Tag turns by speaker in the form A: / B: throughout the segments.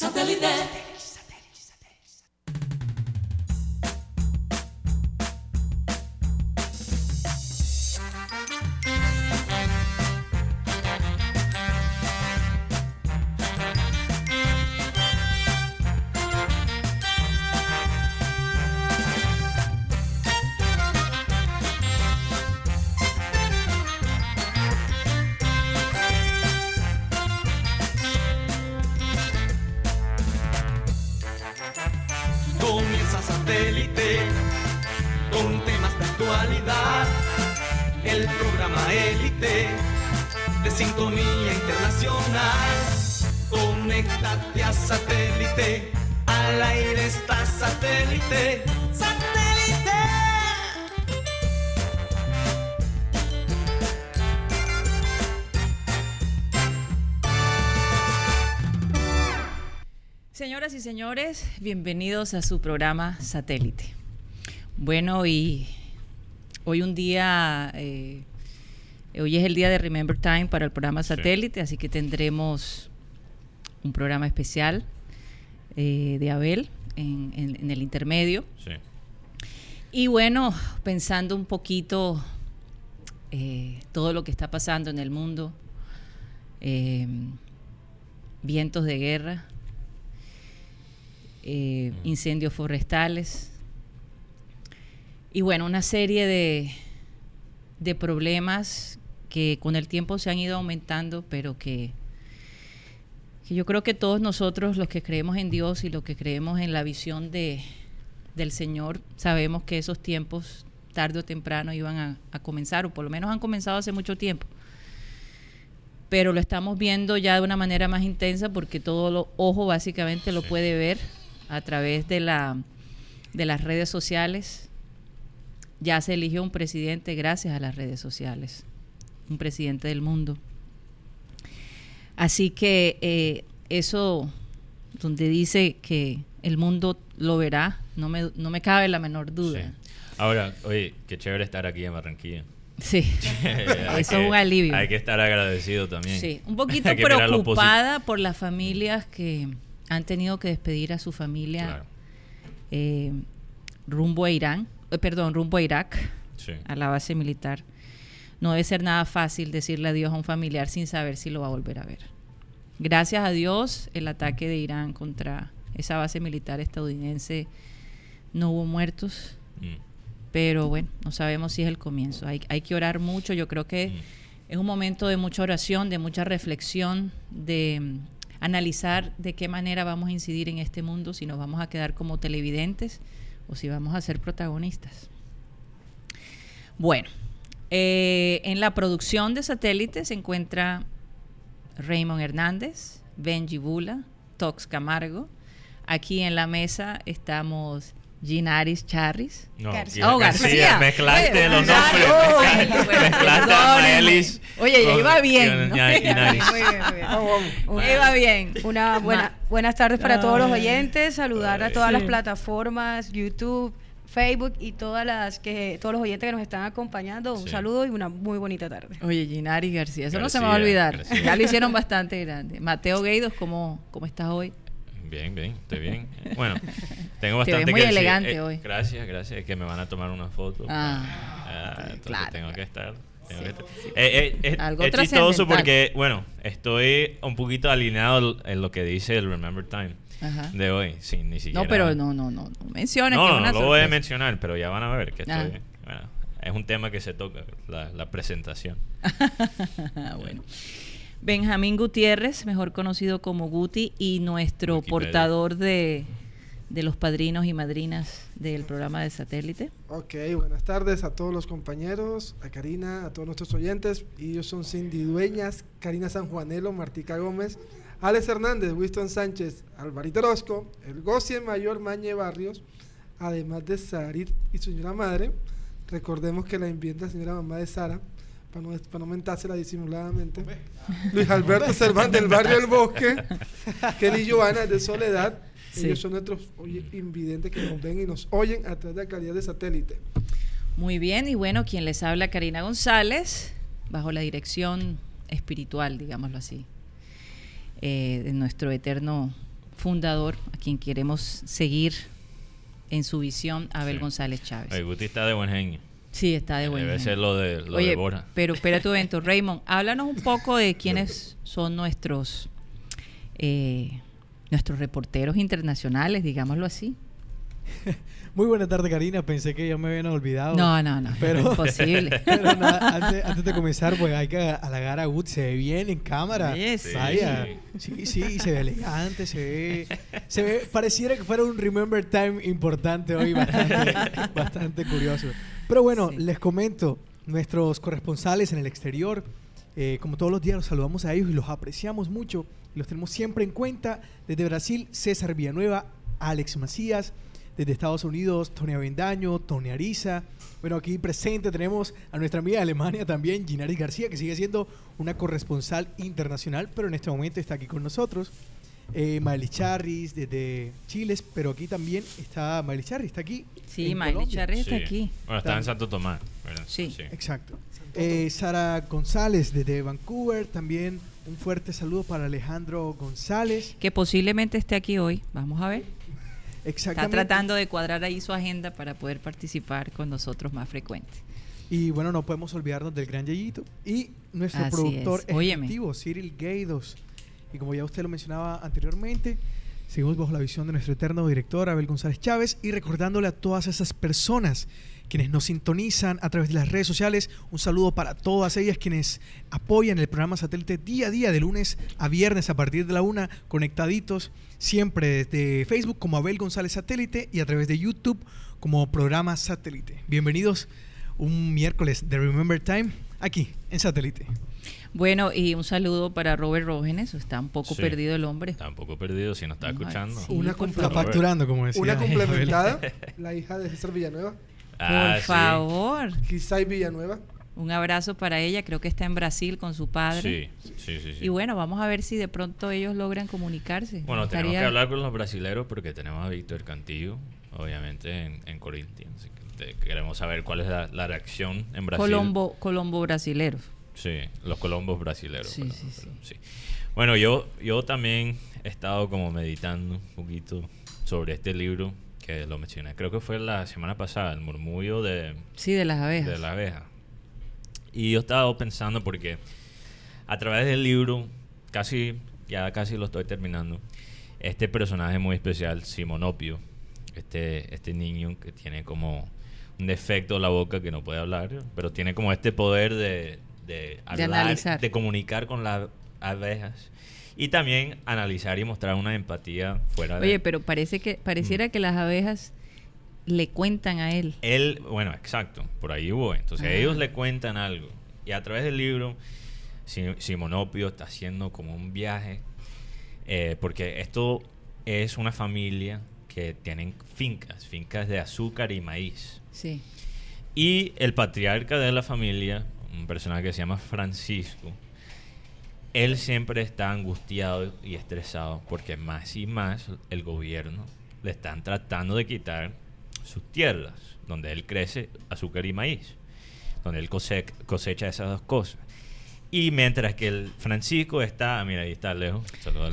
A: Satellite.
B: Bienvenidos a su programa Satélite. Bueno, y hoy un día, eh, hoy es el día de Remember Time para el programa Satélite, así que tendremos un programa especial eh, de Abel en, el intermedio. Y bueno, pensando un poquito eh, todo lo que está pasando en el mundo, vientos de guerra, eh, incendios forestales. Y bueno, una serie de, de problemas que con el tiempo se han ido aumentando, pero que, que, yo creo que todos nosotros, los que creemos en Dios y los que creemos en la visión de, del Señor, sabemos que esos tiempos, tarde o temprano, iban a, a comenzar, o por lo menos han comenzado hace mucho tiempo. Pero lo estamos viendo ya de una manera más intensa porque todo lo ojo básicamente lo puede ver a través de, la, de las redes sociales. Ya se eligió un presidente gracias a las redes sociales, un presidente del mundo. Así que eh, eso, donde dice que el mundo lo verá, no me, no me cabe la menor duda.
C: Ahora, oye, qué chévere estar aquí en Barranquilla.
B: Sí, eso es un alivio.
C: Hay que estar agradecido también.
B: Sí, un poquito preocupada por las familias que han tenido que despedir a su familia eh, rumbo a Irán, eh, perdón, rumbo a Irak, a la base militar. No debe ser nada fácil decirle adiós a un familiar sin saber si lo va a volver a ver. Gracias a Dios, el ataque de Irán contra esa base militar estadounidense no hubo muertos, mm. pero bueno, no sabemos si es el comienzo. Hay, hay que orar mucho, yo creo que mm. es un momento de mucha oración, de mucha reflexión, de analizar de qué manera vamos a incidir en este mundo, si nos vamos a quedar como televidentes o si vamos a ser protagonistas. Bueno, eh, en la producción de satélites se encuentra Raymond Hernández, Benji Bula, Tox Camargo. Aquí en la mesa estamos Ginaris Charris.
C: No, García. Oh, García. Mezclaste los nombres.
B: mezclaste a Maelis. Oye, ya iba bien. ¿no? Iba bien.
D: Una buena, buenas tardes para todos los oyentes. Saludar a todas las plataformas, YouTube, Facebook y todas las que todos los oyentes que nos están acompañando. Un saludo y una muy bonita tarde.
B: Oye, Ginaris García, eso no se me va a olvidar. Ya lo hicieron bastante grande. Mateo Gueidos, ¿cómo, cómo estás hoy?
C: Bien, bien, estoy bien. Bueno, tengo bastante Te
B: muy elegante eh, hoy.
C: Gracias, gracias. Es que me van a tomar una foto. Ah, ah entonces tengo que estar. Tengo que estar. Eh, eh, es chistoso porque, bueno, estoy un poquito alineado en lo que dice el Remember Time. de hoy, sin ni siquiera.
B: No, pero no, no, no, no menciones.
C: No, no, no lo voy a mencionar, pero ya van a ver que estoy. Bueno, es un tema que se toca, la, la presentación.
B: bueno. Benjamín Gutiérrez, mejor conocido como Guti, y nuestro portador de, los padrinos y madrinas del programa de satélite.
E: Ok, buenas tardes a todos los compañeros, a Karina, a todos nuestros oyentes. Y ellos son Cindy Dueñas, Karina Sanjuanelo, Martica Gómez, Alex Hernández, Winston Sánchez, Alvarito Orozco, el Gocie Mayor Mañe Barrios, además de Sarit y su señora madre. Recordemos que la envienda señora mamá de Sara para no, para no mentársela disimuladamente. Luis Alberto Cervantes del barrio del Bosque, Kelly Joana de Soledad. Ellos son nuestros invidentes que nos ven y nos oyen a través de la calidad de satélite.
B: Muy bien, y bueno, quien les habla, Karina González, bajo la dirección espiritual, digámoslo así, eh, de nuestro eterno fundador, a quien queremos seguir en su visión, Abel González Chávez.
C: El Guti está de buen genio.
B: Sí, está de buen
C: Debe ser lo de, lo de Bora.
B: Pero espera tu evento. Raymond, háblanos un poco de quiénes son nuestros, eh, nuestros reporteros internacionales, digámoslo así.
A: Muy buena tarde, Karina. Pensé que ya me habían olvidado.
B: No, no, no. Pero, imposible.
A: Pero antes, de comenzar, pues hay que halagar a Wood. Se ve bien en cámara.
B: Sí,
A: Vaya. Sí, sí, se ve elegante, se ve, se ve. Pareciera que fuera un Remember Time importante hoy, bastante, bastante curioso. Pero bueno, les comento, nuestros corresponsales en el exterior, eh, como todos los días, los saludamos a ellos y los apreciamos mucho. Los tenemos siempre en cuenta. Desde Brasil, César Villanueva, Alex Macías. Desde Estados Unidos, Tony Avendaño, Tony Ariza. Bueno, aquí presente tenemos a nuestra amiga de Alemania también, Ginaris García, que sigue siendo una corresponsal internacional, pero en este momento está aquí con nosotros. Eh, Charris desde Chile, pero aquí también está Miley Charris, está aquí.
B: Sí, Miley Charris está aquí.
C: Bueno, está en Santo Tomás.
B: Sí.
A: Exacto. Eh, Sara González desde Vancouver, también un fuerte saludo para Alejandro González.
B: Que posiblemente esté aquí hoy, vamos a ver.
A: Está
B: tratando de cuadrar ahí su agenda para poder participar con nosotros más frecuente.
A: Y bueno, no podemos olvidarnos del gran Yayito y nuestro productor ejecutivo, Cyril Gaydos. Y como ya usted lo mencionaba anteriormente, seguimos bajo la visión de nuestro eterno director Abel González Chávez y recordándole a todas esas personas quienes nos sintonizan a través de las redes sociales. Un saludo para todas ellas quienes apoyan el programa satélite día a día, de lunes a viernes a partir de la una, conectaditos siempre desde Facebook como Abel González Satélite y a través de YouTube como programa satélite. Bienvenidos un miércoles de Remember Time aquí en satélite.
B: Bueno, y un saludo para Robert Rógenes, está un poco perdido el hombre.
C: Está un poco perdido si no está escuchando.
A: una está facturando, como decía.
E: Una complementada, la hija de César Villanueva.
B: Ah, Por favor.
E: Quizá Villanueva.
B: Un abrazo para ella, creo que está en Brasil con su padre.
C: Sí, sí, sí.
B: Y bueno, vamos a ver si de pronto ellos logran comunicarse.
C: Bueno, tenemos que hablar con los brasileros porque tenemos a Víctor Cantillo, obviamente, en, en Corinthians. queremos saber cuál es la, reacción en Brasil.
B: Colombo, Colombo brasileros.
C: Sí, los colombos brasileros. Sí, sí, sí. Bueno, yo, yo también he estado como meditando un poquito sobre este libro que lo mencioné. Creo que fue la semana pasada, el murmullo de...
B: Sí, de las abejas.
C: De la abeja. Y yo estaba pensando porque a través del libro, casi, ya casi lo estoy terminando, este personaje muy especial, Simonopio, este, este niño que tiene como un defecto en la boca que no puede hablar, pero tiene como este poder de, de hablar, de, comunicar con las abejas y también analizar y mostrar una empatía fuera
B: de... Oye, pero parece que pareciera mm. que las abejas le cuentan a él.
C: Él, bueno, exacto, por ahí hubo. Entonces ellos le cuentan algo. Y a través del libro, Simonopio está haciendo como un viaje, eh, porque esto es una familia que tienen fincas, fincas de azúcar y maíz.
B: Sí.
C: Y el patriarca de la familia, un personaje que se llama Francisco, él siempre está angustiado y estresado porque más y más el gobierno le están tratando de quitar sus tierras, donde él crece azúcar y maíz, donde él cosecha esas dos cosas. Y mientras que el Francisco está, mira, ahí está Alejo.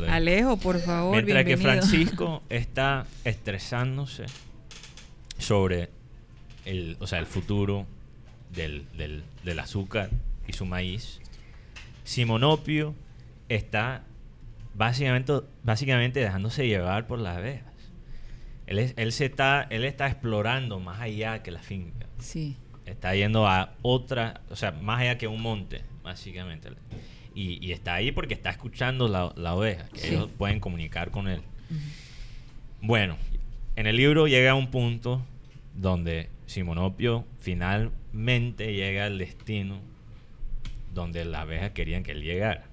B: Alejo. por favor.
C: Mientras que Francisco está estresándose sobre el, o sea, el futuro del, del, del azúcar y su maíz, Simonopio está básicamente, básicamente dejándose llevar por las abejas. Él, él, se está, él está explorando más allá que la finca.
B: Sí.
C: Está yendo a otra, o sea, más allá que un monte, básicamente. Y, y está ahí porque está escuchando la, la oveja, que ellos pueden comunicar con él. Bueno, en el libro llega a un punto donde Simonopio finalmente llega al destino donde las abejas querían que él llegara.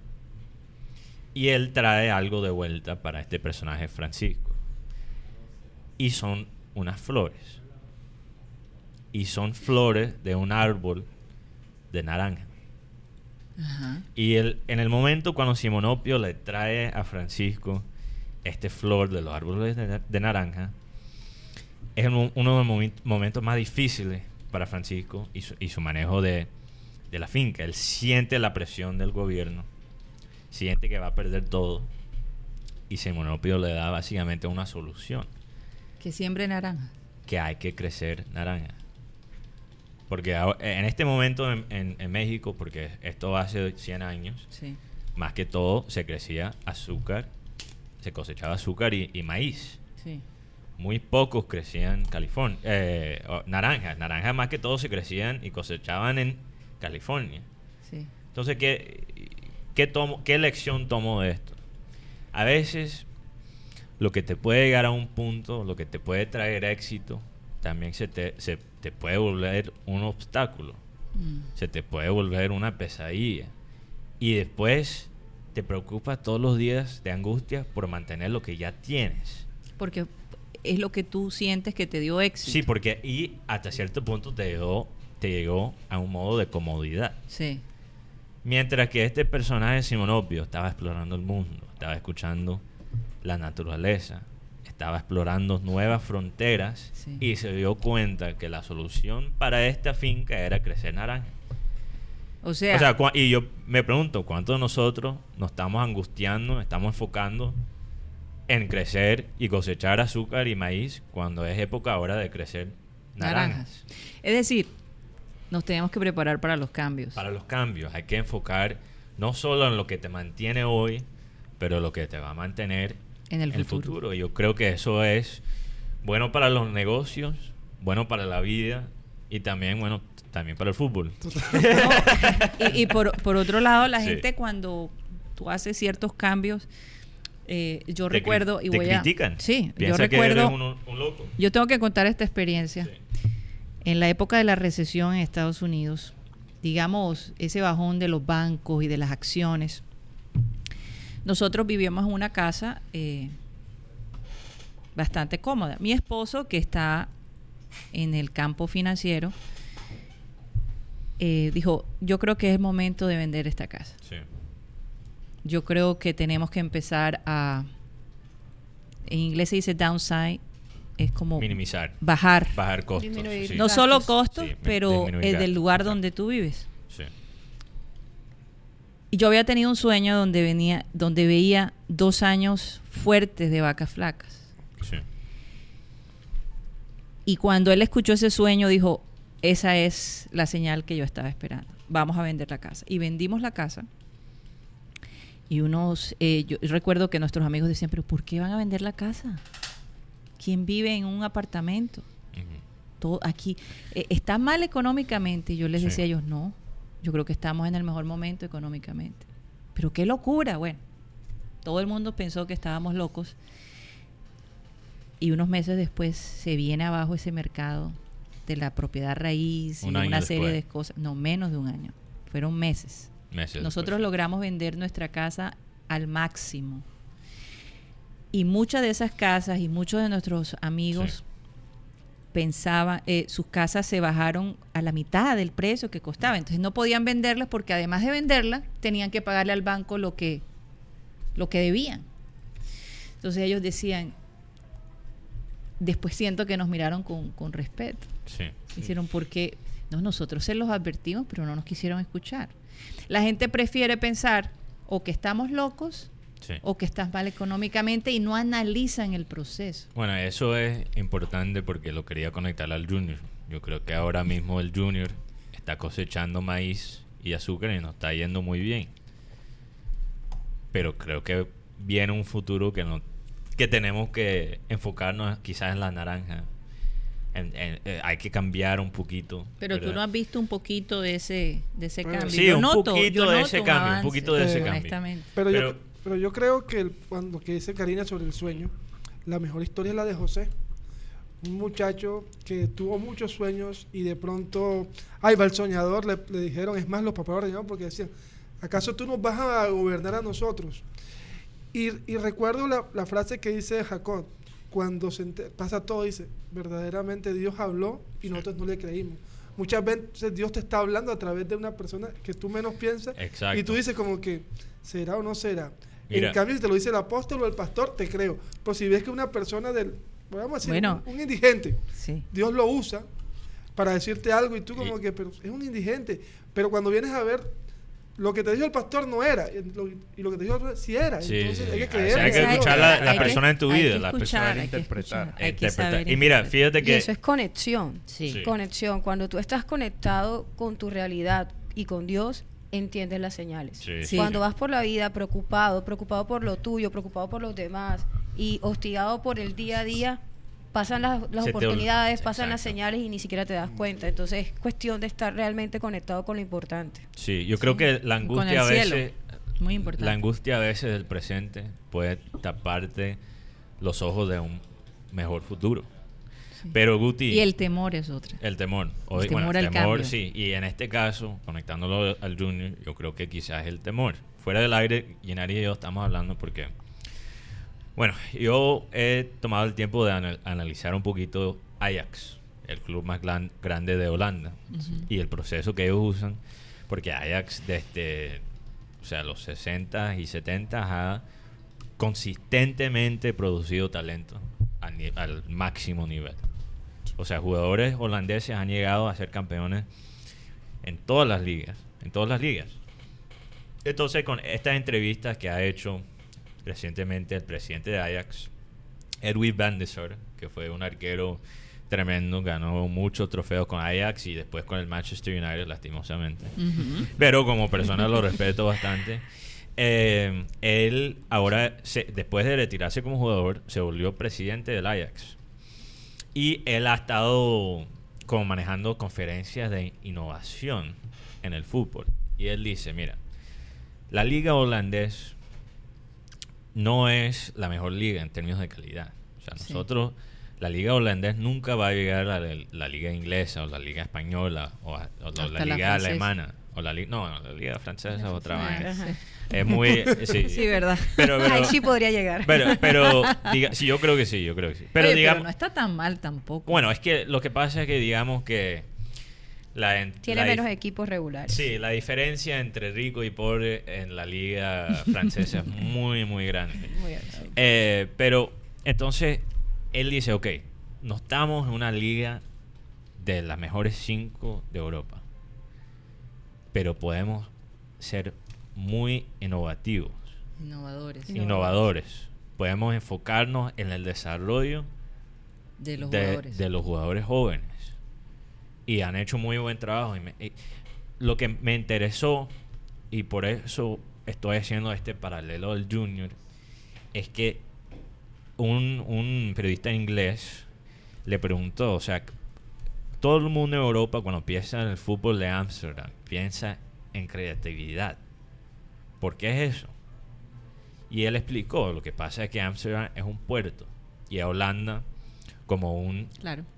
C: Y él trae algo de vuelta para este personaje Francisco y son unas flores. Y son flores de un árbol de naranja. Y el, en el momento cuando Simonopio le trae a Francisco este flor de los árboles de, naranja, es uno de los momentos más difíciles para Francisco y su, y su manejo de, de, la finca. Él siente la presión del gobierno, siente que va a perder todo y Simonopio le da básicamente una solución.
B: Que siembre naranja.
C: Que hay que crecer naranja. Porque en este momento en, México, porque esto hace 100 años, más que todo se crecía azúcar, se cosechaba azúcar y, maíz. Muy pocos crecían en California. Eh, naranjas, naranjas más que todo se crecían y cosechaban en California. Entonces, ¿qué, qué, tomo, ¿qué lección tomo de esto? A veces lo que te puede llegar a un punto, lo que te puede traer éxito, también se te, se te puede volver un obstáculo. Mm. Se te puede volver una pesadilla. Y después te preocupas todos los días de angustia por mantener lo que ya tienes.
B: Porque es lo que tú sientes que te dio éxito.
C: Sí, porque y hasta cierto punto te llegó, te llegó a un modo de comodidad.
B: Sí.
C: Mientras que este personaje Simonopio estaba explorando el mundo, estaba escuchando la naturaleza, estaba explorando nuevas fronteras y se dio cuenta que la solución para esta finca era crecer naranja.
B: O sea,
C: y yo me pregunto, ¿cuántos de nosotros nos estamos angustiando, estamos enfocando en crecer y cosechar azúcar y maíz cuando es época ahora de crecer naranjas?
B: Es decir, nos tenemos que preparar para los cambios.
C: Para los cambios, hay que enfocar no solo en lo que te mantiene hoy, pero lo que te va a mantener
B: en el, futuro.
C: Yo creo que eso es bueno para los negocios, bueno para la vida y también, bueno, también para el fútbol.
B: y, por, otro lado, la gente cuando tú haces ciertos cambios, eh, yo recuerdo y voy
C: critican.
B: Sí, yo recuerdo. Yo tengo que contar esta experiencia. En la época de la recesión en Estados Unidos, digamos, ese bajón de los bancos y de las acciones, nosotros vivíamos en una casa eh, bastante cómoda. Mi esposo, que está en el campo financiero, eh, dijo, yo creo que es el momento de vender esta casa. Yo creo que tenemos que empezar a, en inglés se dice downside, es como
C: minimizar,
B: bajar,
C: bajar costos.
B: No solo costos, pero el del lugar donde tú vives. Y yo había tenido un sueño donde venía, donde veía dos años fuertes de vacas flacas. Y cuando él escuchó ese sueño, dijo, esa es la señal que yo estaba esperando. Vamos a vender la casa. Y vendimos la casa. Y unos, eh, yo recuerdo que nuestros amigos decían, pero ¿por qué van a vender la casa? ¿Quién vive en un apartamento? Todo aquí eh, está mal económicamente. Y yo les decía a ellos, no, yo creo que estamos en el mejor momento económicamente. Pero qué locura, bueno. Todo el mundo pensó que estábamos locos. Y unos meses después se viene abajo ese mercado de la propiedad raíz y una serie de cosas. No, menos de un año. Fueron meses. Nosotros logramos vender nuestra casa al máximo. Y muchas de esas casas y muchos de nuestros amigos pensaba, eh, sus casas se bajaron a la mitad del precio que costaba. Entonces no podían venderlas porque además de venderlas, tenían que pagarle al banco lo que, lo que debían. Entonces ellos decían, después siento que nos miraron con, con respeto. Sí, Hicieron porque no, nosotros se los advertimos, pero no nos quisieron escuchar. La gente prefiere pensar o que estamos locos o que estás mal económicamente y no analizan el proceso.
C: Bueno, eso es importante porque lo quería conectar al junior. Yo creo que ahora mismo el junior está cosechando maíz y azúcar y nos está yendo muy bien. Pero creo que viene un futuro que no que tenemos que enfocarnos quizás en la naranja. Eh, hay que cambiar un poquito.
B: Pero tú no has visto un poquito de ese, de ese cambio.
C: Sí, un poquito de ese cambio, un poquito de ese cambio.
E: Pero, yo, pero yo creo que cuando que dice Karina sobre el sueño, la mejor historia es la de José. Un muchacho que tuvo muchos sueños y de pronto, ay, va el soñador, le, dijeron, es más, los papás reñaron porque decían, ¿acaso tú nos vas a gobernar a nosotros? Y, recuerdo la, la, frase que dice Jacob, cuando se pasa todo, dice, verdaderamente Dios habló y nosotros no le creímos. Muchas veces Dios te está hablando a través de una persona que tú menos piensas y tú dices como que, ¿será o no será? En cambio, si te lo dice el apóstol o el pastor, te creo. Pero si ves que una persona del, vamos a decir, un, indigente, Dios lo usa para decirte algo y tú como que, pero es un indigente. Pero cuando vienes a ver, lo que te dijo el pastor no era y lo que te dijo sí era. Entonces hay que creer.
C: hay que escuchar la, la persona en tu vida, la persona hay interpretar. interpretar. Y mira, fíjate que...
D: Y eso es conexión. Sí. Conexión. Cuando tú estás conectado con tu realidad y con Dios, entiendes las señales. Cuando vas por la vida preocupado, preocupado por lo tuyo, preocupado por los demás y hostigado por el día a día, pasan las, oportunidades, pasan las señales y ni siquiera te das cuenta. Entonces es cuestión de estar realmente conectado con lo importante.
C: Sí, yo creo que la angustia a veces... Muy importante. La angustia a veces del presente puede taparte los ojos de un mejor futuro. Pero Guti...
B: Y el temor es otro.
C: El temor. el temor, el temor sí. Y en este caso, conectándolo al Junior, yo creo que quizás el temor. Fuera del aire, Yenari y yo estamos hablando porque bueno, yo he tomado el tiempo de analizar un poquito Ajax, el club más grande de Holanda, y el proceso que ellos usan, porque Ajax desde o sea, los 60 y 70 ha consistentemente producido talento al máximo nivel. O sea, jugadores holandeses han llegado a ser campeones en todas las ligas, en todas las ligas. Entonces, con estas entrevistas que ha hecho recientemente el presidente de Ajax, Edwin van de Sar, que fue un arquero tremendo, ganó muchos trofeos con Ajax y después con el Manchester United, lastimosamente. Pero como persona lo respeto bastante. Eh, él ahora, después de retirarse como jugador, se volvió presidente del Ajax. Y él ha estado como manejando conferencias de innovación en el fútbol. Y él dice, mira, la liga holandés no es la mejor liga en términos de calidad. O sea, nosotros, la liga holandés nunca va a llegar a la, liga inglesa o la liga española o, la liga alemana. O la no, la liga francesa es otra vez. Es muy...
D: Sí, verdad. Pero, Ahí sí podría llegar.
C: Pero, pero sí, yo creo que sí, yo creo que sí. Pero, digamos,
B: no está tan mal tampoco.
C: Bueno, es que lo que pasa es que digamos que
D: tiene menos equipos regulares.
C: Sí, la diferencia entre rico y pobre en la liga francesa es muy, muy grande. Eh, pero entonces él dice, ok, no estamos en una liga de las mejores cinco de Europa, pero podemos ser muy innovativos.
B: Innovadores.
C: Innovadores. Podemos enfocarnos en el desarrollo
B: de los
C: jugadores jóvenes y han hecho muy buen trabajo. Y, lo que me interesó, y por eso estoy haciendo este paralelo del Junior, es que un, un periodista inglés le preguntó, o sea, todo el mundo en Europa cuando piensa en el fútbol de Ámsterdam, piensa en creatividad. ¿Por qué es eso? Y él explicó, lo que pasa es que Ámsterdam es un puerto y a Holanda como un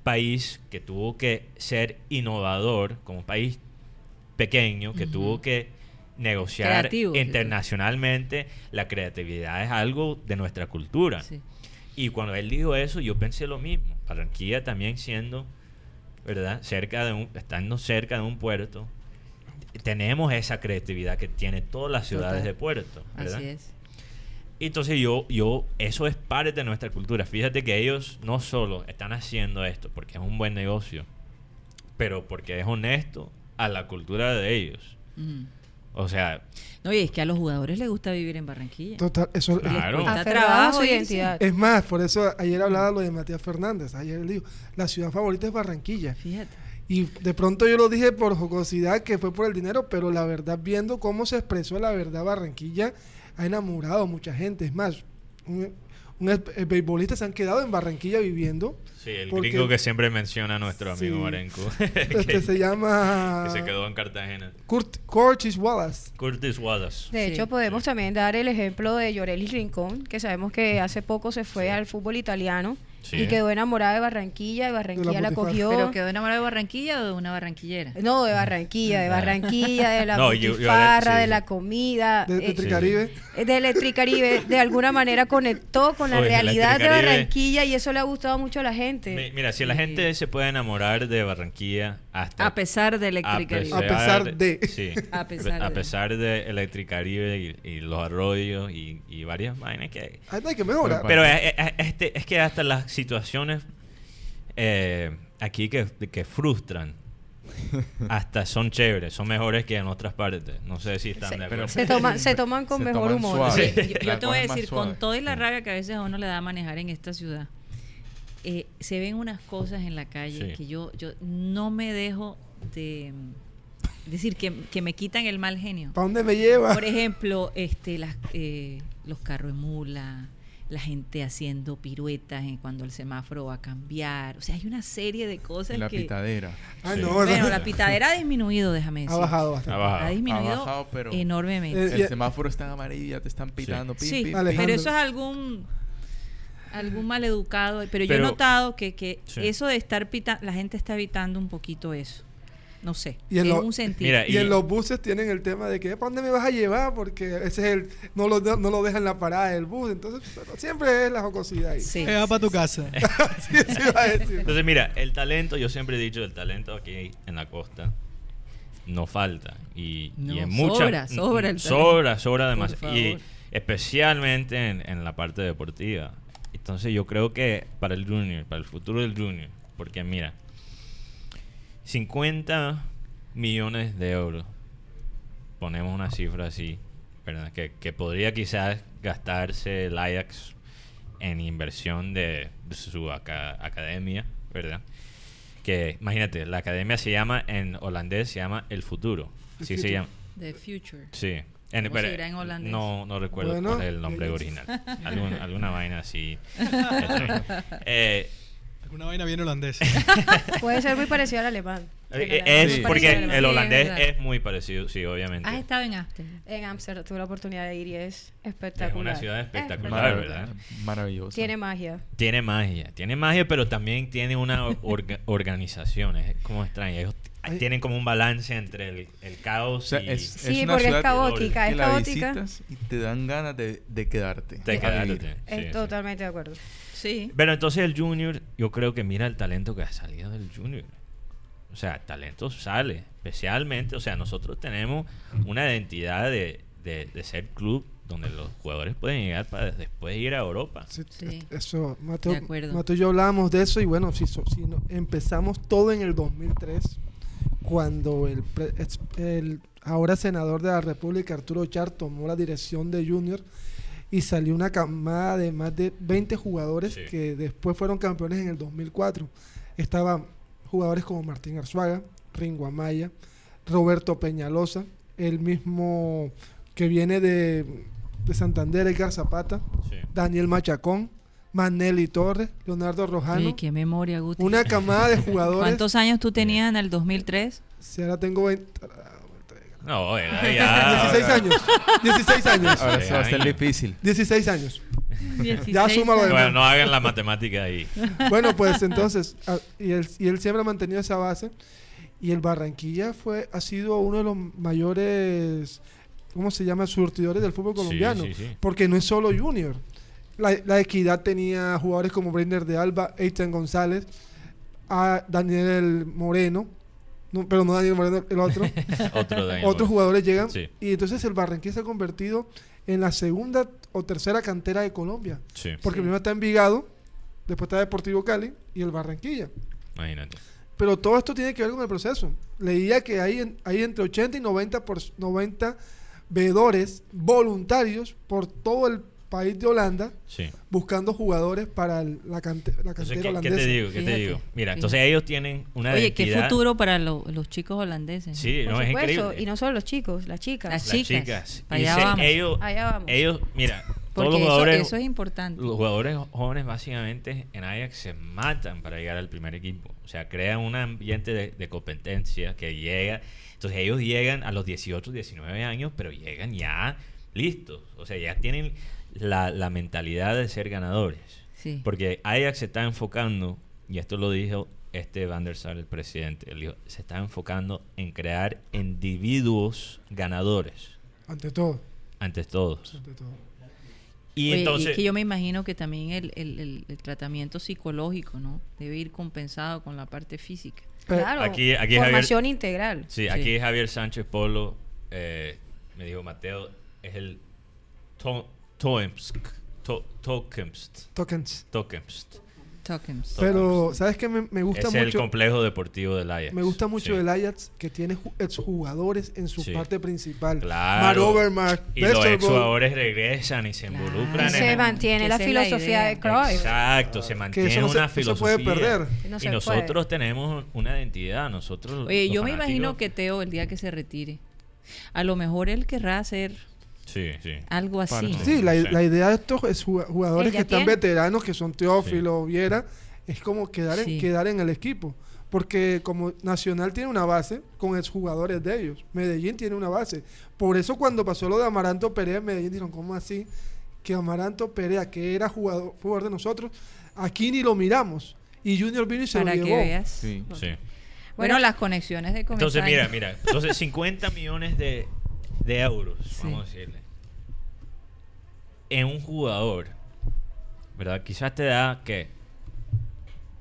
C: país que tuvo que ser innovador, como un país pequeño, que tuvo que negociar internacionalmente. La creatividad es algo de nuestra cultura. Y cuando él dijo eso, yo pensé lo mismo. Barranquilla también siendo, ¿verdad? Cerca de un, estando cerca de un puerto, tenemos esa creatividad que tiene todas las ciudades de puerto, ¿verdad? Así es. Entonces yo, yo, eso es parte de nuestra cultura. Fíjate que ellos no solo están haciendo esto porque es un buen negocio, pero porque es honesto a la cultura de ellos. O sea...
B: No, y es que a los jugadores les gusta vivir en Barranquilla.
E: Total, eso
C: claro.
D: trabajo y identidad.
E: Es más, por eso ayer hablaba lo de Matías Fernández. Ayer él dijo, la ciudad favorita es Barranquilla.
B: Fíjate.
E: Y de pronto yo lo dije por jocosidad, que fue por el dinero, pero la verdad, viendo cómo se expresó la verdad Barranquilla, ha enamorado a mucha gente. Es más, un, un beisbolista se han quedado en Barranquilla viviendo.
C: Sí, el gringo que siempre menciona a nuestro amigo Marenco.
E: que se llama...
C: Que se quedó en Cartagena.
E: Curtis Wallace.
C: Curtis Wallace.
D: De hecho, podemos también dar el ejemplo de Llorelis Rincón, que sabemos que hace poco se fue al fútbol italiano y quedó enamorada de Barranquilla, y Barranquilla la, cogió.
B: ¿Pero quedó enamorada de Barranquilla o de una barranquillera?
D: No, de Barranquilla, de Barranquilla, de la no, de la comida.
E: De eh, Electricaribe.
D: Eh, de Electricaribe, de alguna manera conectó con la realidad de Barranquilla y eso le ha gustado mucho a la gente.
C: Mira, si la gente se puede enamorar de Barranquilla hasta...
B: A pesar de Electricaribe.
E: A pesar de...
C: Sí, a pesar, de. Electricaribe y, los arroyos y, varias vainas que...
E: Hay que mejorar.
C: Pero es, este, es que hasta las situaciones eh, aquí que, que, frustran hasta son chéveres, son mejores que en otras partes. No sé si están de acuerdo.
D: Se, se toman con mejor humor.
B: yo, te voy a decir, con toda la rabia que a veces a uno le da a manejar en esta ciudad, eh, se ven unas cosas en la calle que yo, yo no me dejo de decir que, que, me quitan el mal genio.
E: ¿Para dónde me lleva?
B: Por ejemplo, este, las, eh, los carros de mula, la gente haciendo piruetas cuando el semáforo va a cambiar. O sea, hay una serie de cosas
F: la pitadera.
B: Ah, no, bueno, la pitadera ha disminuido, déjame decir.
E: Ha bajado bastante.
B: Ha, disminuido enormemente.
F: el semáforo está amarillo y ya te están pitando.
B: Sí, pero eso es algún algún maleducado. Pero, yo he notado que, que eso de estar pitando, la gente está evitando un poquito eso. No sé,
E: y en,
B: un sentido.
E: y, en los buses tienen el tema de que ¿para dónde me vas a llevar? Porque ese es el no lo, no lo dejan en la parada del bus. Entonces, siempre es la jocosidad ahí.
A: Sí. va para tu casa.
C: Entonces, mira, el talento, yo siempre he dicho, el talento aquí en la costa no falta. Y, en muchas.
B: Sobra, sobra el
C: Sobra, sobra demasiado. Y especialmente en, en la parte deportiva. Entonces, yo creo que para el junior, para el futuro del junior, porque mira 50 millones de euros. Ponemos una cifra así, ¿verdad? Que, que podría quizás gastarse el Ajax en inversión de su academia, ¿verdad? Que imagínate, la academia se llama en holandés se llama El Futuro. Sí se llama.
B: The Future.
C: Sí. En, en holandés? No, no recuerdo cuál es el nombre original. alguna vaina así.
A: eh, una vaina bien holandesa.
D: Puede ser muy parecido al alemán.
C: Eh, es porque el holandés es muy parecido, sí, obviamente.
B: ¿Has estado en Amsterdam?
D: En Amsterdam tuve la oportunidad de ir y es espectacular. Es
C: una ciudad espectacular, ¿verdad?
F: Maravilloso.
D: Tiene magia.
C: Tiene magia. Tiene magia, pero también tiene una organización. Es como extraño. Ellos tienen como un balance entre el, el caos y...
D: Es, sí, porque es caótica. Es caótica.
F: y te dan ganas de, de quedarte.
C: De quedarte.
D: Sí, totalmente de acuerdo.
B: Sí.
C: Pero entonces el Junior, yo creo que mira el talento que ha salido del Junior. O sea, talento sale, especialmente, o sea, nosotros tenemos una identidad de, de, ser club donde los jugadores pueden llegar para después ir a Europa.
E: Sí, Eso, Mateo, Mateo y yo hablábamos de eso y bueno, si, si empezamos todo en el 2003, cuando el, el ahora senador de la República, Arturo Char, tomó la dirección de Junior y salió una camada de más de 20 jugadores que después fueron campeones en el 2004. Estaban jugadores como Martín Arzuaga, Ringo Amaya, Roberto Peñalosa, el mismo que viene de, de Santander, Edgar Zapata, Daniel Machacón, Manelli Torres, Leonardo Rojano.
B: qué memoria, Guti.
E: Una camada de jugadores.
B: ¿Cuántos años tú tenías en el 2003?
E: Si ahora tengo 20,
C: no, ya.
E: 16 años. 16 años.
F: Ahora eso va a ser difícil.
E: 16 años. ya súmalo de
C: Bueno, no hagan la matemática ahí.
E: Bueno, pues entonces, y, él, y él siempre ha mantenido esa base. Y el Barranquilla fue, ha sido uno de los mayores, ¿cómo se llama? Surtidores del fútbol colombiano. Porque no es solo Junior. La, la, Equidad tenía jugadores como Brenner de Alba, Eitan González, a Daniel Moreno, pero no Daniel Moreno, el otro. Otros jugadores llegan. Y entonces el Barranquilla se ha convertido en la segunda o tercera cantera de Colombia. Porque primero está Envigado, después está Deportivo Cali y el Barranquilla.
C: Imagínate.
E: Pero todo esto tiene que ver con el proceso. Leía que hay, hay entre 80 y 90, por, 90 veedores voluntarios por todo el país de Holanda buscando jugadores para la, cantera holandesa.
C: ¿qué, te digo? ¿Qué te digo? Mira, entonces ellos tienen una
B: Oye, qué futuro para los chicos holandeses.
C: Sí, no, es increíble.
D: Y no solo los chicos, las chicas.
B: Las chicas.
C: Allá, vamos. Ellos, allá vamos. Ellos, mira,
B: todos los jugadores, eso, es importante.
C: Los jugadores jóvenes básicamente en Ajax se matan para llegar al primer equipo. O sea, crean un ambiente de, de competencia que llega. Entonces ellos llegan a los 18, 19 años, pero llegan ya listos. O sea, ya tienen la, la mentalidad de ser ganadores. Porque Ajax se está enfocando, y esto lo dijo este Van der Sar, el presidente, se está enfocando en crear individuos ganadores.
E: Ante todo.
C: Ante todos.
B: Ante todo. Y entonces... es que yo me imagino que también el, el, el, tratamiento psicológico, ¿no? Debe ir compensado con la parte física.
D: Claro, aquí, aquí formación integral.
C: Sí, aquí Javier Sánchez Polo eh, me dijo, Mateo, es el Toemsk. To, Tokemst.
E: Tokens.
C: Tokemst.
E: Pero, ¿sabes qué? Me, gusta mucho.
C: Es el complejo deportivo del Ajax.
E: Me gusta mucho el Ajax que tiene exjugadores en su parte principal.
C: Claro. y los exjugadores regresan y se involucran.
D: se mantiene la filosofía de Cruyff.
C: Exacto, se mantiene una filosofía. se puede perder. y nosotros tenemos una identidad. Nosotros.
B: Oye, yo me imagino que Teo, el día que se retire, a lo mejor él querrá hacer
C: Sí, sí.
B: Algo así.
E: Sí, la, idea de estos jugadores que están veteranos, que son Teófilo, Viera, es como quedar en, quedar en el equipo. Porque como Nacional tiene una base con exjugadores de ellos. Medellín tiene una base. Por eso cuando pasó lo de Amaranto Perea, Medellín dijeron, ¿cómo así? Que Amaranto Perea, que era jugador, jugador de nosotros, aquí ni lo miramos. Y Junior vino y se
B: Para
E: lo
B: que Veas. Sí. sí. Bueno, las conexiones de
C: Entonces, mira, mira. Entonces, 50 millones de, de euros, vamos a decirle, en un jugador, ¿verdad? Quizás te da que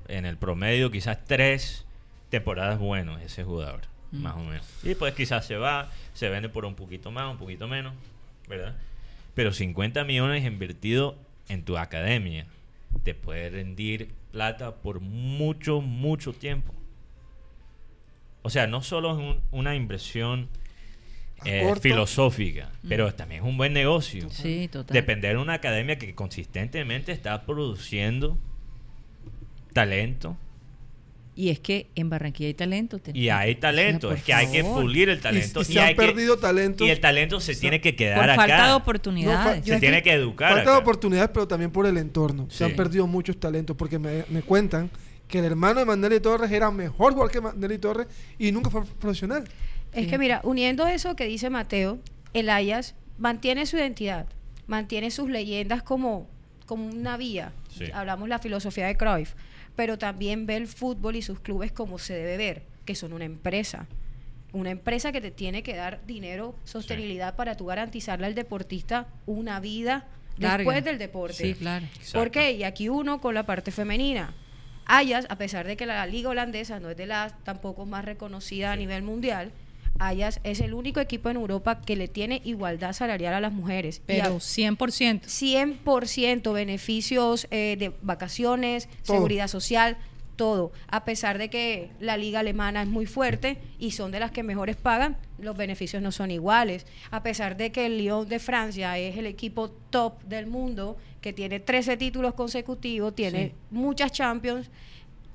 C: en el promedio, quizás tres temporadas buenas ese jugador, mm. más o menos. Y pues quizás se va, se vende por un poquito más, un poquito menos, ¿verdad? Pero 50 millones invertido en tu academia te puede rendir plata por mucho, mucho tiempo. O sea, no solo es una inversión eh, filosófica, pero también es un buen negocio.
B: Sí,
C: Depender de una academia que consistentemente está produciendo talento.
B: Y es que en Barranquilla hay talento.
C: Y hay talento, es que hay que pulir el talento.
E: Y, se
C: han
E: perdido talento.
C: Y el talento se tiene que quedar por
B: falta de oportunidades.
C: se tiene que educar.
E: Falta de oportunidades, pero también por el entorno. Se han perdido muchos talentos porque me, me cuentan que el hermano de Mandelli Torres era mejor jugador que Mandelli Torres y nunca fue profesional.
D: Es que mira, uniendo eso que dice Mateo, el Ayas mantiene su identidad, mantiene sus leyendas como, como una vía. Hablamos la filosofía de Cruyff, pero también ve el fútbol y sus clubes como se debe ver, que son una empresa. Una empresa que te tiene que dar dinero, sostenibilidad para tú garantizarle al deportista una vida después del deporte.
B: Sí, claro.
D: ¿Por qué? Y aquí uno con la parte femenina. Ayas, a pesar de que la liga holandesa no es de las tampoco más reconocida a nivel mundial, Ayas es el único equipo en Europa que le tiene igualdad salarial a las mujeres.
B: Pero 100%.
D: 100% beneficios eh, de vacaciones, seguridad social, todo. A pesar de que la liga alemana es muy fuerte y son de las que mejores pagan, los beneficios no son iguales. A pesar de que el Lyon de Francia es el equipo top del mundo, que tiene 13 títulos consecutivos, tiene muchas Champions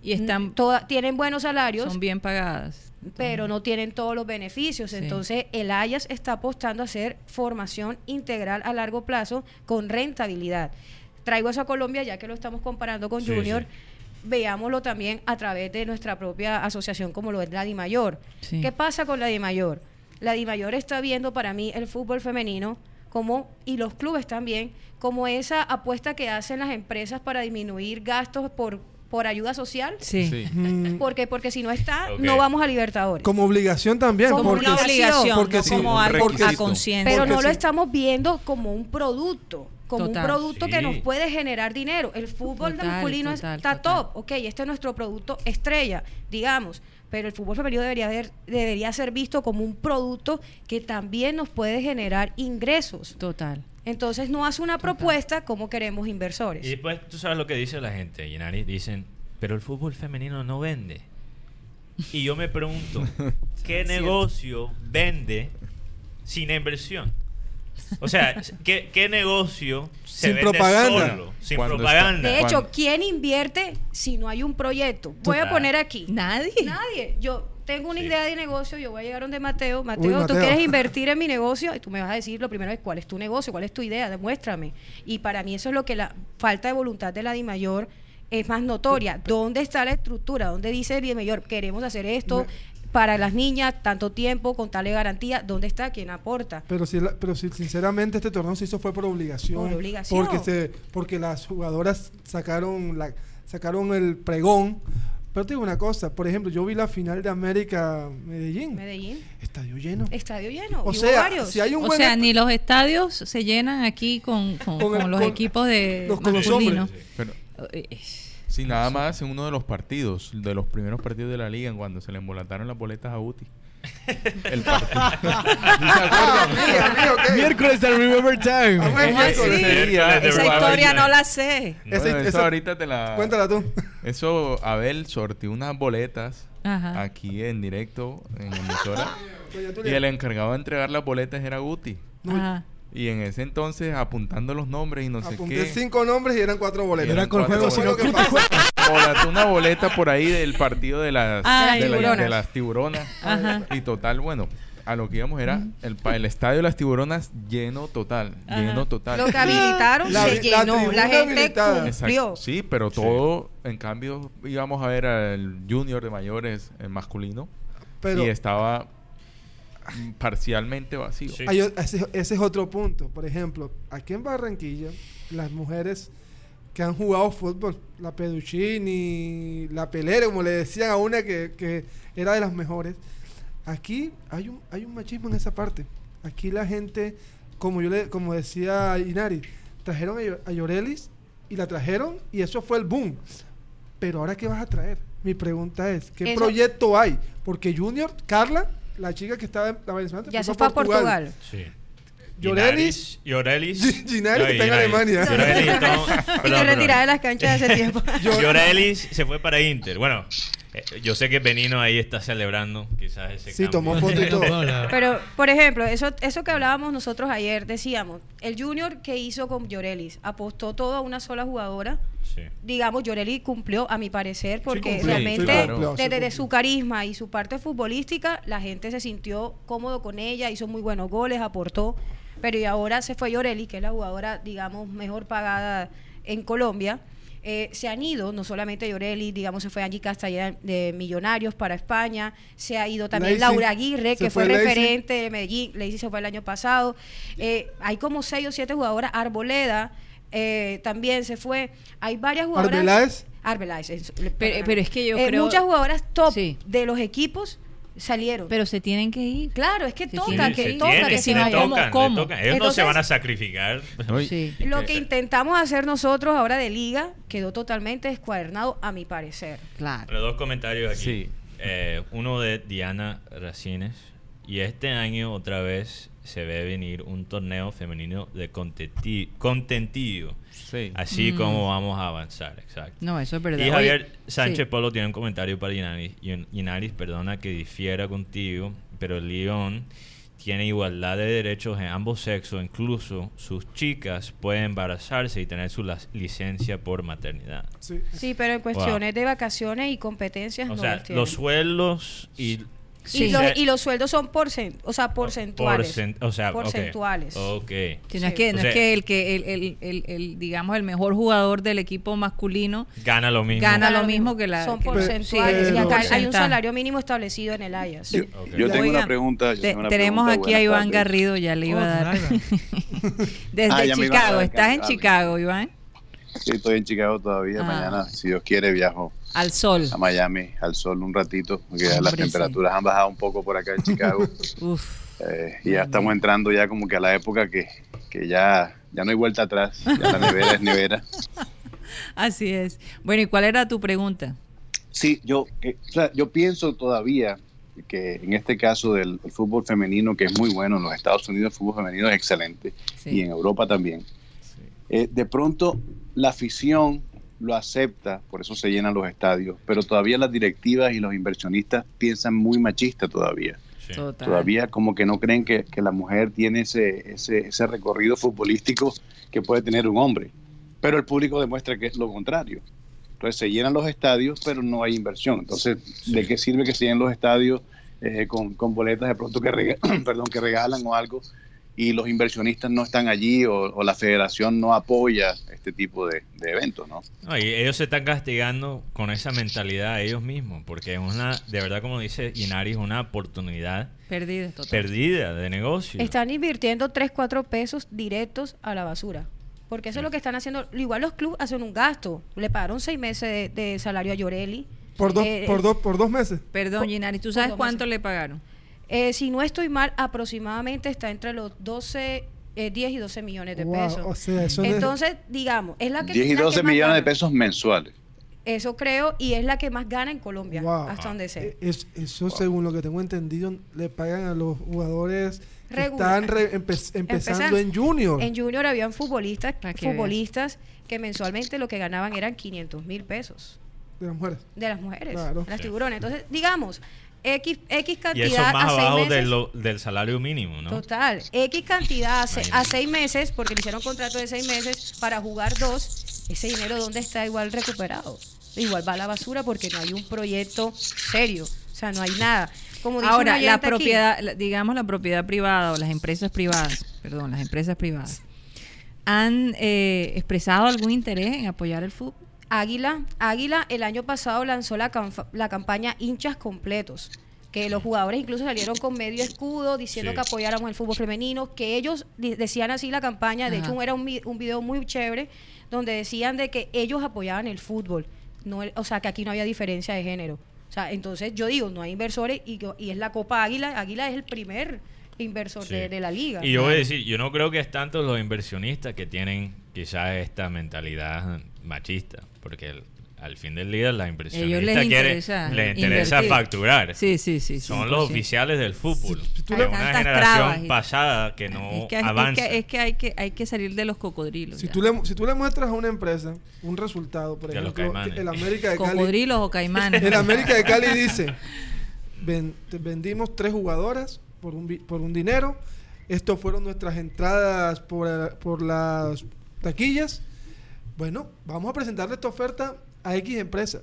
B: y están
D: tienen buenos salarios.
B: Son bien pagadas.
D: Pero no tienen todos los beneficios. Entonces, el Ayas está apostando a hacer formación integral a largo plazo con rentabilidad. Traigo eso a Colombia ya que lo estamos comparando con Junior. Veámoslo también a través de nuestra propia asociación como lo es la DIMAYOR. ¿Qué pasa con la DIMAYOR? La DIMAYOR está viendo para mí el fútbol femenino como, y los clubes también, como esa apuesta que hacen las empresas para disminuir gastos por por ayuda social.
B: Sí.
D: Porque, porque si no está, no vamos a Libertadores.
E: Como obligación también.
D: Como una obligación,
E: porque
D: como
B: algo a conciencia.
D: Pero no lo estamos viendo como un producto como un producto que nos puede generar dinero. El fútbol masculino está top, ok, este es nuestro producto estrella, digamos, pero el fútbol femenino debería, debería ser visto como un producto que también nos puede generar ingresos.
B: Total.
D: Entonces no hace una propuesta como queremos inversores.
C: Y después tú sabes lo que dice la gente, Yenari, dicen, pero el fútbol femenino no vende. Y yo me pregunto, ¿qué negocio vende sin inversión? O sea, ¿qué, negocio se sin vende propaganda. solo, sin propaganda?
D: de hecho, ¿quién invierte si no hay un proyecto? Voy a poner aquí.
B: Nadie.
D: Nadie. Yo tengo una idea de negocio, yo voy a llegar donde Mateo. Mateo, tú quieres invertir en mi negocio y tú me vas a decir lo primero es cuál es tu negocio, cuál es tu idea, demuéstrame. Y para mí eso es lo que la falta de voluntad de la DIMAYOR es más notoria. ¿Dónde está la estructura? ¿Dónde dice el DIMAYOR queremos hacer esto? Para las niñas, tanto tiempo, con tal garantía, ¿dónde está? ¿Quién aporta?
E: Pero si, pero si sinceramente este torneo se hizo fue por obligación.
D: Por obligación.
E: Porque, se, porque las jugadoras sacaron, la, sacaron el pregón pero te digo una cosa, por ejemplo, yo vi la final de América Medellín.
D: Medellín.
E: Estadio lleno.
D: Estadio lleno.
E: O sea, si hay un
B: o sea, ni los estadios se llenan aquí con, con, los equipos de
E: los, con los
F: Sí, nada más en uno de los partidos, de los primeros partidos de la liga, en cuando se le embolataron las boletas a Uti. el partido. ¿Se
A: Miércoles del Remember Time.
B: Esa historia no la sé.
F: eso ahorita te la...
E: Cuéntala tú.
F: Eso, Abel sortió unas boletas aquí en directo en emisora. y el encargado de entregar las boletas era Guti. Y en ese entonces apuntando los nombres y no sé qué. Apunté
E: cinco nombres y eran cuatro boletas.
A: Era con juego, sino que
F: una boleta por ahí del partido de las, de, las tiburonas. Y total, bueno, a lo que íbamos era el, el estadio de las tiburonas lleno total, lleno total.
D: Lo que habilitaron se llenó, la, gente cumplió.
F: Sí, pero todo, en cambio, íbamos a ver al junior de mayores, el masculino, y estaba parcialmente vacío.
E: ese, es otro punto. Por ejemplo, aquí en Barranquilla, las mujeres que han jugado fútbol, la Peduchini, la Pelera, como le decían a una que, que era de las mejores, aquí hay un, hay un machismo en esa parte. Aquí la gente, como yo le, como decía Inari, trajeron a, Llorelis y la trajeron y eso fue el boom. Pero ahora qué vas a traer? Mi pregunta es, ¿qué proyecto hay? Porque Junior, Carla, la chica que estaba en la
D: Ya se fue a Portugal. Sí.
E: Llorelis.
C: Llorelis.
E: Ginari está en Alemania.
D: y te retirada de las canchas hace tiempo.
C: Llorelis se fue para Inter. Bueno, yo sé que Benino ahí está celebrando quizás ese
E: Sí, tomó foto y todo.
D: Pero, por ejemplo, eso, eso que hablábamos nosotros ayer, decíamos, el Junior que hizo con Llorelis, apostó todo a una sola jugadora. Sí. Digamos, Llorelis cumplió, a mi parecer, porque realmente desde, su carisma y su parte futbolística, la gente se sintió cómodo con ella, hizo muy buenos goles, aportó. Pero y ahora se fue Llorelis, que es la jugadora, digamos, mejor pagada en Colombia eh, se han ido, no solamente Llorelli, digamos, se fue Angie Castellán de Millonarios para España, se ha ido también Laura Aguirre, que fue, referente de Medellín, Lacey se fue el año pasado. Eh, hay como seis o siete jugadoras, Arboleda eh, también se fue. Hay varias jugadoras.
E: Arbeláez.
B: Pero, pero, es que yo creo.
D: Muchas jugadoras top de los equipos salieron.
B: Pero se tienen que ir.
D: Claro, es que toca, que toca,
C: que si no, ¿cómo? Ellos no se van a sacrificar.
D: Lo que intentamos hacer nosotros ahora de liga quedó totalmente descuadernado, a mi parecer.
C: Claro. Pero dos comentarios aquí. Eh, uno de Diana Racines. Y este año otra vez se ve venir un torneo femenino de contentillo. Sí. Así mm. como vamos a avanzar, exacto.
B: No, eso es verdad.
C: Y Javier Sánchez Polo tiene un comentario para Yinaris. Yinaris, perdona que difiera contigo, pero el León tiene igualdad de derechos en ambos sexos, incluso sus chicas pueden embarazarse y tener su licencia por maternidad.
D: Sí, pero en cuestiones de vacaciones y competencias
C: o sea, los sueldos y
D: y, los, sueldos son porcent, o sea, porcentuales.
C: o sea,
D: porcentuales.
C: Okay.
B: No, es que, no es que, el, que el, el, el, digamos, el mejor jugador del equipo masculino
C: gana lo mismo.
B: Gana lo mismo que la.
D: Son porcentuales. y acá hay un salario mínimo establecido en el AYAS.
G: Yo, tengo una pregunta.
B: tenemos aquí a Iván Garrido, ya le iba a dar. Desde ah, Chicago. ¿Estás en Chicago, Iván?
G: Sí, estoy en Chicago todavía. Ah. Mañana, si Dios quiere, viajo.
B: Al sol.
G: A Miami, al sol un ratito, porque las temperaturas han bajado un poco por acá en Chicago. Eh, y ya estamos entrando ya como que a la época que, que ya, ya no hay vuelta atrás. Ya la nevera es nevera.
B: Así es. Bueno, ¿y cuál era tu pregunta?
G: Sí, yo, eh, yo pienso todavía que en este caso del fútbol femenino, que es muy bueno, en los Estados Unidos el fútbol femenino es excelente y en Europa también. Eh, de pronto la afición lo acepta, por eso se llenan los estadios, pero todavía las directivas y los inversionistas piensan muy machista todavía. Todavía como que no creen que, la mujer tiene ese, ese, recorrido futbolístico que puede tener un hombre. Pero el público demuestra que es lo contrario. Entonces se llenan los estadios, pero no hay inversión. Entonces, ¿de qué sirve que se llenen los estadios eh, con, con, boletas de pronto que, perdón, que regalan o algo y los inversionistas no están allí o, la federación no apoya este tipo de, eventos, ¿no?
C: y ellos se están castigando con esa mentalidad ellos mismos, porque es una, de verdad como dice Inari, es una oportunidad
B: perdida,
C: perdida de negocio.
D: Están invirtiendo 3, 4 pesos directos a la basura. Porque eso es lo que están haciendo. Igual los clubes hacen un gasto. Le pagaron seis meses de, salario a Llorelli.
E: Por, dos eh, por, dos por dos meses.
B: Perdón, Inari, ¿tú sabes cuánto le pagaron?
D: Eh, si no estoy mal, aproximadamente está entre los 12, 10 eh, y 12 millones de pesos. Entonces, digamos, es la que...
G: 10 y 12 millones de pesos mensuales.
D: Eso creo y es la que más gana en Colombia, hasta donde sé.
E: E, eso, según lo que tengo entendido, le pagan a los jugadores que están empezando en Junior.
D: En Junior habían futbolistas, futbolistas que mensualmente lo que ganaban eran 500 mil pesos.
E: De las mujeres.
D: De las mujeres, las tiburones. Entonces, digamos, X, X cantidad.
C: Y eso más abajo del salario mínimo, ¿no?
D: Total. X cantidad a, seis meses, porque le hicieron contrato de seis meses para jugar dos. Ese dinero, ¿dónde está igual recuperado? Igual va a la basura porque no hay un proyecto serio. O sea, no hay nada.
B: Como Ahora, la propiedad, digamos la propiedad privada o las empresas privadas, perdón, las empresas privadas, ¿han eh, expresado algún interés en apoyar el fútbol?
D: Águila, Águila el año pasado lanzó la, la campaña hinchas completos que los jugadores incluso salieron con medio escudo diciendo que apoyáramos el fútbol femenino, que ellos decían así la campaña, de hecho era un, un, video muy chévere donde decían de que ellos apoyaban el fútbol, no o sea, que aquí no había diferencia de género. O sea, entonces yo digo, no hay inversores y, y es la Copa Águila, Águila es el primer inversor de, de, la liga.
C: Y yo voy a decir, yo no creo que es tanto los inversionistas que tienen quizás esta mentalidad machista, porque al fin del día la inversionista les interesa, les interesa facturar.
B: Sí, sí, sí.
C: Son los oficiales del fútbol. hay una generación pasada que no avanza.
B: Es que, hay que hay que salir de los cocodrilos.
E: Si tú, le, si tú le muestras a una empresa un resultado, por ejemplo, el América de
B: Cali. Cocodrilos o caimanes.
E: El América de Cali dice, vendimos tres jugadoras por un, por un dinero. Estos fueron nuestras entradas por, por las taquillas bueno, vamos a presentarle esta oferta a X empresa.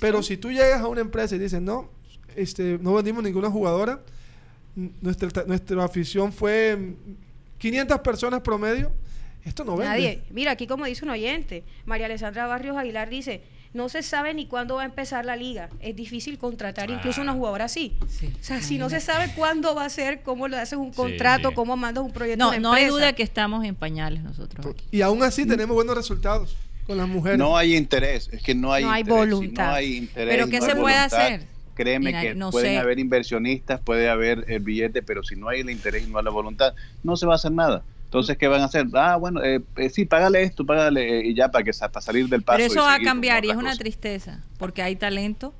E: Pero si tú llegas a una empresa y dices, no, este, no vendimos ninguna jugadora, nuestra, nuestra afición fue 500 personas promedio, esto no vende. Nadie.
D: Mira, aquí como dice un oyente, María Alessandra Barrios Aguilar dice, no se sabe ni cuándo va a empezar la liga. Es difícil contratar incluso una jugadora así. o sea, si no se sabe cuándo va a ser, cómo le haces un contrato, cómo mandas un proyecto.
B: No, no hay duda que estamos en pañales nosotros.
E: Y aún así tenemos buenos resultados con las mujeres.
G: No hay interés, es que no hay,
D: no hay voluntad.
G: no hay interés.
B: Pero ¿qué se puede hacer?
G: Créeme que pueden haber inversionistas, puede haber el billete, pero si no hay el interés y no hay la voluntad, no se va a hacer nada. Entonces, ¿qué van a hacer? Ah, bueno, eh, eh sí, págale esto, págale, eh, y ya para, que, para salir del paso.
B: Pero eso va a cambiar y es una tristeza, porque hay talento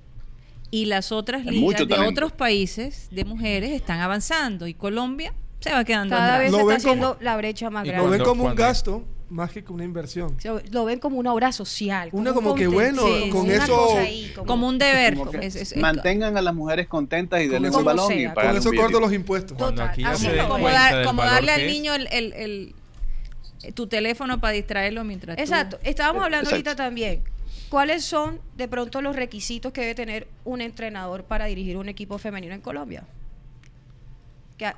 B: y las otras ligas de otros países de mujeres están avanzando y Colombia se va quedando
D: Cada vez se está haciendo la brecha más grande.
E: Lo ven como un gasto más que como una inversión.
D: Lo ven como una obra social.
E: Una como, que bueno, con eso...
B: como, un deber.
G: mantengan a las mujeres contentas y denle un balón y
E: Con eso corto los impuestos.
B: como, darle al niño el, tu teléfono para distraerlo mientras
D: Exacto. Estábamos hablando ahorita también. ¿Cuáles son de pronto los requisitos que debe tener un entrenador para dirigir un equipo femenino en Colombia?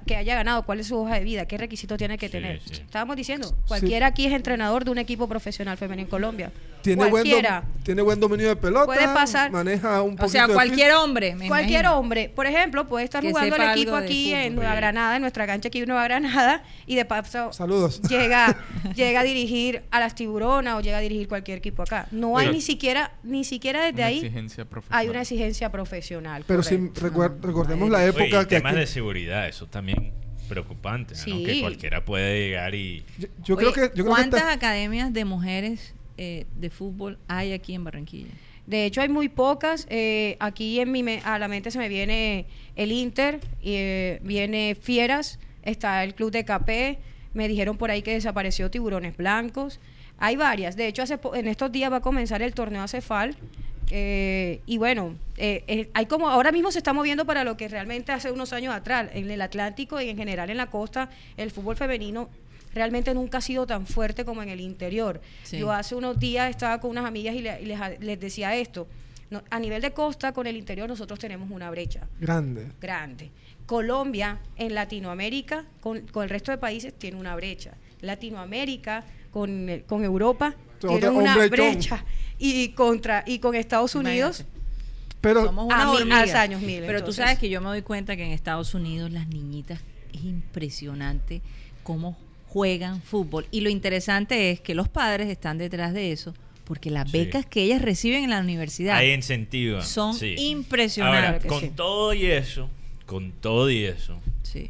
D: Que, haya ganado, cuál es su hoja de vida, qué requisitos tiene que tener. Estábamos diciendo, cualquiera aquí es entrenador de un equipo profesional femenino en Colombia.
E: Tiene cualquiera. Buen tiene buen dominio de pelota. Puede pasar. Maneja un poquito
B: O sea, cualquier hombre.
D: cualquier hombre. Por ejemplo, puede estar jugando el equipo aquí en Nueva Granada, en nuestra cancha aquí en Nueva Granada, y de paso
E: Saludos.
D: Llega, llega a dirigir a las tiburonas o llega a dirigir cualquier equipo acá. No hay ni siquiera, ni siquiera desde ahí hay una exigencia profesional.
E: Pero si recordemos la época
C: que. Temas de seguridad, eso también preocupante, que cualquiera puede llegar y...
B: Yo, creo que... ¿Cuántas academias de mujeres eh, de fútbol hay aquí en Barranquilla?
D: De hecho, hay muy pocas. Eh, aquí en mi a la mente se me viene el Inter, eh, viene Fieras, está el Club de KP, me dijeron por ahí que desapareció Tiburones Blancos. Hay varias. De hecho, hace en estos días va a comenzar el torneo Acefal, eh, y bueno, eh, hay como ahora mismo se está moviendo para lo que realmente hace unos años atrás, en el Atlántico y en general en la costa, el fútbol femenino realmente nunca ha sido tan fuerte como en el interior. Yo hace unos días estaba con unas amigas y, les, decía esto. a nivel de costa, con el interior nosotros tenemos una brecha.
E: Grande.
D: Grande. Colombia, en Latinoamérica, con, con el resto de países, tiene una brecha. Latinoamérica, con, con Europa, tiene una brecha y contra y con Estados Unidos
B: pero somos una años mil, pero tú sabes que yo me doy cuenta que en Estados Unidos las niñitas es impresionante cómo juegan fútbol y lo interesante es que los padres están detrás de eso porque las becas que ellas reciben en la universidad
C: hay incentivos
B: son impresionantes
C: con todo y eso con todo y eso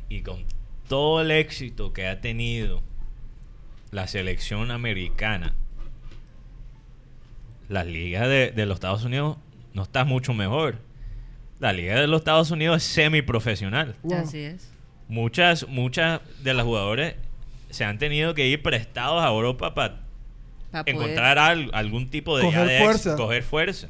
C: y con todo el éxito que ha tenido la selección americana la liga de, los Estados Unidos no está mucho mejor. La liga de los Estados Unidos es semiprofesional.
B: Así es.
C: Muchas, muchas de las jugadores se han tenido que ir prestados a Europa para encontrar algún tipo de
E: coger fuerza.
C: coger fuerza.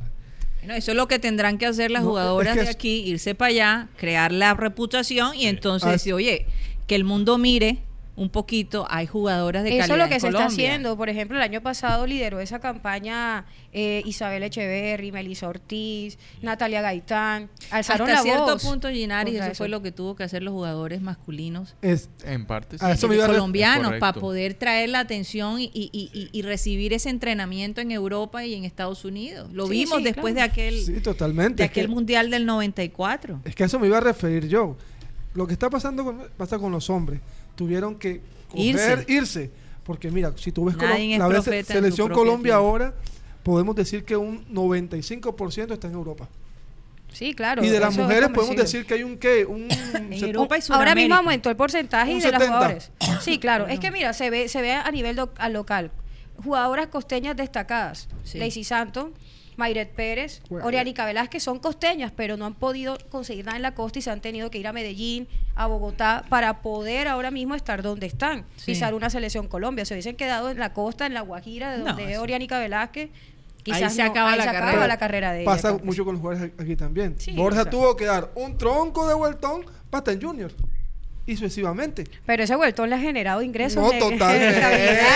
B: eso es lo que tendrán que hacer las jugadoras de aquí, irse para allá, crear la reputación y entonces ah, decir, oye, que el mundo mire un poquito, hay jugadoras de calidad
D: Eso es lo que se está haciendo. Por ejemplo, el año pasado lideró esa campaña eh, Isabel Echeverry, Melissa Ortiz, Natalia Gaitán.
B: Alzaron Hasta cierto punto, Ginari, eso, fue lo que tuvo que hacer los jugadores masculinos.
F: Es, en parte,
B: colombianos, para poder traer la atención y, recibir ese entrenamiento en Europa y en Estados Unidos. Lo vimos después de aquel,
E: totalmente.
B: De aquel Mundial del 94.
E: Es que a eso me iba a referir yo. Lo que está pasando pasa con los hombres tuvieron que irse. Porque mira, si tú ves la selección Colombia ahora, podemos decir que un 95% está en Europa.
D: Sí, claro.
E: Y de las mujeres podemos decir que hay un qué, un
D: Ahora mismo aumentó el porcentaje de las jugadoras. Sí, claro. es que mira, se ve se ve a nivel local. Jugadoras costeñas destacadas. Sí. Lacey Santos, Mayret Pérez, Oriánica Velázquez son costeñas, pero no han podido conseguir nada en la costa y se han tenido que ir a Medellín, a Bogotá, para poder ahora mismo estar donde están, pisar una selección Colombia. Se hubiesen quedado en la costa, en la Guajira, de donde es Oriánica Velázquez.
B: Quizás ahí se, acaba, la carrera.
D: la, carrera. de
E: Pasa mucho con los jugadores aquí también. Borja tuvo que dar un tronco de vueltón para estar en Junior y sucesivamente.
D: Pero ese vueltón le ha generado ingresos.
E: No, totalmente.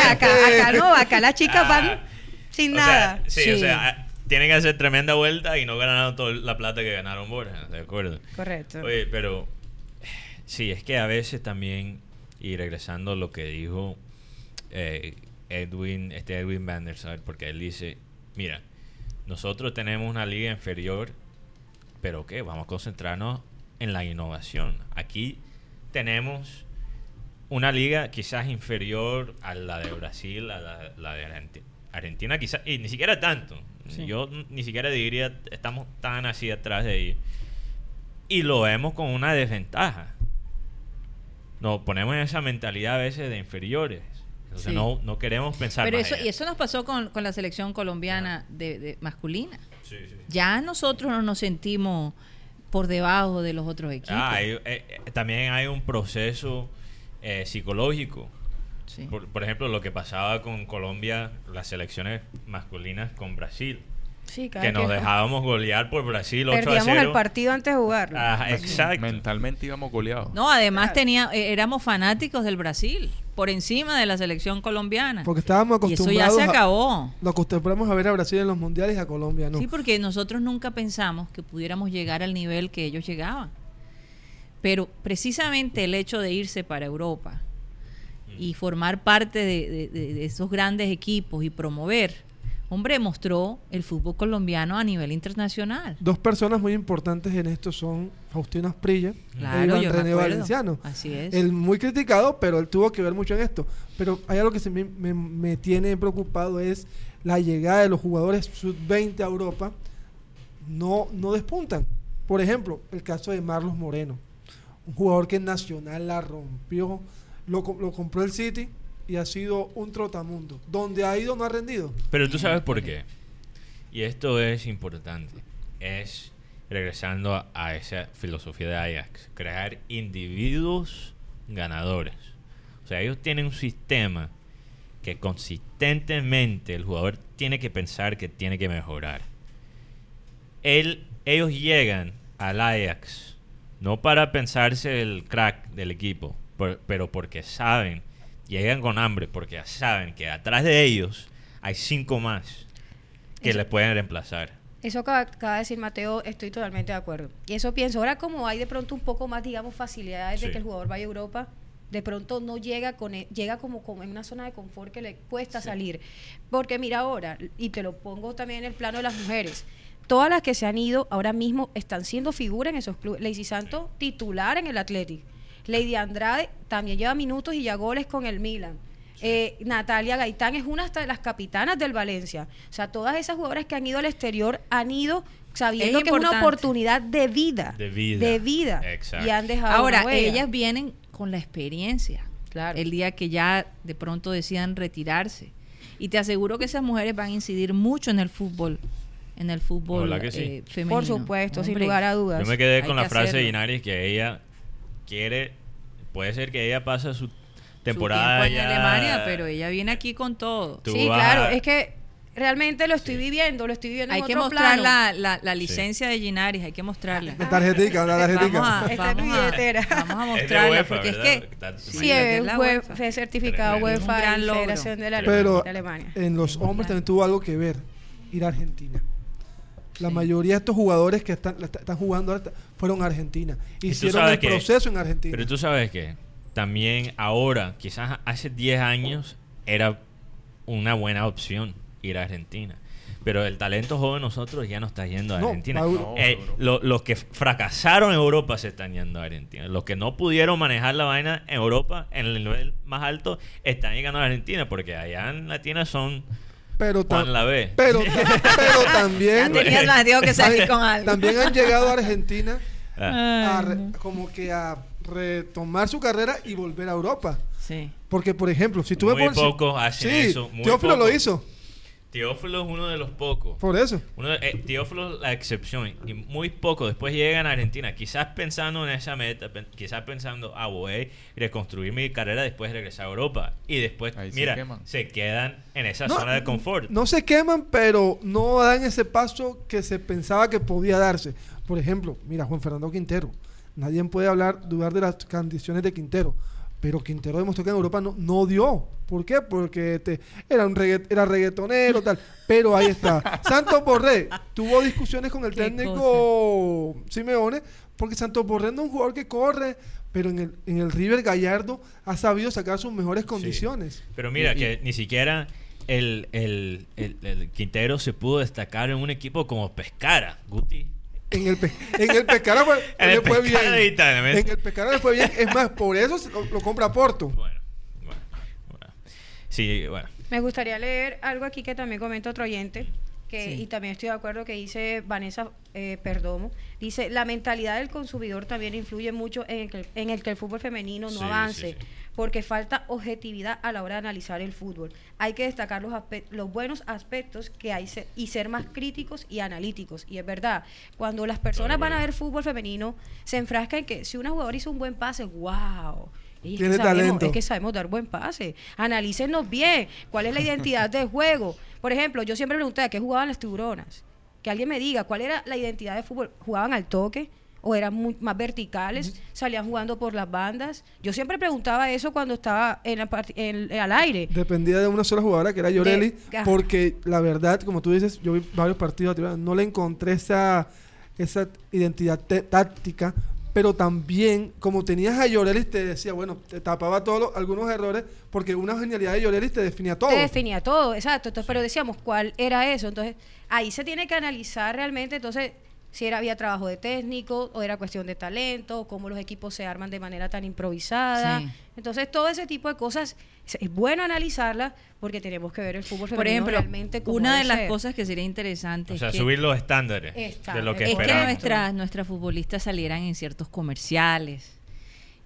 D: acá, acá, no, acá las chicas van ah. sin nada.
C: sí, o sea, tienen que hacer tremenda vuelta y no ganaron toda la plata que ganaron Borja, ¿de acuerdo?
D: Correcto.
C: Oye, pero sí, es que a veces también, y regresando a lo que dijo eh, Edwin, este Edwin Van der Sar, porque él dice, mira, nosotros tenemos una liga inferior, pero ¿qué? Vamos a concentrarnos en la innovación. Aquí tenemos una liga quizás inferior a la de Brasil, a la, la de Argentina. Argentina quizás, y ni siquiera tanto, yo ni siquiera diría estamos tan así atrás de ellos. Y lo vemos con una desventaja. Nos ponemos en esa mentalidad a veces de inferiores. Entonces no, no queremos pensar
B: Pero eso, y eso nos pasó con, la selección colombiana de, masculina. Ya nosotros no nos sentimos por debajo de los otros equipos.
C: Ah, eh, eh, también hay un proceso eh, psicológico por, ejemplo, lo que pasaba con Colombia, las selecciones masculinas con Brasil. que nos dejábamos golear por Brasil 8
D: a 0. el partido antes de jugar.
C: exacto.
F: Mentalmente íbamos goleados.
B: No, además tenía, eh, éramos fanáticos del Brasil, por encima de la selección colombiana.
E: Porque estábamos acostumbrados.
B: Y eso ya se acabó.
E: nos acostumbramos a ver a Brasil en los mundiales y a Colombia no.
B: Sí, porque nosotros nunca pensamos que pudiéramos llegar al nivel que ellos llegaban. Pero precisamente el hecho de irse para Europa y formar parte de, esos grandes equipos y promover, hombre, mostró el fútbol colombiano a nivel internacional.
E: Dos personas muy importantes en esto son Faustino Asprilla
B: claro,
E: y René Valenciano.
B: Así es.
E: Él muy criticado, pero él tuvo que ver mucho en esto. Pero hay algo que se me, me tiene preocupado es la llegada de los jugadores sub-20 a Europa. No, no despuntan. Por ejemplo, el caso de Marlos Moreno, un jugador que en Nacional la rompió, lo, compró el City y ha sido un trotamundo. Donde ha ido no ha rendido.
C: Pero tú sabes por qué. Y esto es importante. Es regresando a, esa filosofía de Ajax. Crear individuos ganadores. O sea, ellos tienen un sistema que consistentemente el jugador tiene que pensar que tiene que mejorar. Él, ellos llegan al Ajax no para pensarse el crack del equipo, pero porque saben, llegan con hambre, porque saben que atrás de ellos hay cinco más que les pueden reemplazar.
D: Eso acaba, de decir Mateo, estoy totalmente de acuerdo. Y eso pienso, ahora como hay de pronto un poco más, digamos, facilidades de que el jugador vaya a Europa, de pronto no llega con e, llega como, en una zona de confort que le cuesta salir. Porque mira ahora, y te lo pongo también en el plano de las mujeres, todas las que se han ido ahora mismo están siendo figura en esos clubes. Lacey Santo titular en el Athletic. Lady Andrade también lleva minutos y ya goles con el Milan. Eh, Natalia Gaitán es una de las capitanas del Valencia. O sea, todas esas jugadoras que han ido al exterior han ido sabiendo que es una oportunidad de vida.
C: De vida.
D: De vida.
C: Exacto.
D: Y han dejado
B: Ahora, ellas vienen con la experiencia. Claro. El día que ya de pronto decidan retirarse. Y te aseguro que esas mujeres van a incidir mucho en el fútbol en el fútbol eh, femenino.
D: Por supuesto, sin lugar a dudas.
C: Yo me quedé con la frase de Inaris que ella quiere, puede ser que ella pase su temporada
B: en Alemania, pero ella viene aquí con todo.
D: Sí, claro, es que realmente lo estoy viviendo, lo estoy viviendo
B: hay que mostrar La, la, licencia de Ginaris, hay que mostrarla.
E: La tarjetica, la tarjetica.
D: Vamos a, Esta es mi billetera.
B: Vamos a mostrarla, porque es que...
D: Sí, es, web, certificado UEFA la Federación de la
E: Pero en los hombres también tuvo algo que ver ir a Argentina. La mayoría de estos jugadores que están, están jugando ahora fueron a Argentina. Hicieron el proceso en Argentina.
C: Pero tú sabes que también ahora, quizás hace 10 años, era una buena opción ir a Argentina. Pero el talento joven nosotros ya no está yendo a Argentina. Eh, los que fracasaron en Europa se están yendo a Argentina. Los que no pudieron manejar la vaina en Europa, en el nivel más alto, están llegando a Argentina. Porque allá en Latina son
E: pero,
C: la B.
E: pero, pero también.
B: que salir con algo.
E: También han llegado a Argentina ah. como que a retomar su carrera y volver a Europa.
B: Sí.
E: Porque, por ejemplo, si tú
C: muy me pones. Pocos hacen eso. Muy
E: Teófilo lo hizo.
C: Teófilo es uno de los pocos.
E: Por eso.
C: Uno eh, Teófilo la excepción. Y muy poco después llegan a Argentina. Quizás pensando en esa meta, quizás pensando, ah, voy a reconstruir mi carrera después de regresar a Europa. Y después, mira, se, quedan en esa zona de confort.
E: No se queman, pero no dan ese paso que se pensaba que podía darse. Por ejemplo, mira, Juan Fernando Quintero. Nadie puede hablar, dudar de las condiciones de Quintero. Pero Quintero demostró que en Europa no, no dio. ¿Por qué? Porque te, era un era reggaetonero, tal. Pero ahí está. Santos Borré tuvo discusiones con el técnico Simeone, porque Santos Borré no es un jugador que corre, pero en el, en el River Gallardo ha sabido sacar sus mejores condiciones.
C: Pero mira, que ni siquiera el, el, el, Quintero se pudo destacar en un equipo como Pescara, Guti.
E: En el, en el Pescara le fue bien. En el Pescara le fue bien. Es más, por eso lo, compra Porto.
C: Bueno, bueno, bueno. Sí, bueno.
D: Me gustaría leer algo aquí que también comenta otro oyente. Que, Y también estoy de acuerdo que dice Vanessa eh, Perdomo. Dice, la mentalidad del consumidor también influye mucho en el que, en el, que el fútbol femenino no avance porque falta objetividad a la hora de analizar el fútbol. Hay que destacar los, los buenos aspectos que hay y ser más críticos y analíticos. Y es verdad, cuando las personas van a ver fútbol femenino, se enfrascan en que si una jugadora hizo un buen pase, wow.
E: Tiene talento.
D: Es que sabemos dar buen pase. Analícenos bien. ¿Cuál es la identidad del juego? Por ejemplo, yo siempre pregunté a qué jugaban las tiburonas. Que alguien me diga cuál era la identidad de fútbol. ¿Jugaban al toque? o eran muy, más verticales, salían jugando por las bandas. Yo siempre preguntaba eso cuando estaba en, al aire.
E: Dependía de una sola jugadora que era Llorelli, porque la verdad, como tú dices, yo vi varios partidos, no le encontré esa, esa identidad táctica, pero también, como tenías a Llorelis, te decía, bueno, te tapaba todos algunos errores, porque una genialidad de Llorelis te definía todo. Te
D: definía todo, exacto. Entonces, pero decíamos, ¿cuál era eso? Entonces, ahí se tiene que analizar realmente, entonces, si era, había trabajo de técnico o era cuestión de talento, o cómo los equipos se arman de manera tan improvisada. Entonces, todo ese tipo de cosas es bueno analizarlas porque tenemos que ver el fútbol
B: Por ejemplo, realmente una de las cosas que sería interesante
C: o sea, subir los estándares de lo que
B: es que nuestras nuestras futbolistas salieran en ciertos comerciales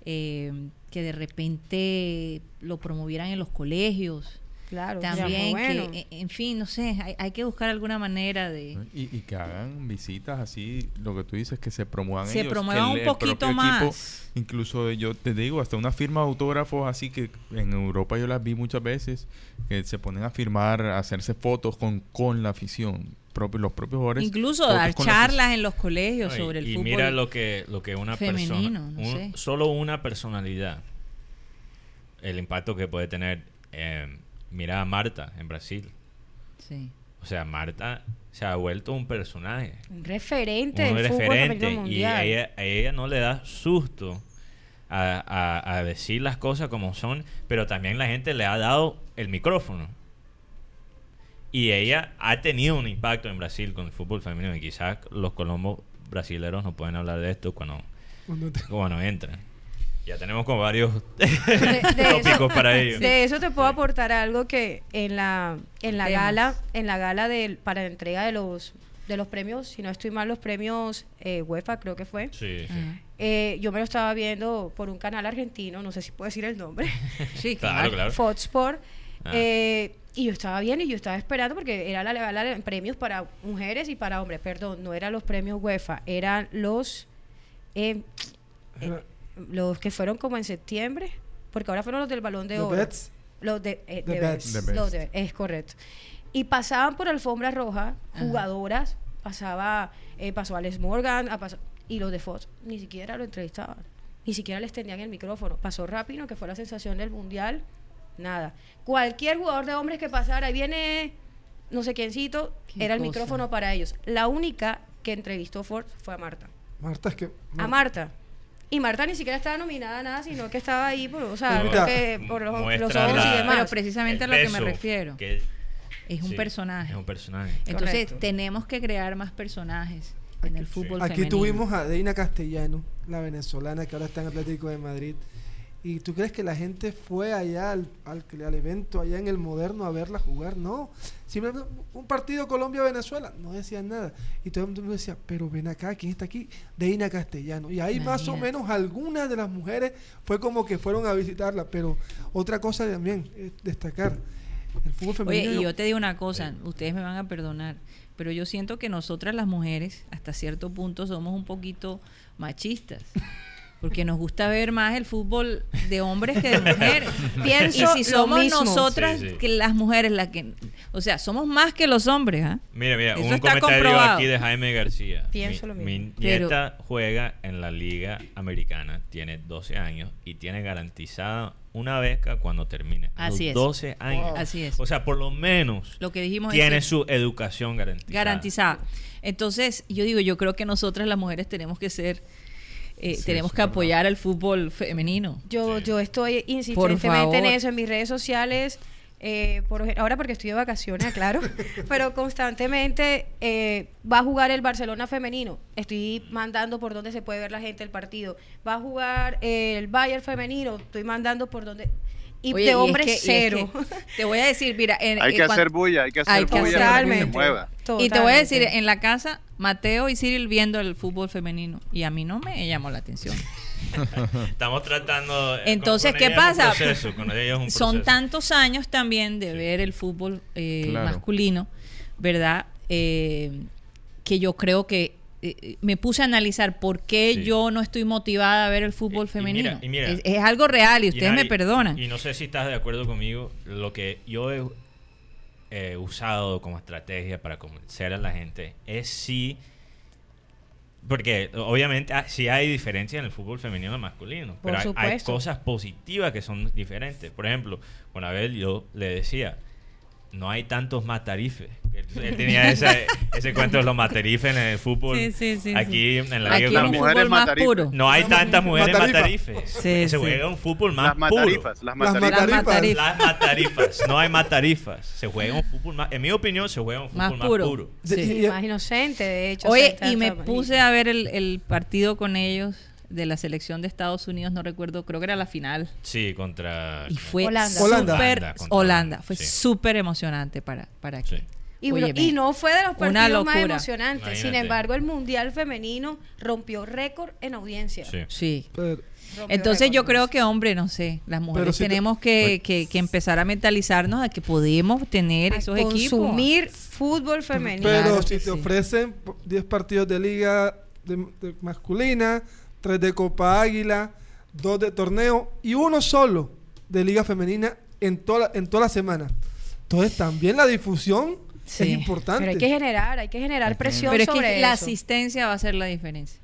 B: eh, que de repente lo promovieran en los colegios
D: Claro,
B: también que, en fin, no sé, hay, que buscar alguna manera de...
F: Y, que hagan visitas así, lo que tú dices, que se promuevan
B: se promuevan un poquito más.
F: incluso yo te digo, hasta una firma de autógrafos así que en Europa yo las vi muchas veces, que se ponen a firmar, a hacerse fotos con, con la afición. los propios jugadores.
B: Incluso dar charlas en los colegios sobre el fútbol.
C: Y mira lo que, lo que una persona, solo una personalidad, el impacto que puede tener... Eh, Mira a Marta en Brasil.
B: Sí.
C: O sea, Marta se ha vuelto un personaje.
D: Un referente.
C: Un referente. Y a ella, no le da susto a, decir las cosas como son, pero también la gente le ha dado el micrófono. Y ella ha tenido un impacto en Brasil con el fútbol femenino. Y quizás los colombos brasileños no pueden hablar de esto cuando, cuando entran. Ya tenemos como varios tópicos para ello.
D: De eso te puedo aportar algo que en la en la gala, en la gala del para la entrega de los de los premios, si no estoy mal, los premios eh, UEFA creo que fue.
C: Sí, sí.
D: Eh, yo me lo estaba viendo por un canal argentino, no sé si puedo decir el nombre.
B: sí, claro, claro.
D: Fox Sport. Ah. Eh, y yo estaba bien y yo estaba esperando porque era la, la, premios para mujeres y para hombres, perdón, no eran los premios UEFA, eran los eh, eh, los que fueron como en septiembre, porque ahora fueron los del balón de oro. Los de, eh, Los de, es correcto. Y pasaban por alfombra roja jugadoras, pasaba, eh, pasó Alex Morgan, y los de Fox ni siquiera lo entrevistaban, ni siquiera les tenían el micrófono. Pasó rápido, que fue la sensación del mundial, nada. Cualquier jugador de hombres que pasara, ahí viene no sé quiéncito, era el micrófono para ellos. La única que entrevistó Ford fue a Marta.
E: Marta es que...
D: A Marta. Y Marta ni siquiera estaba nominada a nada, sino que estaba ahí por, o sea, por los, ojos y demás.
B: Pero precisamente a lo que me refiero. es un personaje.
C: Es un personaje.
B: Entonces, tenemos que crear más personajes en el fútbol
E: Aquí tuvimos a Deina Castellano, la venezolana que ahora está en Atlético de Madrid. ¿Y tú crees que la gente fue allá al, al, evento, allá en el Moderno, a verla jugar? No. Simplemente un partido Colombia-Venezuela. No decían nada. Y todo el mundo decía, pero ven acá, ¿quién está aquí? Deina Castellano. Y ahí más o menos algunas de las mujeres fue como que fueron a visitarla. Pero otra cosa también es destacar. El fútbol femenino.
B: Oye, y yo te digo una cosa, ustedes me van a perdonar, pero yo siento que nosotras las mujeres, hasta cierto punto, somos un poquito machistas porque nos gusta ver más el fútbol de hombres que de mujeres. Pienso y si somos nosotras que las mujeres las que, o sea, somos más que los hombres, ¿ah?
C: Mira, mira, un comentario aquí de Jaime García. Pienso mi, lo mismo. Mi nieta juega en la liga americana, tiene 12 años y tiene garantizada una beca cuando termine.
B: Así
C: es. 12 años.
B: Así es.
C: O sea, por lo menos
B: lo que dijimos
C: tiene su educación garantizada.
B: Garantizada. Entonces, yo digo, yo creo que nosotras las mujeres tenemos que ser eh, tenemos que apoyar al fútbol femenino.
D: Yo, yo estoy insistentemente en eso, en mis redes sociales. Eh, por, ahora porque estoy de vacaciones, claro, pero constantemente eh, va a jugar el Barcelona femenino. Estoy mandando por donde se puede ver la gente el partido. Va a jugar el Bayern femenino. Estoy mandando por donde y de hombre cero.
B: te voy a decir, mira,
G: hay que hacer bulla, hay que hacer bulla para que se mueva.
B: Y te voy a decir, en la casa, Mateo y Cyril viendo el fútbol femenino y a mí no me llamó la atención.
C: Estamos tratando.
B: Eh, Entonces, ¿qué pasa? Son tantos años también de ver el fútbol eh, masculino, ¿verdad? Eh, que yo creo que eh, me puse a analizar por qué yo no estoy motivada a ver el fútbol femenino. es, algo real y ustedes me perdonan.
C: Y no sé si estás de acuerdo conmigo, lo que yo he usado como estrategia para convencer a la gente es si... Porque obviamente ah, sí hay diferencia en el fútbol femenino y masculino, pero hay, hay, cosas positivas que son diferentes. Por ejemplo, una vez yo le decía, no hay tantos matarifes. Él tenía ese, ese cuento de los matarifes en el fútbol. Aquí en la
B: Liga
C: Aquí
B: mujeres más puro.
C: No hay tantas mujeres matarifes. se juega un fútbol más las puro.
G: Las matarifas.
C: Las matarifas. No hay matarifas. Se juega un fútbol más. En mi opinión, se juega un fútbol más puro.
D: Más inocente, de hecho.
B: Oye, y me puse a ver el, el partido con ellos de la selección de Estados Unidos, no recuerdo, creo que era la final.
C: Sí, contra...
B: Y fue Holanda. Holanda, Fue súper emocionante para, para aquí.
D: Y, y, no fue de los partidos más emocionantes. Sin embargo, el Mundial Femenino rompió récord en audiencia.
B: Sí. Entonces yo creo que, hombre, no sé, las mujeres tenemos que, que, que, empezar a mentalizarnos de que podemos tener esos equipos.
D: Consumir fútbol femenino.
E: Pero si te ofrecen 10 partidos de liga de masculina, tres de Copa Águila, dos de torneo y uno solo de Liga Femenina en toda, en toda la semana. Entonces también la difusión es importante.
D: Pero hay que generar, hay que generar presión Pero es que
B: la asistencia va a ser la diferencia.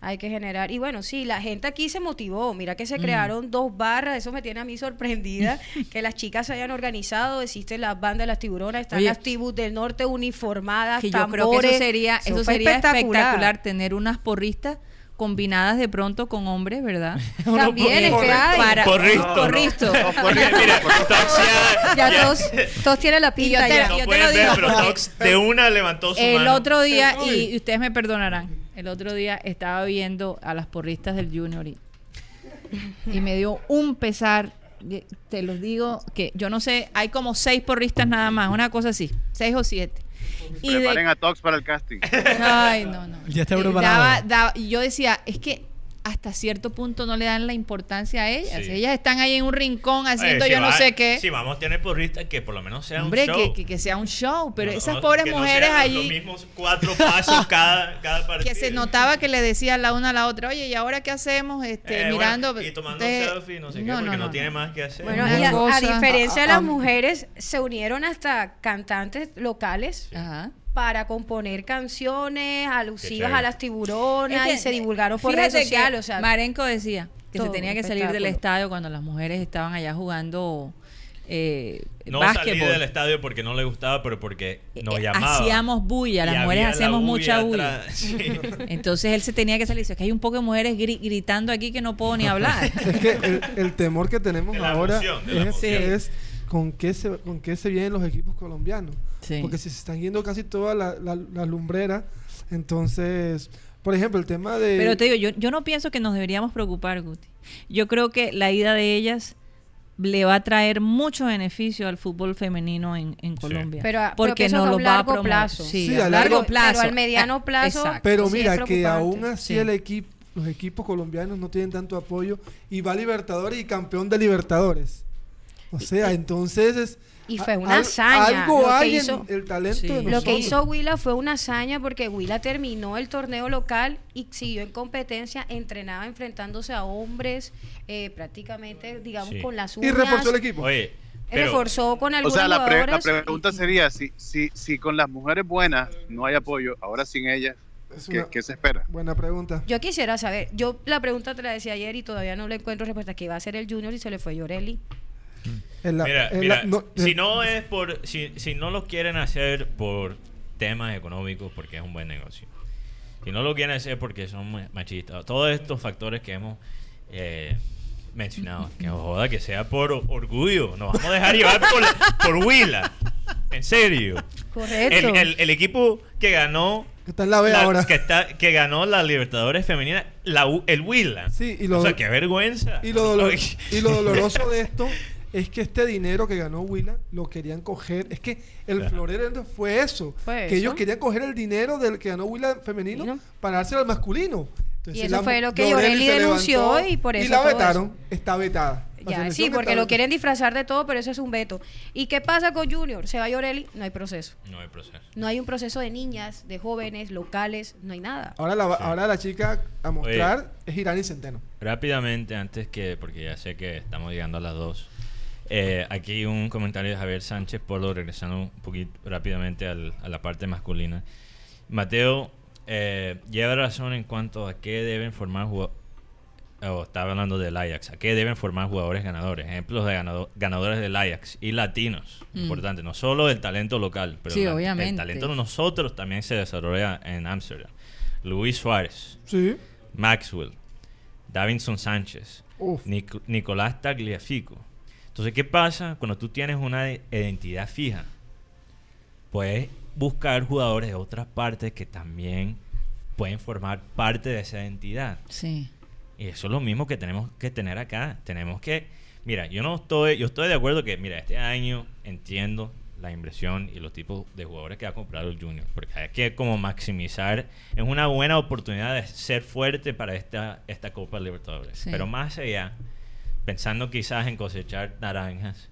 D: Hay que generar. Y bueno, sí, la gente aquí se motivó. Mira que se mm. crearon dos barras. Eso me tiene a mí sorprendida. que las chicas se hayan organizado. Existen las bandas de las tiburonas. Están las tribus del norte uniformadas.
B: Que yo creo que eso sería, eso, sería espectacular. Tener unas porristas combinadas de pronto con hombres, ¿verdad?
D: También es que hay.
B: Para, porristo.
C: mira,
D: ya, todos, todos, tienen la pinta
C: ya. yo te lo digo. pero de una levantó su
B: El otro día, y, ustedes me perdonarán, el otro día estaba viendo a las porristas del Junior y, y me dio un pesar te los digo que yo no sé, hay como seis porristas nada más, una cosa así, seis o siete.
G: Y Preparen a Tox para el casting.
B: Ay, no, no.
A: Ya está preparado.
B: y yo decía, es que hasta cierto punto no le dan la importancia a ellas. Ellas están ahí en un rincón haciendo yo no sé qué.
C: Sí, vamos a tener porristas que por lo menos sea un show.
B: Que, que, sea un show, pero esas pobres mujeres allí. Los
C: mismos cuatro pasos cada, cada partido.
B: Que se notaba que le decía la una a la otra, oye, ¿y ahora qué hacemos? Este, eh, mirando.
C: y tomando un selfie, no sé qué, porque no, tiene más que hacer.
D: Bueno, a, diferencia de las mujeres, se unieron hasta cantantes locales. Ajá para componer canciones alusivas a las tiburonas y se divulgaron por redes sociales.
B: Marenco decía que se tenía que salir del estadio cuando las mujeres estaban allá jugando eh,
C: no salí del estadio porque no le gustaba, pero porque nos eh, llamaba.
B: Hacíamos bulla, las mujeres hacemos mucha bulla. Entonces él se tenía que salir. Dice que hay un poco de mujeres gritando aquí que no puedo ni hablar.
E: es que el, temor que tenemos ahora es, con qué se con qué se vienen los equipos colombianos. Porque si se están yendo casi todas las la, lumbreras, entonces, por ejemplo, el tema de...
B: Pero te digo, yo, yo no pienso que nos deberíamos preocupar, Guti. Yo creo que la ida de ellas le va a traer mucho beneficio al fútbol femenino en, Colombia.
D: Pero, porque no lo va a promover. Plazo.
B: Sí, a, largo, plazo.
D: Pero al mediano plazo.
E: Pero mira, que aún así el equipo, los equipos colombianos no tienen tanto apoyo y va Libertadores y campeón de Libertadores. O sea, entonces es
D: y fue una hazaña.
E: Algo hay el talento
D: Lo que hizo Huila fue una hazaña porque Huila terminó el torneo local y siguió en competencia, entrenaba enfrentándose a hombres eh, prácticamente, digamos, con las uñas.
E: Y reforzó el equipo.
C: Oye,
D: reforzó con algunos O sea,
G: la,
D: la
G: pregunta sería, si, si, si con las mujeres buenas no hay apoyo, ahora sin ellas, ¿Qué, se espera?
E: Buena pregunta.
D: Yo quisiera saber, yo la pregunta te la decía ayer y todavía no le encuentro respuesta, ¿qué va a ser el Junior y se le fue Llorelli?
C: mira, si no es por, si, si no lo quieren hacer por temas económicos, porque es un buen negocio. Si no lo quieren hacer porque son machistas, todos estos factores que hemos eh, mencionado, que joda que sea por orgullo, nos vamos a dejar llevar por, por Willa. En serio.
D: Correcto.
C: El, equipo que ganó
E: que está en la B ahora.
C: Que, está, que ganó la Libertadores Femenina, la, el Willa.
E: Sí, y lo,
C: o sea, qué vergüenza.
E: Y lo, y lo doloroso de esto es que este dinero que ganó Willa lo querían coger. Es que el florero fue eso. que ellos querían coger el dinero del que ganó Willa femenino para dárselo al masculino.
D: y eso fue lo que Llorelli denunció y por eso.
E: Y la vetaron, está vetada.
D: sí, porque lo quieren disfrazar de todo, pero eso es un veto. ¿Y qué pasa con Junior? Se va Llorelli, no hay proceso.
C: No hay proceso.
D: No hay un proceso de niñas, de jóvenes, locales, no hay nada.
E: Ahora la, ahora la chica a mostrar es Irani Centeno.
C: Rápidamente, antes que, porque ya sé que estamos llegando a las dos. Eh, aquí un comentario de Javier Sánchez Polo, regresando un poquito rápidamente a la parte masculina. Mateo eh, lleva razón en cuanto a qué deben formar jugadores. estaba hablando del Ajax. ¿A qué deben formar jugadores ganadores? Ejemplos de ganadores del Ajax y latinos. Mm. Importante. No solo el talento local, pero el talento de nosotros también se desarrolla en Ámsterdam. Luis Suárez.
E: Sí.
C: Maxwell. Davinson Sánchez. Nicolás Tagliafico. Entonces, ¿qué pasa cuando tú tienes una identidad fija? Puedes buscar jugadores de otras partes que también pueden formar parte de esa identidad.
B: Sí.
C: Y eso es lo mismo que tenemos que tener acá. Tenemos que, mira, yo no estoy, yo estoy de acuerdo que, mira, este año entiendo la inversión y los tipos de jugadores que ha comprado el Junior, porque hay que como maximizar, es una buena oportunidad de ser fuerte para esta, esta Copa Libertadores. Pero más allá, pensando quizás en cosechar naranjas,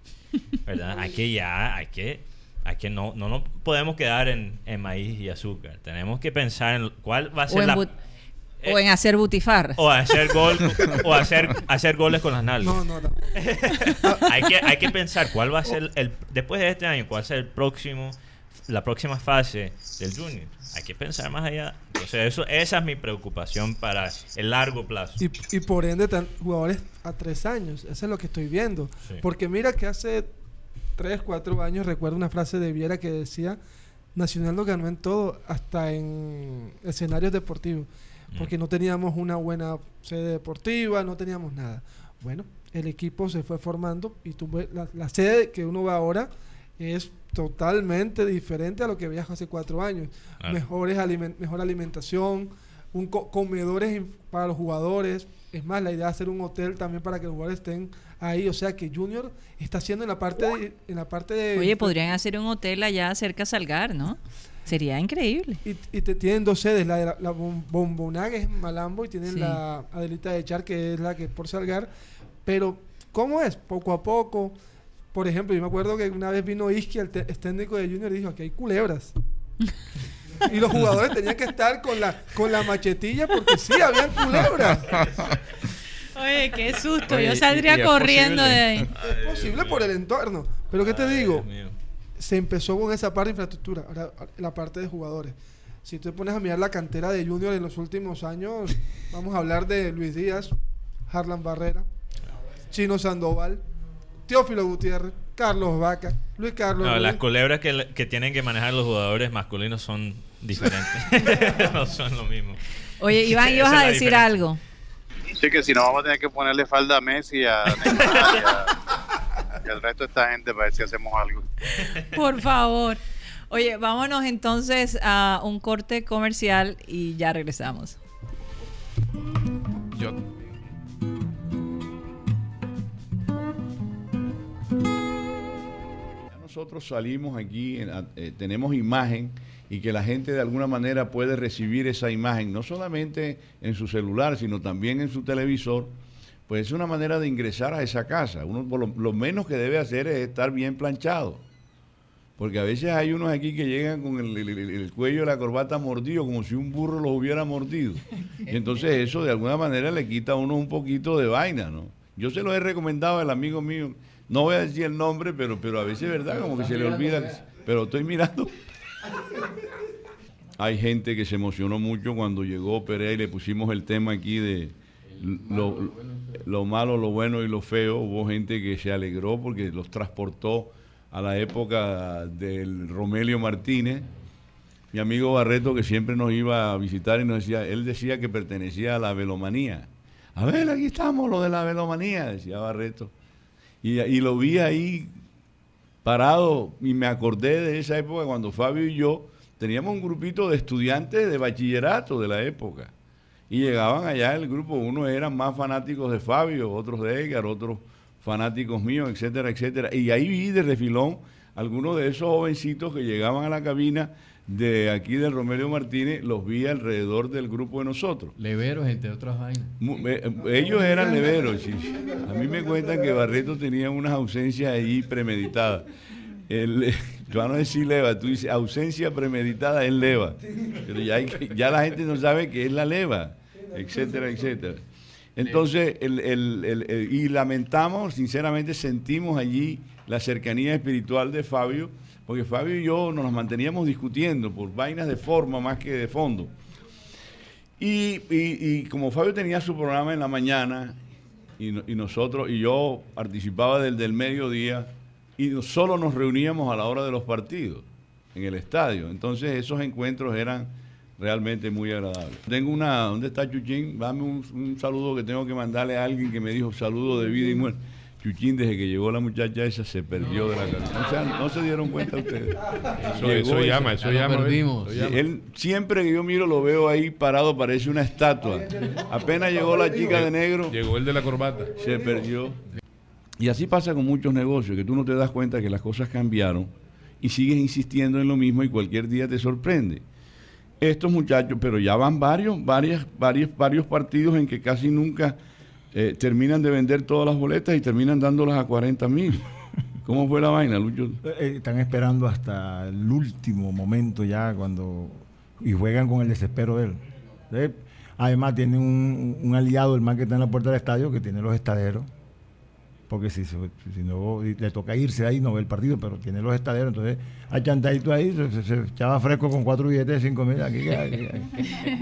C: ¿verdad? hay que ya, hay que, hay que no, no nos podemos quedar en, en, maíz y azúcar. Tenemos que pensar en cuál va a ser la...
B: o en hacer butifar.
C: O hacer gol, o hacer, hacer goles con las nalgas.
E: No, no, no.
C: hay, que, hay que pensar cuál va a ser el, después de este año, cuál va a ser el próximo, la próxima fase del Junior hay que pensar más allá. sea, eso, esa es mi preocupación para el largo plazo.
E: Y, por ende, jugadores a tres años. Eso es lo que estoy viendo. Porque mira que hace tres, cuatro años recuerdo una frase de Viera que decía, Nacional lo ganó en todo, hasta en escenarios deportivos. Mm. Porque no teníamos una buena sede deportiva, no teníamos nada. Bueno, el equipo se fue formando y tuve la, la sede que uno ve ahora es totalmente diferente a lo que veías hace cuatro años. Mejores mejor alimentación, un comedores para los jugadores. Es más, la idea es hacer un hotel también para que los jugadores estén ahí. O sea que Junior está haciendo en la parte de, en la parte de
B: Oye, podrían hacer un hotel allá cerca de Salgar, ¿no? Sería increíble.
E: Y, te, tienen dos sedes, la de la, la que es Malambo, y tienen la Adelita de Char, que es la que es por Salgar. Pero, ¿cómo es? Poco a poco. Por ejemplo, yo me acuerdo que una vez vino Isqui, el, técnico de Junior, y dijo, aquí hay culebras. y los jugadores tenían que estar con la, con la machetilla porque sí, habían culebras.
B: Oye, qué susto. Yo saldría corriendo de ahí.
E: Es posible por el entorno. Pero ¿qué te digo? Se empezó con esa parte de infraestructura, ahora la parte de jugadores. Si tú te pones a mirar la cantera de Junior en los últimos años, vamos a hablar de Luis Díaz, Harlan Barrera, Chino Sandoval, Teófilo Gutiérrez, Carlos Vaca, Luis Carlos.
C: No, las culebras que, que, tienen que manejar los jugadores masculinos son diferentes. no son lo mismo.
B: Oye, Iván, ibas a decir algo.
G: Sí, que si no vamos a tener que ponerle falda a Messi, a Neymar y, al resto de esta gente para ver si hacemos algo.
B: Por favor. Oye, vámonos entonces a un corte comercial y ya regresamos.
H: Nosotros salimos aquí, eh, tenemos imagen y que la gente de alguna manera puede recibir esa imagen, no solamente en su celular, sino también en su televisor, pues es una manera de ingresar a esa casa. Uno lo, menos que debe hacer es estar bien planchado. Porque a veces hay unos aquí que llegan con el, cuello de la corbata mordido, como si un burro los hubiera mordido. Y entonces eso de alguna manera le quita a uno un poquito de vaina, ¿no? Yo se lo he recomendado al amigo mío, no voy a decir el nombre, pero, pero a veces es verdad, como que se le olvida. Pero estoy mirando hay gente que se emocionó mucho cuando llegó Perea y le pusimos el tema aquí de lo, malo, lo bueno y lo feo. Hubo gente que se alegró porque los transportó a la época del Romelio Martínez. Mi amigo Barreto que siempre nos iba a visitar y nos decía, él decía que pertenecía a la velomanía. A ver, aquí estamos, lo de la velomanía, decía Barreto. Y, lo vi ahí parado y me acordé de esa época cuando Fabio y yo teníamos un grupito de estudiantes de bachillerato de la época. Y llegaban allá el grupo, unos eran más fanáticos de Fabio, otros de Edgar, otros fanáticos míos, etcétera, etcétera. Y ahí vi de refilón algunos de esos jovencitos que llegaban a la cabina de aquí del Romelio Martínez, los vi alrededor del grupo de nosotros.
F: Leveros, entre otras vainas.
H: Eh, ellos eran leveros. A mí me cuentan que Barreto tenía unas ausencias ahí premeditadas. El, yo no decir leva, tú dices ausencia premeditada es leva. Pero ya, ya la gente no sabe qué es la leva, etcétera, etcétera. Entonces, el, y lamentamos, sinceramente sentimos allí la cercanía espiritual de Fabio, porque Fabio y yo nos manteníamos discutiendo por vainas de forma más que de fondo. Y, como Fabio tenía su programa en la mañana, y, nosotros, y yo participaba del, del mediodía, y solo nos reuníamos a la hora de los partidos en el estadio. Entonces esos encuentros eran realmente muy agradables. Tengo una, ¿dónde está Chuchín? Dame un, saludo que tengo que mandarle a alguien que me dijo saludo de vida y muerte. Chuchín, desde que llegó la muchacha esa, se perdió de la cabeza. O sea, no se dieron cuenta ustedes.
F: Eso, llama, eso llama.
H: Él, siempre que yo miro lo veo ahí parado, parece una estatua. Apenas llegó la chica de negro.
F: Llegó el de la corbata.
H: Se perdió. Y así pasa con muchos negocios, que tú no te das cuenta que las cosas cambiaron y sigues insistiendo en lo mismo y cualquier día te sorprende. Estos muchachos, pero ya van varios, varios, varios partidos en que casi nunca eh, terminan de vender todas las boletas y terminan dándolas a 40 mil. ¿Cómo fue la vaina, Lucho?
I: Eh, eh, están esperando hasta el último momento ya cuando y juegan con el desespero de él. Además tiene un, un aliado, el man que está en la puerta del estadio, que tiene los estaderos porque si, si no le toca irse ahí, no ve el partido, pero tiene los estaderos, entonces hay chantadito ahí, se, echaba fresco con cuatro billetes de cinco mil, aquí, aquí,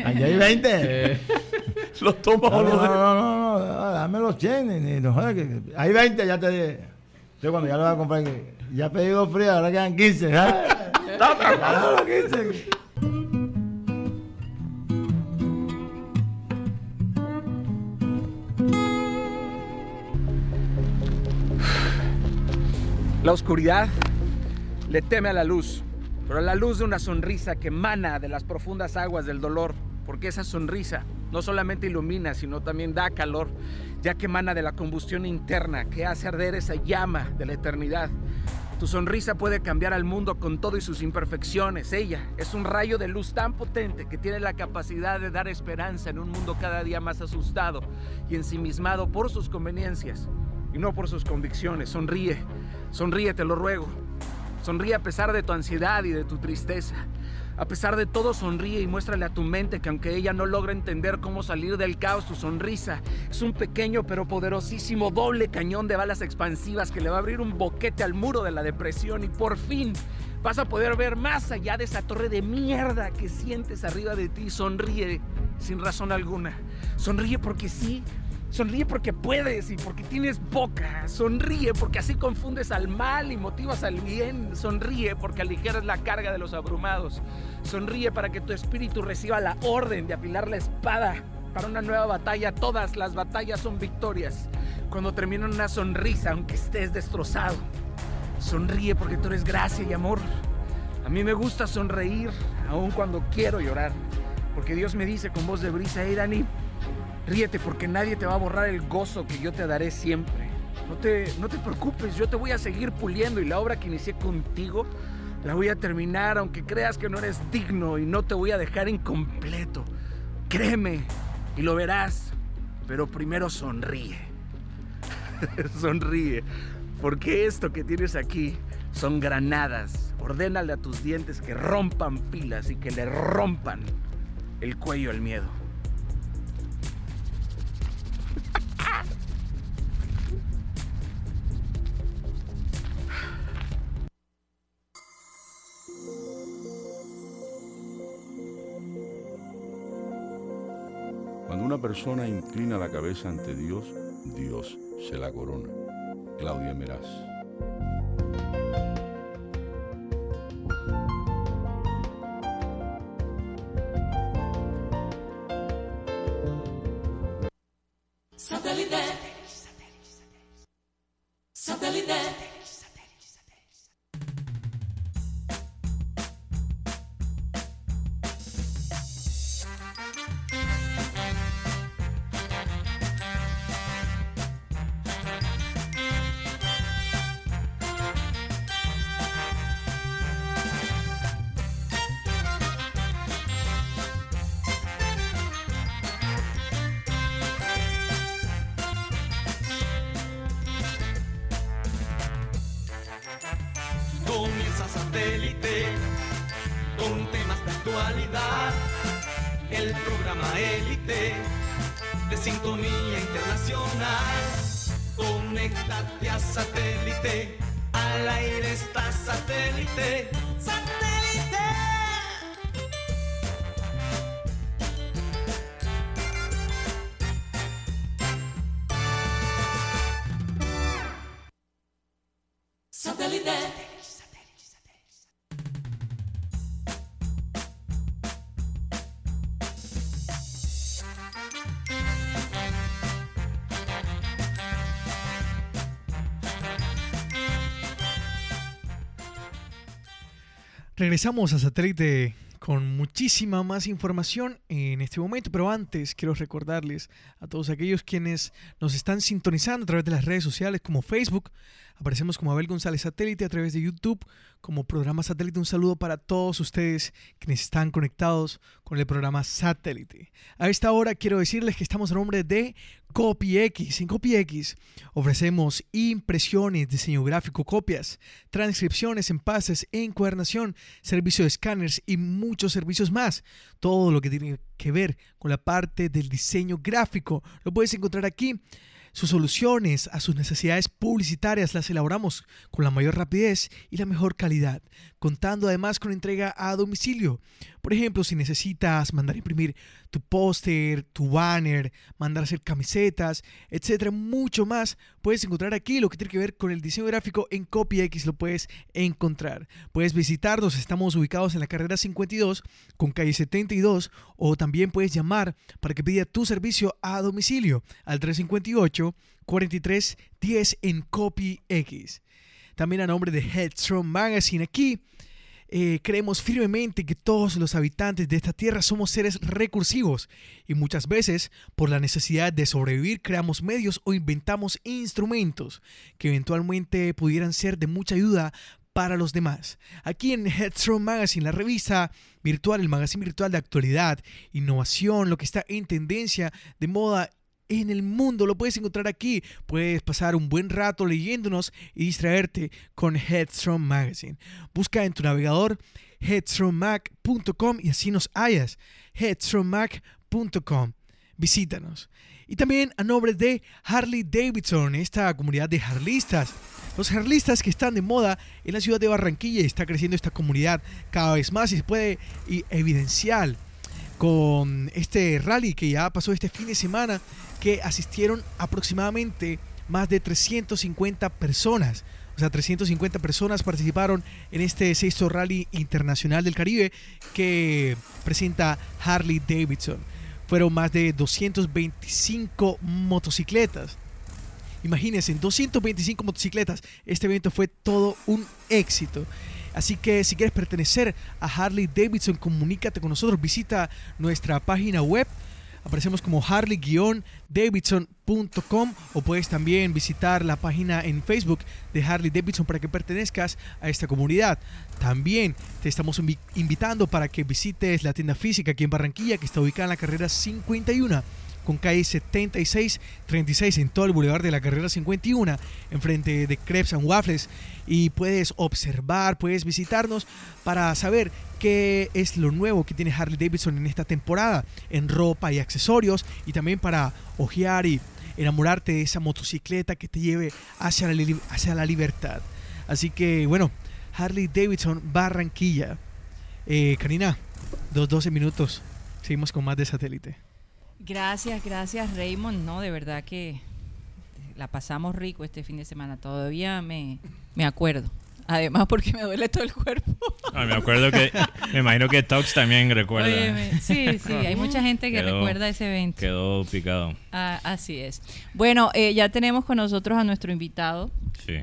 I: aquí, hay 20.
H: los tomas
I: no, no, no, no, no, dame los chenes, no, hay 20, ya te yo cuando ya lo voy a comprar, ya he pedido frío, ahora quedan 15. ¿sabes? no, 15.
J: La oscuridad le teme a la luz, pero a la luz de una sonrisa que emana de las profundas aguas del dolor, porque esa sonrisa no solamente ilumina, sino también da calor, ya que emana de la combustión interna que hace arder esa llama de la eternidad. Tu sonrisa puede cambiar al mundo con todo y sus imperfecciones. Ella es un rayo de luz tan potente que tiene la capacidad de dar esperanza en un mundo cada día más asustado y ensimismado por sus conveniencias y no por sus convicciones. Sonríe, sonríe, te lo ruego. Sonríe a pesar de tu ansiedad y de tu tristeza. A pesar de todo, sonríe y muéstrale a tu mente que aunque ella no logra entender cómo salir del caos, tu sonrisa es un pequeño pero poderosísimo doble cañón de balas expansivas que le va a abrir un boquete al muro de la depresión y por fin vas a poder ver más allá de esa torre de mierda que sientes arriba de ti. Sonríe sin razón alguna. Sonríe porque sí, Sonríe porque puedes y porque tienes boca. Sonríe porque así confundes al mal y motivas al bien. Sonríe porque aligeras la carga de los abrumados. Sonríe para que tu espíritu reciba la orden de apilar la espada para una nueva batalla. Todas las batallas son victorias. Cuando termina una sonrisa, aunque estés destrozado. Sonríe porque tú eres gracia y amor. A mí me gusta sonreír, aun cuando quiero llorar. Porque Dios me dice con voz de brisa, hey Dani, Ríete porque nadie te va a borrar el gozo que yo te daré siempre. No te, no te preocupes, yo te voy a seguir puliendo y la obra que inicié contigo la voy a terminar aunque creas que no eres digno y no te voy a dejar incompleto. Créeme y lo verás, pero primero sonríe. sonríe, porque esto que tienes aquí son granadas. Ordénale a tus dientes que rompan pilas y que le rompan el cuello al miedo.
H: Cuando una persona inclina la cabeza ante Dios, Dios se la corona. Claudia Meraz.
A: Regresamos a satélite con muchísima más información en este momento, pero antes quiero recordarles a todos aquellos quienes nos están sintonizando a través de las redes sociales como Facebook, aparecemos como Abel González Satélite, a través de YouTube como programa Satélite. Un saludo para todos ustedes quienes están conectados con el programa Satélite. A esta hora quiero decirles que estamos a nombre de CopyX. En CopyX ofrecemos impresiones, diseño gráfico, copias, transcripciones, empases, encuadernación, servicio de escáneres y muchos servicios más. Todo lo que tiene que ver con la parte del diseño gráfico lo puedes encontrar aquí. Sus soluciones a sus necesidades publicitarias las elaboramos con la mayor rapidez y la mejor calidad, contando además con entrega a domicilio. Por ejemplo, si necesitas mandar imprimir tu póster, tu banner, mandar hacer camisetas, etcétera, mucho más, puedes encontrar aquí lo que tiene que ver con el diseño gráfico en CopyX, lo puedes encontrar. Puedes visitarnos, estamos ubicados en la carrera 52 con calle 72 o también puedes llamar para que pida tu servicio a domicilio al 358 43 10 en CopyX. También a nombre de Headstrong Magazine aquí eh, creemos firmemente que todos los habitantes de esta tierra somos seres recursivos y muchas veces por la necesidad de sobrevivir creamos medios o inventamos instrumentos que eventualmente pudieran ser de mucha ayuda para los demás. Aquí en Headstrong Magazine, la revista virtual, el magazine virtual de actualidad, innovación, lo que está en tendencia de moda en el mundo. Lo puedes encontrar aquí. Puedes pasar un buen rato leyéndonos y distraerte con Headstrong Magazine. Busca en tu navegador headstrongmag.com y así nos hallas. headstrongmag.com. Visítanos. Y también a nombre de Harley Davidson, esta comunidad de harlistas. Los harlistas que están de moda en la ciudad de Barranquilla y está creciendo esta comunidad cada vez más y se puede evidenciar con este rally que ya pasó este fin de semana que asistieron aproximadamente más de 350 personas. O sea, 350 personas participaron en este sexto rally internacional del Caribe que presenta Harley Davidson. Fueron más de 225 motocicletas. Imagínense, 225 motocicletas. Este evento fue todo un éxito. Así que si quieres pertenecer a Harley Davidson, comunícate con nosotros. Visita nuestra página web Aparecemos como harley-davidson.com o puedes también visitar la página en Facebook de Harley Davidson para que pertenezcas a esta comunidad. También te estamos invitando para que visites la tienda física aquí en Barranquilla que está ubicada en la carrera 51 con calle 76 36 en todo el boulevard de la carrera 51 enfrente de Crepes and Waffles y puedes observar, puedes visitarnos para saber qué es lo nuevo que tiene Harley Davidson en esta temporada en ropa y accesorios y también para ojear y enamorarte de esa motocicleta que te lleve hacia la, hacia la libertad. Así que bueno, Harley Davidson Barranquilla. Eh, Karina, dos 12 minutos. Seguimos con más de satélite.
B: Gracias, gracias Raymond. No, de verdad que la pasamos rico este fin de semana. Todavía me, me acuerdo. Además porque me duele todo el cuerpo.
C: Ah, me acuerdo que, me imagino que Tox también recuerda.
B: sí, sí, hay mucha gente que recuerda ese evento.
C: Quedó picado.
B: Ah, así es. Bueno, eh, ya tenemos con nosotros a nuestro invitado,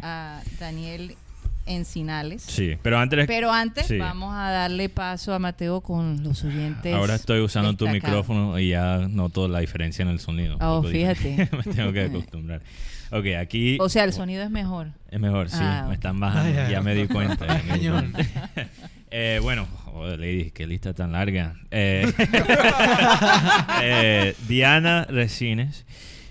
B: a Daniel Encinales.
C: Sí, pero antes...
B: Pero antes vamos a darle paso a Mateo con los oyentes.
C: Ahora estoy usando tu micrófono y ya noto la diferencia en el sonido.
B: Oh, fíjate.
C: me tengo que acostumbrar. Ok, aquí...
B: O sea, el sonido es mejor.
C: Es mejor, sí. Ah, me están bajando. ya me di cuenta. eh, bueno, oh, lady, qué lista tan larga. Eh, eh, Diana Resines.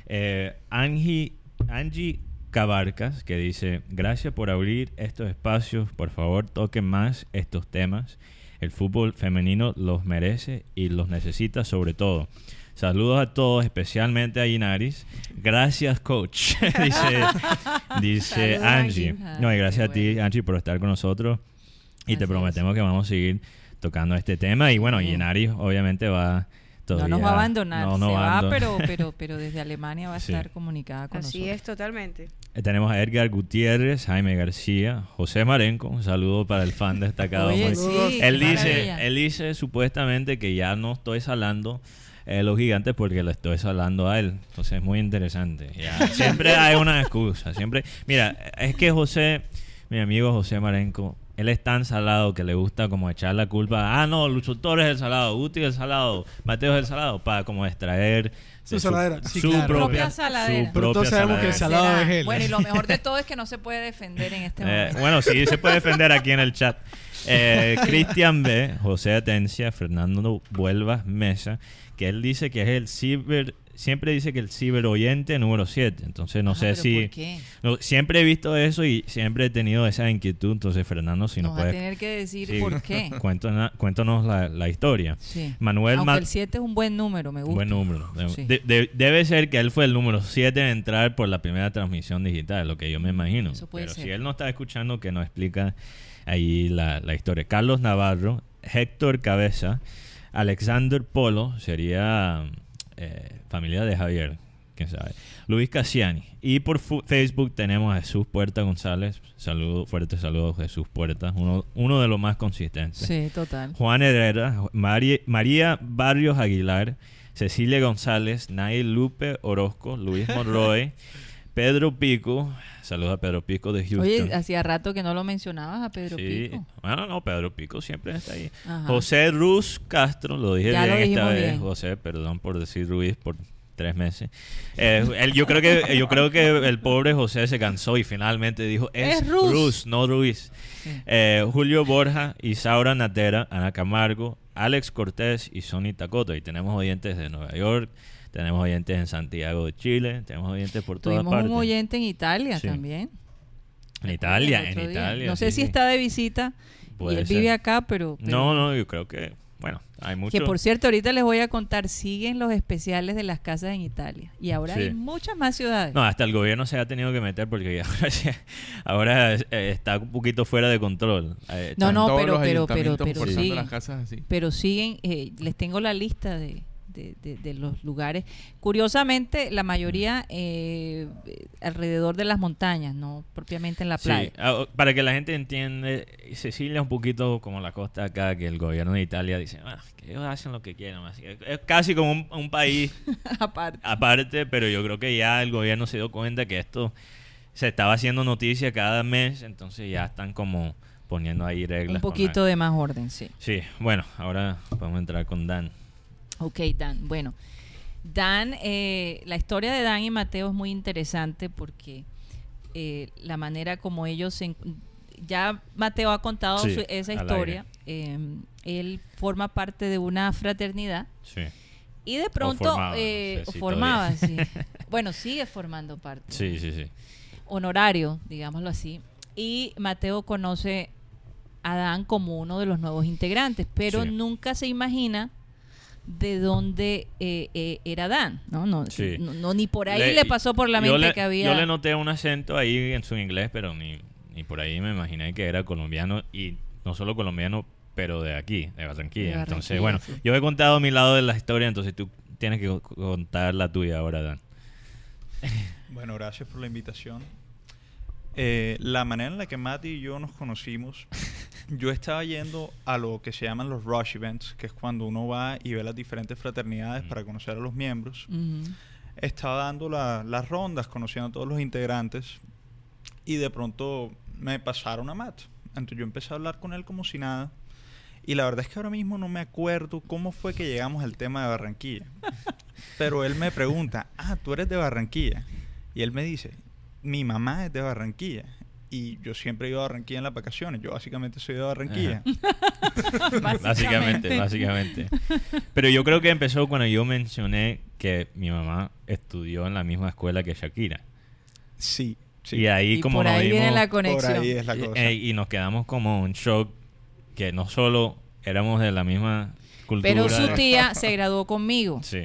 C: Eh, Angie, Angie Cabarcas, que dice, gracias por abrir estos espacios, por favor toquen más estos temas. El fútbol femenino los merece y los necesita sobre todo. Saludos a todos, especialmente a Inaris. Gracias, coach, dice, dice Angie. No, y gracias a ti, Angie, por estar con nosotros. Y te prometemos que vamos a seguir tocando este tema. Y bueno, Inaris obviamente va
B: no nos va a abandonar, se va, pero, pero, pero desde Alemania va a estar comunicada con
D: nosotros.
B: Así
D: es, totalmente.
C: Eh, tenemos a Edgar Gutiérrez, Jaime García, José Marenco, un saludo para el fan destacado. él, dice, él dice supuestamente que ya no estoy salando eh, los gigantes porque lo estoy salando a él. Entonces es muy interesante. siempre hay una excusa. Siempre, mira, es que José, mi amigo José Marenco, él es tan salado que le gusta como echar la culpa. Ah, no, Lucho Torres es el salado, Guti es el salado, Mateo es el salado, para como extraer
E: su, saladera.
C: Su, propia, saladera. Su propia
E: todos sabemos que el salado es él.
B: Bueno, y lo mejor de todo es que no se puede defender en este eh,
C: momento. bueno, sí, se puede defender aquí en el chat. Eh, Cristian B., José Atencia, Fernando Vuelvas Mesa, que él dice que es el ciber siempre dice que el ciberoyente número 7. Entonces no sé si... siempre he visto eso y siempre he tenido esa inquietud. Entonces, Fernando, si nos,
B: puedes... tener que decir por qué.
C: Cuéntanos, cuéntanos la, historia. Manuel
B: Aunque el 7 es un buen número, me gusta.
C: Buen número. debe ser que él fue el número 7 en entrar por la primera transmisión digital, lo que yo me imagino. Pero si él no está escuchando, que nos explica ahí la, la historia. Carlos Navarro, Héctor Cabeza, Alexander Polo, sería eh, familia de Javier, quién sabe. Luis Cassiani. Y por Facebook tenemos a Jesús Puerta González. Saludo, fuerte saludo Jesús Puerta, uno, uno de los más consistentes.
B: Sí, total.
C: Juan Herrera, María Barrios Aguilar, Cecilia González, Nail Lupe Orozco, Luis Monroy, Pedro Pico, saludos a Pedro Pico de Houston.
B: Oye, hacía rato que no lo mencionabas a Pedro sí. Pico.
C: Bueno, no, Pedro Pico siempre está ahí. José Ruz Castro, lo dije bien esta vez. José, perdón por decir Ruiz, por tres meses. Eh, yo creo que yo creo que el pobre José se cansó y finalmente dijo es, Rus. no Ruiz. Eh, Julio Borja, Isaura Natera, Ana Camargo, Alex Cortés y Sonny Tacoto. Y tenemos oyentes de Nueva York, tenemos oyentes en Santiago de Chile, tenemos oyentes por todas partes. Tenemos
B: un oyente en Italia también.
C: En Italia, en Italia.
B: No sé si está de visita y él vive acá, pero,
C: No, no, yo creo que bueno, hay mucho.
B: Que por cierto, ahorita les voy a contar, siguen los especiales de las casas en Italia. Y ahora hay muchas más ciudades.
C: No, hasta el gobierno se ha tenido que meter porque ahora, eh, está un poquito fuera de control.
B: Eh, no, no, pero, pero, pero, pero, siguen, pero siguen, eh, les tengo la lista de, de, los lugares. Curiosamente, la mayoría eh, alrededor de las montañas, no propiamente en la playa.
C: Ah, para que la gente entienda, Sicilia es un poquito como la costa acá, que el gobierno de Italia dice ah, que ellos hacen lo que quieran. Es casi como un, país aparte. aparte, pero yo creo que ya el gobierno se dio cuenta que esto se estaba haciendo noticia cada mes, entonces ya están como poniendo ahí reglas.
B: Un poquito de más orden, sí.
C: Sí, bueno, ahora vamos a entrar con Dan.
B: Ok, Dan. Bueno, Dan, eh, la historia de Dan y Mateo es muy interesante porque eh, la manera como ellos se, ya Mateo ha contado esa historia. Em, él forma parte de una fraternidad. Sí. Y de pronto eh, formaba, sí. bueno, sigue formando parte.
C: Sí, sí, sí.
B: Honorario, digámoslo así. Y Mateo conoce a Dan como uno de los nuevos integrantes, pero nunca se imagina de dónde eh, eh, era Dan, ¿no? No, no, ni por ahí le, pasó por la mente que había...
C: Yo le noté un acento ahí en su inglés, pero ni, ni por ahí me imaginé que era colombiano y no solo colombiano, pero de aquí, de Barranquilla. entonces, bueno, yo he contado mi lado de la historia, entonces tú tienes que contar la tuya ahora, Dan.
K: Bueno, gracias por la invitación. Eh, la manera en la que Mati y yo nos conocimos, yo estaba yendo a lo que se llaman los rush events, que es cuando uno va y ve las diferentes fraternidades para conocer a los miembros. Estaba dando las rondas, conociendo a todos los integrantes, y de pronto me pasaron a Matt. Entonces yo empecé a hablar con él como si nada. Y la verdad es que ahora mismo no me acuerdo cómo fue que llegamos al tema de Barranquilla. Pero él me pregunta, ah, tú eres de Barranquilla. Y él me dice, mi mamá es de Barranquilla y yo siempre he ido a Barranquilla en las vacaciones. Yo básicamente soy de Barranquilla.
C: básicamente, básicamente. Pero yo creo que empezó cuando yo mencioné que mi mamá estudió en la misma escuela que Shakira.
K: Sí. sí.
C: Y ahí como
B: por ahí
C: viene
B: la conexión.
K: Por ahí es la cosa.
C: y nos quedamos como un shock que no solo éramos de la misma cultura.
B: Pero su tía se graduó conmigo. Sí,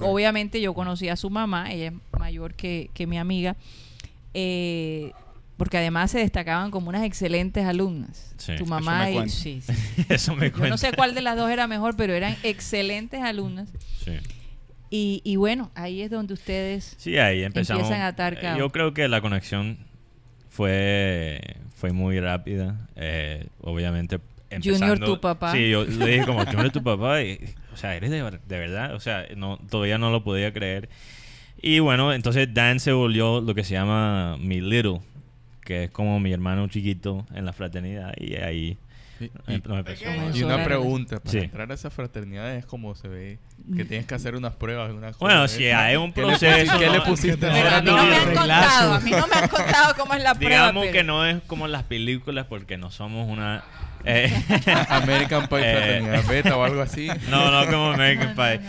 B: obviamente yo conocí a su mamá, ella es mayor que, que mi amiga. Eh, porque además se destacaban como unas excelentes alumnas. tu mamá y sí,
C: Eso me Yo
B: no sé cuál de las dos era mejor, pero eran excelentes alumnas. Sí. Y, bueno, ahí es donde ustedes
C: sí, ahí empezamos. empiezan a atar Yo creo que la conexión fue, fue muy rápida. Eh, obviamente,
B: Junior, tu papá.
C: Sí, yo le dije como, Junior, tu papá. Y, o sea, eres de, de verdad. O sea, no, todavía no lo podía creer. Y bueno, entonces Dan se volvió lo que se llama mi little, que es como mi hermano chiquito en la fraternidad. Y ahí
F: y, una pregunta, para entrar a esa fraternidad es como se ve que tienes que hacer unas pruebas.
C: bueno, si hay un proceso.
F: ¿Qué le pusiste? a
B: mí no me han contado, a mí no me han contado cómo es la prueba.
C: Digamos que no es como en las películas porque no somos una...
F: Eh, American Pie eh, fraternidad beta o algo así.
C: No, no como American Pie.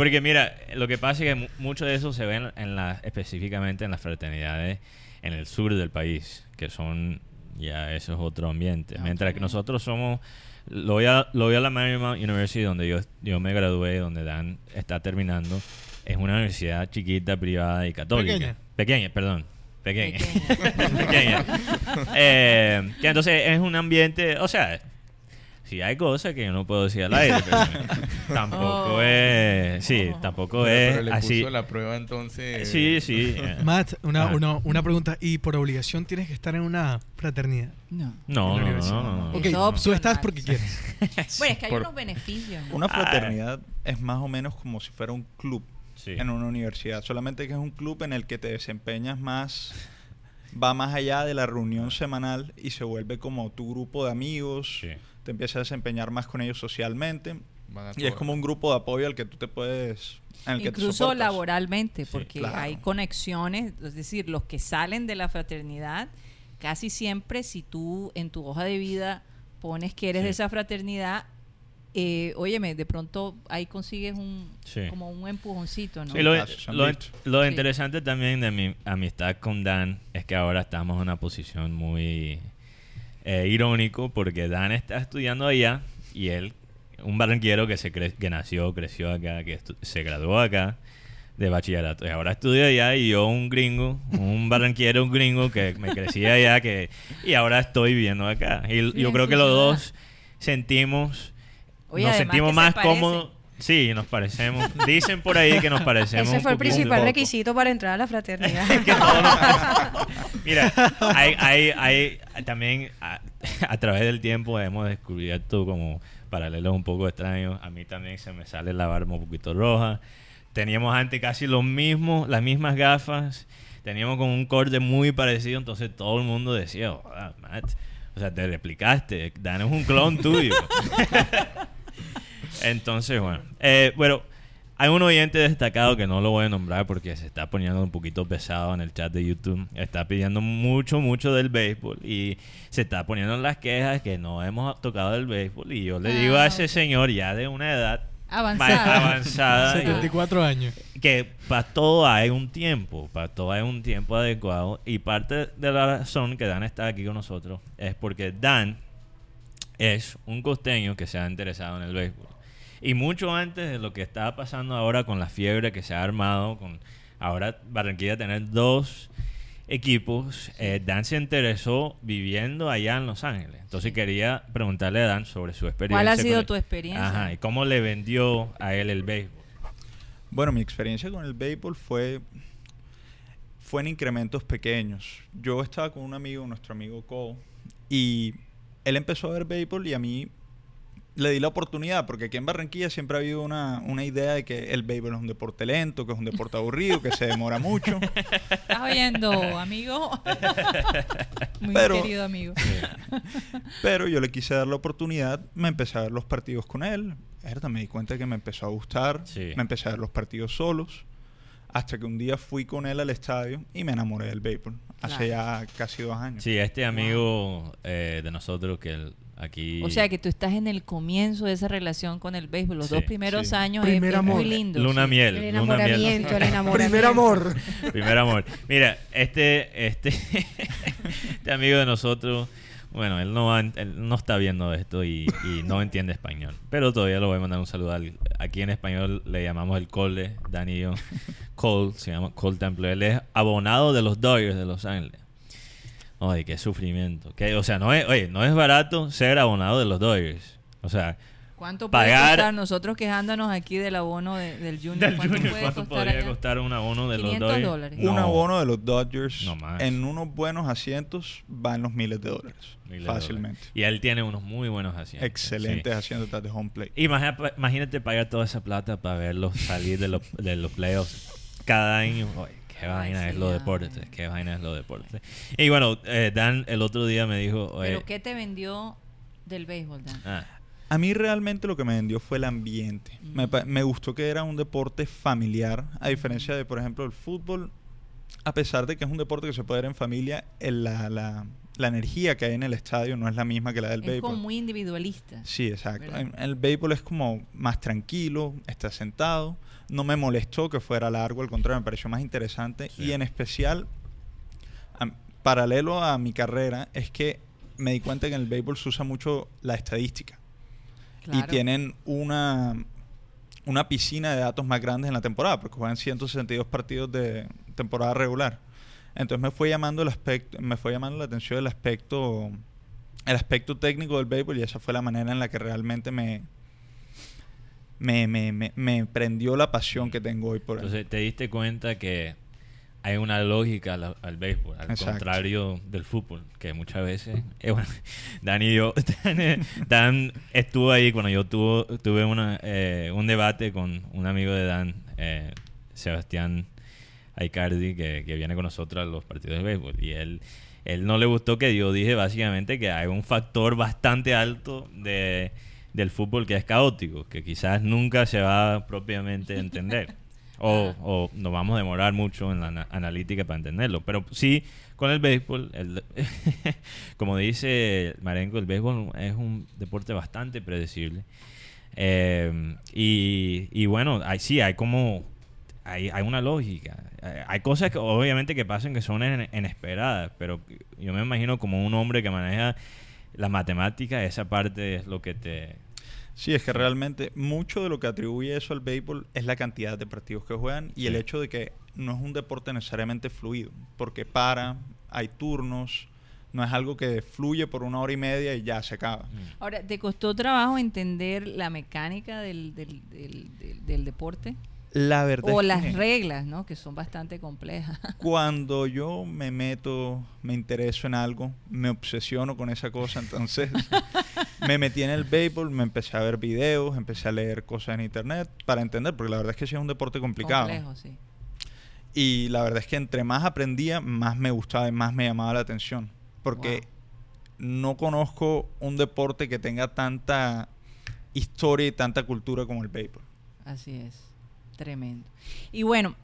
C: Porque mira, lo que pasa es que mucho de eso se ve en, la, específicamente en las fraternidades en el sur del país, que son ya eso es otro ambiente. Mientras que nosotros somos lo voy a, lo voy a la Marymount University donde yo, yo me gradué, donde Dan está terminando. Es una universidad chiquita, privada y católica. Pequeña. Pequeña, perdón. Pequeña. Pequeña. Eh, que entonces es un ambiente, o sea, Sí, hay cosas que yo no puedo decir al aire, pero tampoco oh. es. Sí, tampoco es
F: pero le
C: así.
F: Puso la prueba entonces.
C: Sí, sí.
A: Matt, una, una, una, pregunta. ¿Y por obligación tienes que estar en una fraternidad?
B: No.
C: No, no, no,
A: no, tú estás porque quieres.
B: bueno, es que hay unos beneficios.
K: Una fraternidad es más o menos como si fuera un club en una universidad. Solamente que es un club en el que te desempeñas más va más allá de la reunión semanal y se vuelve como tu grupo de amigos. Sí te empiezas a desempeñar más con ellos socialmente. Y es como un grupo de apoyo al que tú te puedes...
B: Incluso laboralmente, porque hay conexiones, es decir, los que salen de la fraternidad, casi siempre si tú en tu hoja de vida pones que eres de esa fraternidad, eh, óyeme, de pronto ahí consigues un como un empujoncito, ¿no?
C: lo, interesante también de mi amistad con Dan es que ahora estamos en una posición muy eh, irónico porque Dan está estudiando allá y él, un barranquero que se que nació, creció acá, que se graduó acá de bachillerato. Y ahora estudia allá y yo un gringo, un barranquero, un gringo que me crecí allá que, y ahora estoy viviendo acá. Y yo creo que los dos sentimos nos sentimos más cómodos. Sí, nos parecemos. Dicen por ahí que nos parecemos.
D: Ese fue el principal requisito para entrar a la fraternidad.
C: Mira, hay, hay, hay también a, través del tiempo hemos descubierto como paralelos un poco extraños. A mí también se me sale la barba un poquito roja. Teníamos antes casi lo mismo, las mismas gafas. Teníamos como un corte muy parecido, entonces todo el mundo decía, oh, Matt, o sea, te replicaste, danos un clon tuyo. Entonces, bueno. Eh, bueno, hay un oyente destacado que no lo voy a nombrar porque se está poniendo un poquito pesado en el chat de YouTube. Está pidiendo mucho, mucho del béisbol y se está poniendo en las quejas que no hemos tocado el béisbol. Y yo le digo a ese señor ya de una edad
B: avanzada,
C: avanzada
A: 74 años.
C: Que para todo hay un tiempo, para todo hay un tiempo adecuado. Y parte de la razón que Dan está aquí con nosotros es porque Dan es un costeño que se ha interesado en el béisbol. Y mucho antes de lo que está pasando ahora con la fiebre que se ha armado, con ahora Barranquilla tener dos equipos, eh, Dan se interesó viviendo allá en Los Ángeles. Entonces quería preguntarle a Dan sobre su experiencia.
B: ¿Cuál ha sido tu experiencia?
C: Ajá, y cómo le vendió a él el béisbol.
K: Bueno, mi experiencia con el béisbol fue fue en incrementos pequeños. Yo estaba con un amigo, nuestro amigo Cole, y él empezó a ver béisbol y a mí le di la oportunidad, porque aquí en Barranquilla siempre ha habido una, idea de que el béisbol es un deporte lento, que es un deporte aburrido, que se demora mucho.
B: ¿Estás oyendo, amigo? Muy querido amigo.
K: pero yo le quise dar la oportunidad, me empecé a ver los partidos con él, me di cuenta que me empezó a gustar, me empecé a ver los partidos solos, hasta que un día fui con él al estadio y me enamoré del béisbol, hace ya casi dos años.
C: Sí, este amigo eh, de nosotros que... El, Aquí...
B: O sea que tú estás en el comienzo de esa relación con el béisbol. Los dos primeros años es, muy lindo.
C: Luna miel.
D: El enamoramiento, el enamoramiento.
E: Primer amor.
C: Primer amor. Mira, este, este, este amigo de nosotros, bueno, él no, no está viendo esto y, no entiende español. Pero todavía lo voy a mandar un saludo. aquí en español le llamamos el Cole, Danilo Cole, se llama Cole Temple. Él es abonado de los Dodgers de Los Ángeles. Ay, qué sufrimiento. Que, o sea, no es, oye, no es barato ser abonado de los Dodgers. O sea,
B: ¿Cuánto puede costar nosotros quejándonos aquí del abono del Junior?
C: ¿Cuánto, podría costar un abono de los Dodgers?
K: Dólares. Un abono de los Dodgers en unos buenos asientos va en los miles de dólares. fácilmente.
C: Y él tiene unos muy buenos asientos.
K: Excelentes asientos de home plate.
C: Imagínate, pagar toda esa plata para verlos salir de los, de los playoffs cada año. Qué vaina es lo deporte, qué vaina es lo deporte. Y bueno, eh, Dan el otro día me dijo...
B: ¿Pero qué te vendió del béisbol, Dan? Ah.
K: A mí realmente lo que me vendió fue el ambiente. Me, me, gustó que era un deporte familiar, a diferencia de, por ejemplo, el fútbol. A pesar de que es un deporte que se puede ver en familia, la, la, la, energía que hay en el estadio no es la misma que la del béisbol. Es
B: como muy individualista.
K: Sí, exacto. el béisbol es como más tranquilo, está sentado no me molestó que fuera largo, al contrario, me pareció más interesante. Y en especial, paralelo a mi carrera, es que me di cuenta que en el béisbol se usa mucho la estadística. Y tienen una, una piscina de datos más grandes en la temporada, porque juegan 162 partidos de temporada regular. Entonces me fue llamando el aspecto, me fue llamando la atención el aspecto, el aspecto técnico del béisbol y esa fue la manera en la que realmente me, me, me, me, prendió la pasión que tengo hoy por
C: él. Entonces te diste cuenta que hay una lógica al, béisbol, al contrario del fútbol, que muchas veces... Eh, Dan y yo, Dan, estuvo ahí cuando yo tuve una, eh, un debate con un amigo de Dan, eh, Sebastián Aicardi, que, que viene con nosotros a los partidos de béisbol, y él, él no le gustó que yo dije básicamente que hay un factor bastante alto de del fútbol que es caótico, que quizás nunca se va propiamente a entender. o, o nos vamos a demorar mucho en la analítica para entenderlo. Pero sí, con el béisbol, el, como dice Marengo, el béisbol es un deporte bastante predecible. Eh, y, y, bueno, hay, sí, hay como hay, hay una lógica. Hay cosas que obviamente que pasan que son inesperadas, pero yo me imagino como un hombre que maneja la matemática, esa parte es lo que te...
K: Sí, es que realmente mucho de lo que atribuye eso al béisbol es la cantidad de partidos que juegan y el hecho de que no es un deporte necesariamente fluido, porque para, hay turnos, no es algo que fluye por una hora y media y ya se acaba.
B: Mm. Ahora, ¿te costó trabajo entender la mecánica del, del, del deporte?
K: La verdad.
B: O las reglas, ¿no? Que son bastante complejas.
K: Cuando yo me meto, me intereso en algo, me obsesiono con esa cosa, entonces me metí en el béisbol, me empecé a ver videos, empecé a leer cosas en internet para entender, porque la verdad es que sí es un deporte complicado. Complejo, sí. Y la verdad es que entre más aprendía, más me gustaba y más me llamaba la atención. Porque no conozco un deporte que tenga tanta historia y tanta cultura como el béisbol.
B: Así es. Tremendo. Y bueno,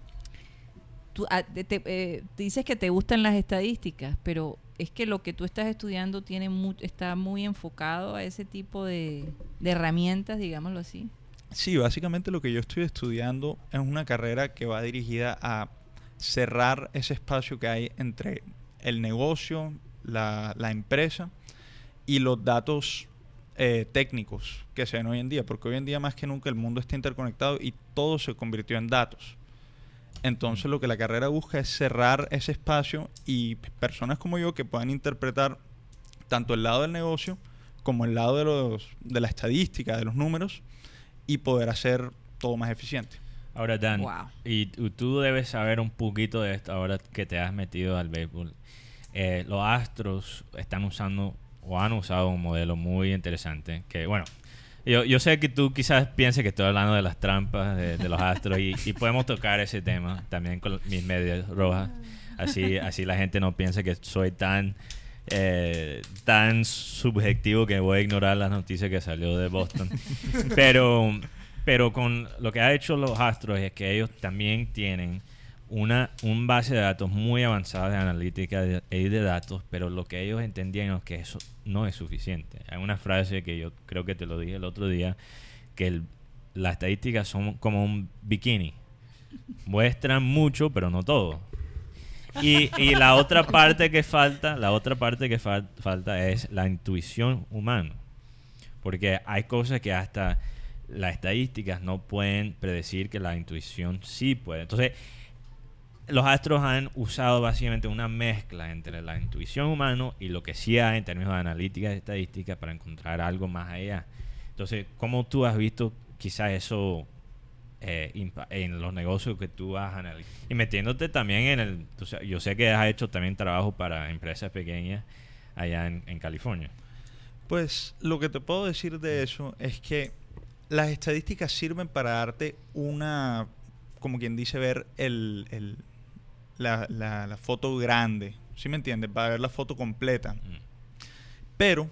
B: tú ah, eh, dices que te gustan las estadísticas, pero es que lo que tú estás estudiando tiene está muy enfocado a ese tipo de, herramientas, digámoslo así.
K: Sí, básicamente lo que yo estoy estudiando es una carrera que va dirigida a cerrar ese espacio que hay entre el negocio, la, la empresa y los datos eh, técnicos que se ven hoy en día, porque hoy en día más que nunca el mundo está interconectado y todo se convirtió en datos. Entonces lo que la carrera busca es cerrar ese espacio y personas como yo que puedan interpretar tanto el lado del negocio como el lado de, los, de la estadística, de los números y poder hacer todo más eficiente.
C: Ahora, Dan, y tú debes saber un poquito de esto ahora que te has metido al béisbol. Eh, los Astros están usando o han usado un modelo muy interesante que, bueno, yo, yo sé que tú quizás pienses que estoy hablando de las trampas de, los astros y, podemos tocar ese tema también con mis medias rojas. Así, así la gente no piensa que soy tan, eh, tan subjetivo que voy a ignorar las noticias que salió de Boston. Pero, pero con lo que ha hecho los astros es que ellos también tienen una un base de datos muy avanzada de analítica y de, datos, pero lo que ellos entendían es que eso no es suficiente. Hay una frase que yo creo que te lo dije el otro día, que las estadísticas son como un bikini. Muestran mucho, pero no todo. Y, y la otra parte que falta, la otra parte que falta es la intuición humana. Porque hay cosas que hasta las estadísticas no pueden predecir que la intuición sí puede. Entonces, los astros han usado básicamente una mezcla entre la intuición humana y lo que sí hay en términos de analítica y estadística para encontrar algo más allá. Entonces, ¿cómo tú has visto quizás eso eh, en los negocios que tú has analizado? Y metiéndote también en el... yo sé que has hecho también trabajo para empresas pequeñas allá en, California.
K: Pues lo que te puedo decir de eso es que las estadísticas sirven para darte una, como quien dice, ver el, la, la, foto grande, ¿sí me entiendes? Para ver la foto completa. Mm. Pero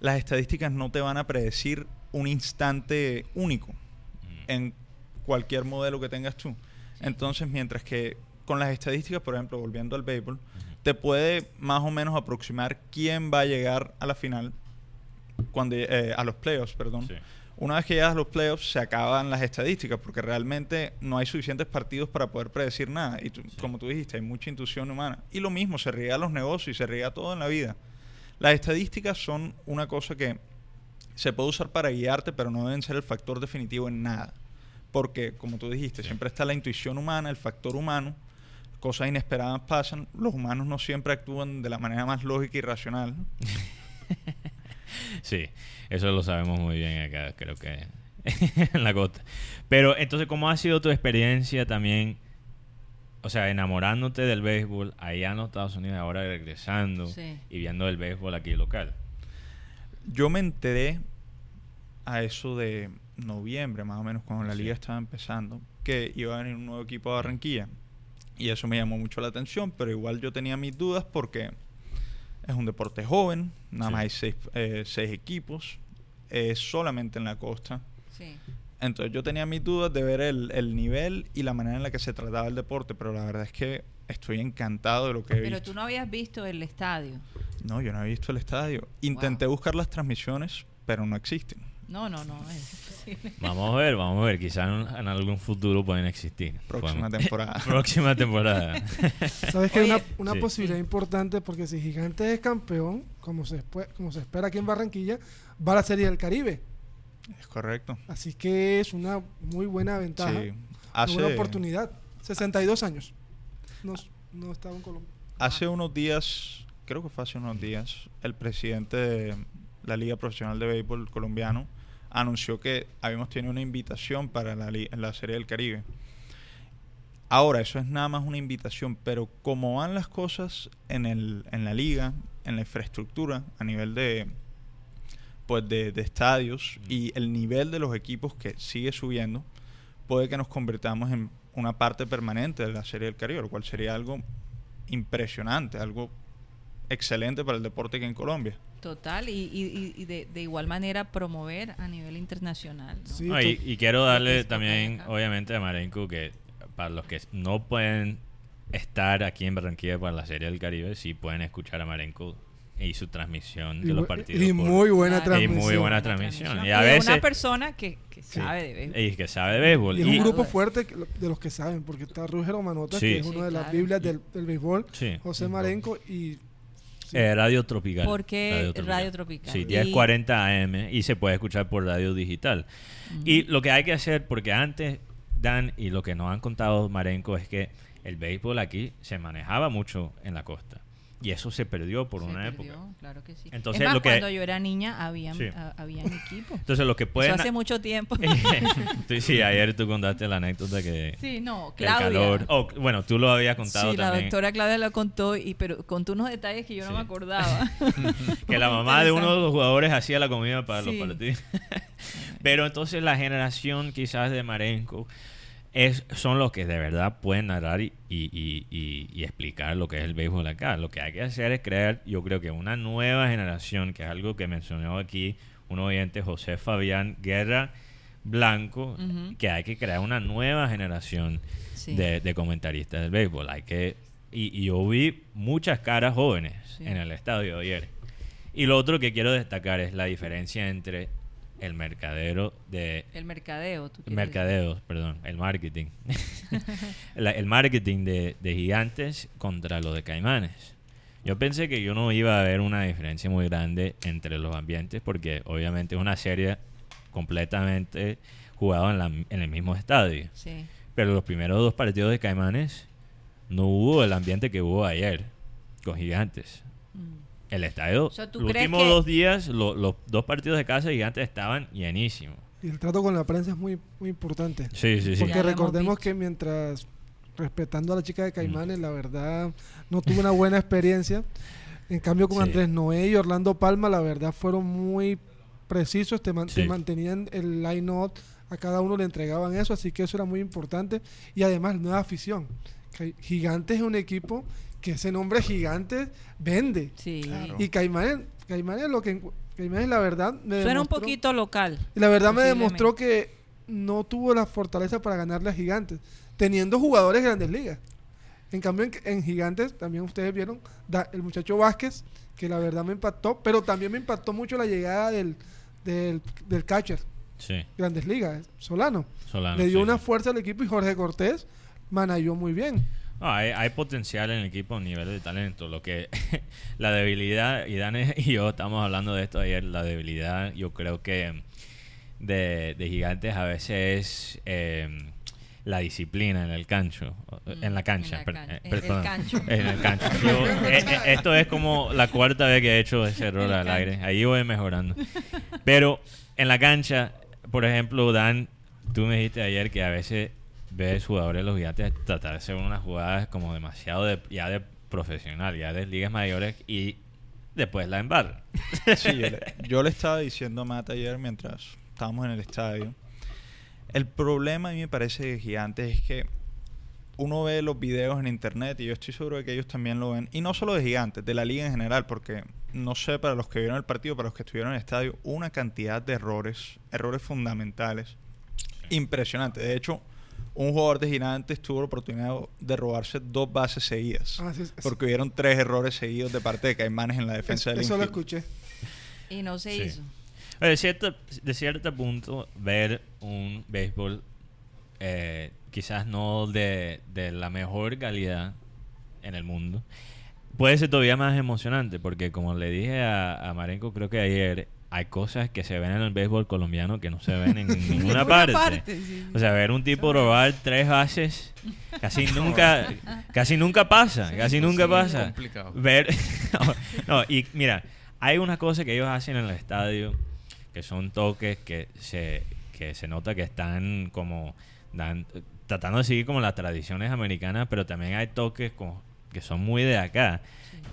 K: las estadísticas no te van a predecir un instante único mm. en cualquier modelo que tengas tú. Entonces, mientras que con las estadísticas, por ejemplo, volviendo al béisbol, te puede más o menos aproximar quién va a llegar a la final, cuando eh, a los playoffs, perdón. Una vez que llegas a los playoffs se acaban las estadísticas porque realmente no hay suficientes partidos para poder predecir nada. Y como tú dijiste, hay mucha intuición humana. Y lo mismo, se riega los negocios y se riega todo en la vida. Las estadísticas son una cosa que se puede usar para guiarte, pero no deben ser el factor definitivo en nada. Porque, como tú dijiste, siempre está la intuición humana, el factor humano, cosas inesperadas pasan, los humanos no siempre actúan de la manera más lógica y racional.
C: sí, eso lo sabemos muy bien acá, creo que en la costa. Pero entonces, ¿cómo ha sido tu experiencia también? O sea, enamorándote del béisbol allá en los Estados Unidos, ahora regresando y viendo el béisbol aquí local.
K: Yo me enteré a eso de noviembre, más o menos, cuando la liga estaba empezando, que iba a venir un nuevo equipo de Barranquilla. Y eso me llamó mucho la atención, pero igual yo tenía mis dudas porque es un deporte joven, nada más hay seis, eh, seis, equipos. es solamente en la costa. Sí. Entonces yo tenía mis dudas de ver el, el, nivel y la manera en la que se trataba el deporte, pero la verdad es que estoy encantado de lo que he
B: visto.
K: Pero
B: tú no habías visto el estadio.
K: No, yo no había visto el estadio. Intenté buscar las transmisiones, pero no existen.
B: No, no, no.
C: Vamos a ver, vamos a ver. Quizás en, algún futuro pueden existir.
K: Próxima temporada.
C: Próxima temporada.
E: Sabes que hay una, una posibilidad importante porque si Gigante es campeón, como se, como se espera aquí en Barranquilla, va a la Serie del Caribe.
K: Es correcto.
E: Así que es una muy buena ventaja. Sí. Una buena oportunidad. 62 años. No, no estaba en Colombia.
K: Hace unos días, creo que fue hace unos días, el presidente de la Liga Profesional de Béisbol colombiano anunció que habíamos tenido una invitación para la, la Serie del Caribe. Ahora, eso es nada más una invitación, pero como van las cosas en, el, en la liga, en la infraestructura, a nivel de, pues de, estadios y el nivel de los equipos que sigue subiendo, puede que nos convirtamos en una parte permanente de la Serie del Caribe, lo cual sería algo impresionante, algo excelente para el deporte aquí en Colombia.
B: Total, y, de, igual manera promover a nivel internacional.
C: y, quiero darle también, obviamente, a Marenco que para los que no pueden estar aquí en Barranquilla para la Serie del Caribe, sí pueden escuchar a Marenco y su transmisión de los partidos.
E: Y muy buena transmisión.
C: Y muy buena transmisión.
B: Y a veces, una persona que, sabe de béisbol.
C: Y que sabe de béisbol.
E: Y es un grupo fuerte de los que saben, porque está Rugero Manota, que es una de las Biblias del, del béisbol, José Marenco y
C: eh, radio Tropical.
B: ¿Por qué Radio Tropical?
C: Sí, 1040 AM y se puede escuchar por radio digital. Y lo que hay que hacer, porque antes, Dan, y lo que nos han contado Marenco, es que el béisbol aquí se manejaba mucho en la costa. Y eso se perdió por una época.
B: Claro que sí. Entonces, es más, cuando yo era niña habían, equipos.
C: Entonces, lo que pueden...
B: Eso hace mucho tiempo.
C: sí, ayer tú contaste la anécdota que...
B: Sí, no, Claudia.
C: Oh, bueno, tú lo habías contado
B: sí,
C: también.
B: la doctora Claudia lo contó, y, pero contó unos detalles que yo no me acordaba.
C: que la mamá de uno de los jugadores hacía la comida para los partidos. pero entonces la generación quizás de Marenco es, son los que de verdad pueden narrar y, explicar lo que es el béisbol acá. Lo que hay que hacer es crear, yo creo que una nueva generación, que es algo que mencionó aquí un oyente, José Fabián Guerra Blanco, que hay que crear una nueva generación de, comentaristas del béisbol. Hay que, y, yo vi muchas caras jóvenes en el estadio ayer. Y lo otro que quiero destacar es la diferencia entre el mercadero de...
B: El mercadeo, tú
C: Mercadeo, perdón, el marketing. el marketing de, gigantes contra lo de caimanes. Yo pensé que yo no iba a ver una diferencia muy grande entre los ambientes porque obviamente es una serie completamente jugada en, la, en el mismo estadio. Sí. Pero los primeros dos partidos de Caimanes no hubo el ambiente que hubo ayer con Gigantes. Mm. El estadio, los últimos dos días, los dos partidos de casa gigantes estaban llenísimos.
E: Y el trato con la prensa es muy, muy importante.
C: Sí, sí, sí.
E: Porque recordemos que mientras, respetando a la chica de Caimanes, la verdad, no tuve una buena experiencia. En cambio, con Andrés Noé y Orlando Palma, la verdad, fueron muy precisos, te, mantenían el line-up, a cada uno le entregaban eso, así que eso era muy importante. Y además, nueva afición. Gigantes es un equipo que ese nombre gigante vende. Sí. Y Caimán, Caimán es lo que Caimán es la verdad
B: me Suena un poquito local.
E: Y la verdad me demostró que no tuvo la fortaleza para ganarle a Gigantes, teniendo jugadores de grandes ligas. En cambio, en, Gigantes, también ustedes vieron el muchacho Vázquez, que la verdad me impactó, pero también me impactó mucho la llegada del, del, catcher. Sí. Grandes Ligas, Solano. Solano Le dio una fuerza al equipo y Jorge Cortés manayó muy bien
C: hay, potencial en el equipo a nivel de talento. Lo que la debilidad, y Dan y yo estamos hablando de esto ayer, la debilidad yo creo que de, gigantes a veces es em, la disciplina en el cancho, en la cancha, en, el cancho. Eh, eh, esto es como la cuarta vez que he hecho ese error al aire. Ahí voy mejorando. Pero en la cancha, por ejemplo, Dan, tú me dijiste ayer que a veces ves jugadores los gigantes tratar de hacer unas jugadas como demasiado de, ya de profesional, ya de ligas mayores y después la embarra.
K: Sí, yo le, estaba diciendo a Matt ayer mientras estábamos en el estadio. El problema a mí me parece de gigantes es que uno ve los videos en internet y yo estoy seguro de que ellos también lo ven. Y no solo de gigantes, de la liga en general, porque no sé, para los que vieron el partido, para los que estuvieron en el estadio, una cantidad de errores, errores fundamentales, impresionante. De hecho, un jugador de gigantes tuvo la oportunidad de robarse dos bases seguidas. Ah, porque hubieron tres errores seguidos de parte de Caimanes en la defensa del
E: Eso lo escuché.
B: Y no se hizo.
C: De cierto, de cierto punto, ver un béisbol eh, quizás no de, la mejor calidad en el mundo, puede ser todavía más emocionante, porque como le dije a, a Marenco, creo que ayer, hay cosas que se ven en el béisbol colombiano que no se ven en ninguna parte. O sea, ver un tipo robar tres bases casi nunca casi nunca pasa, casi nunca pasa. Complicado. Ver no, y mira, hay una cosa que ellos hacen en el estadio que son toques que se que se nota que están como dan, tratando de seguir como las tradiciones americanas, pero también hay toques como, que son muy de acá.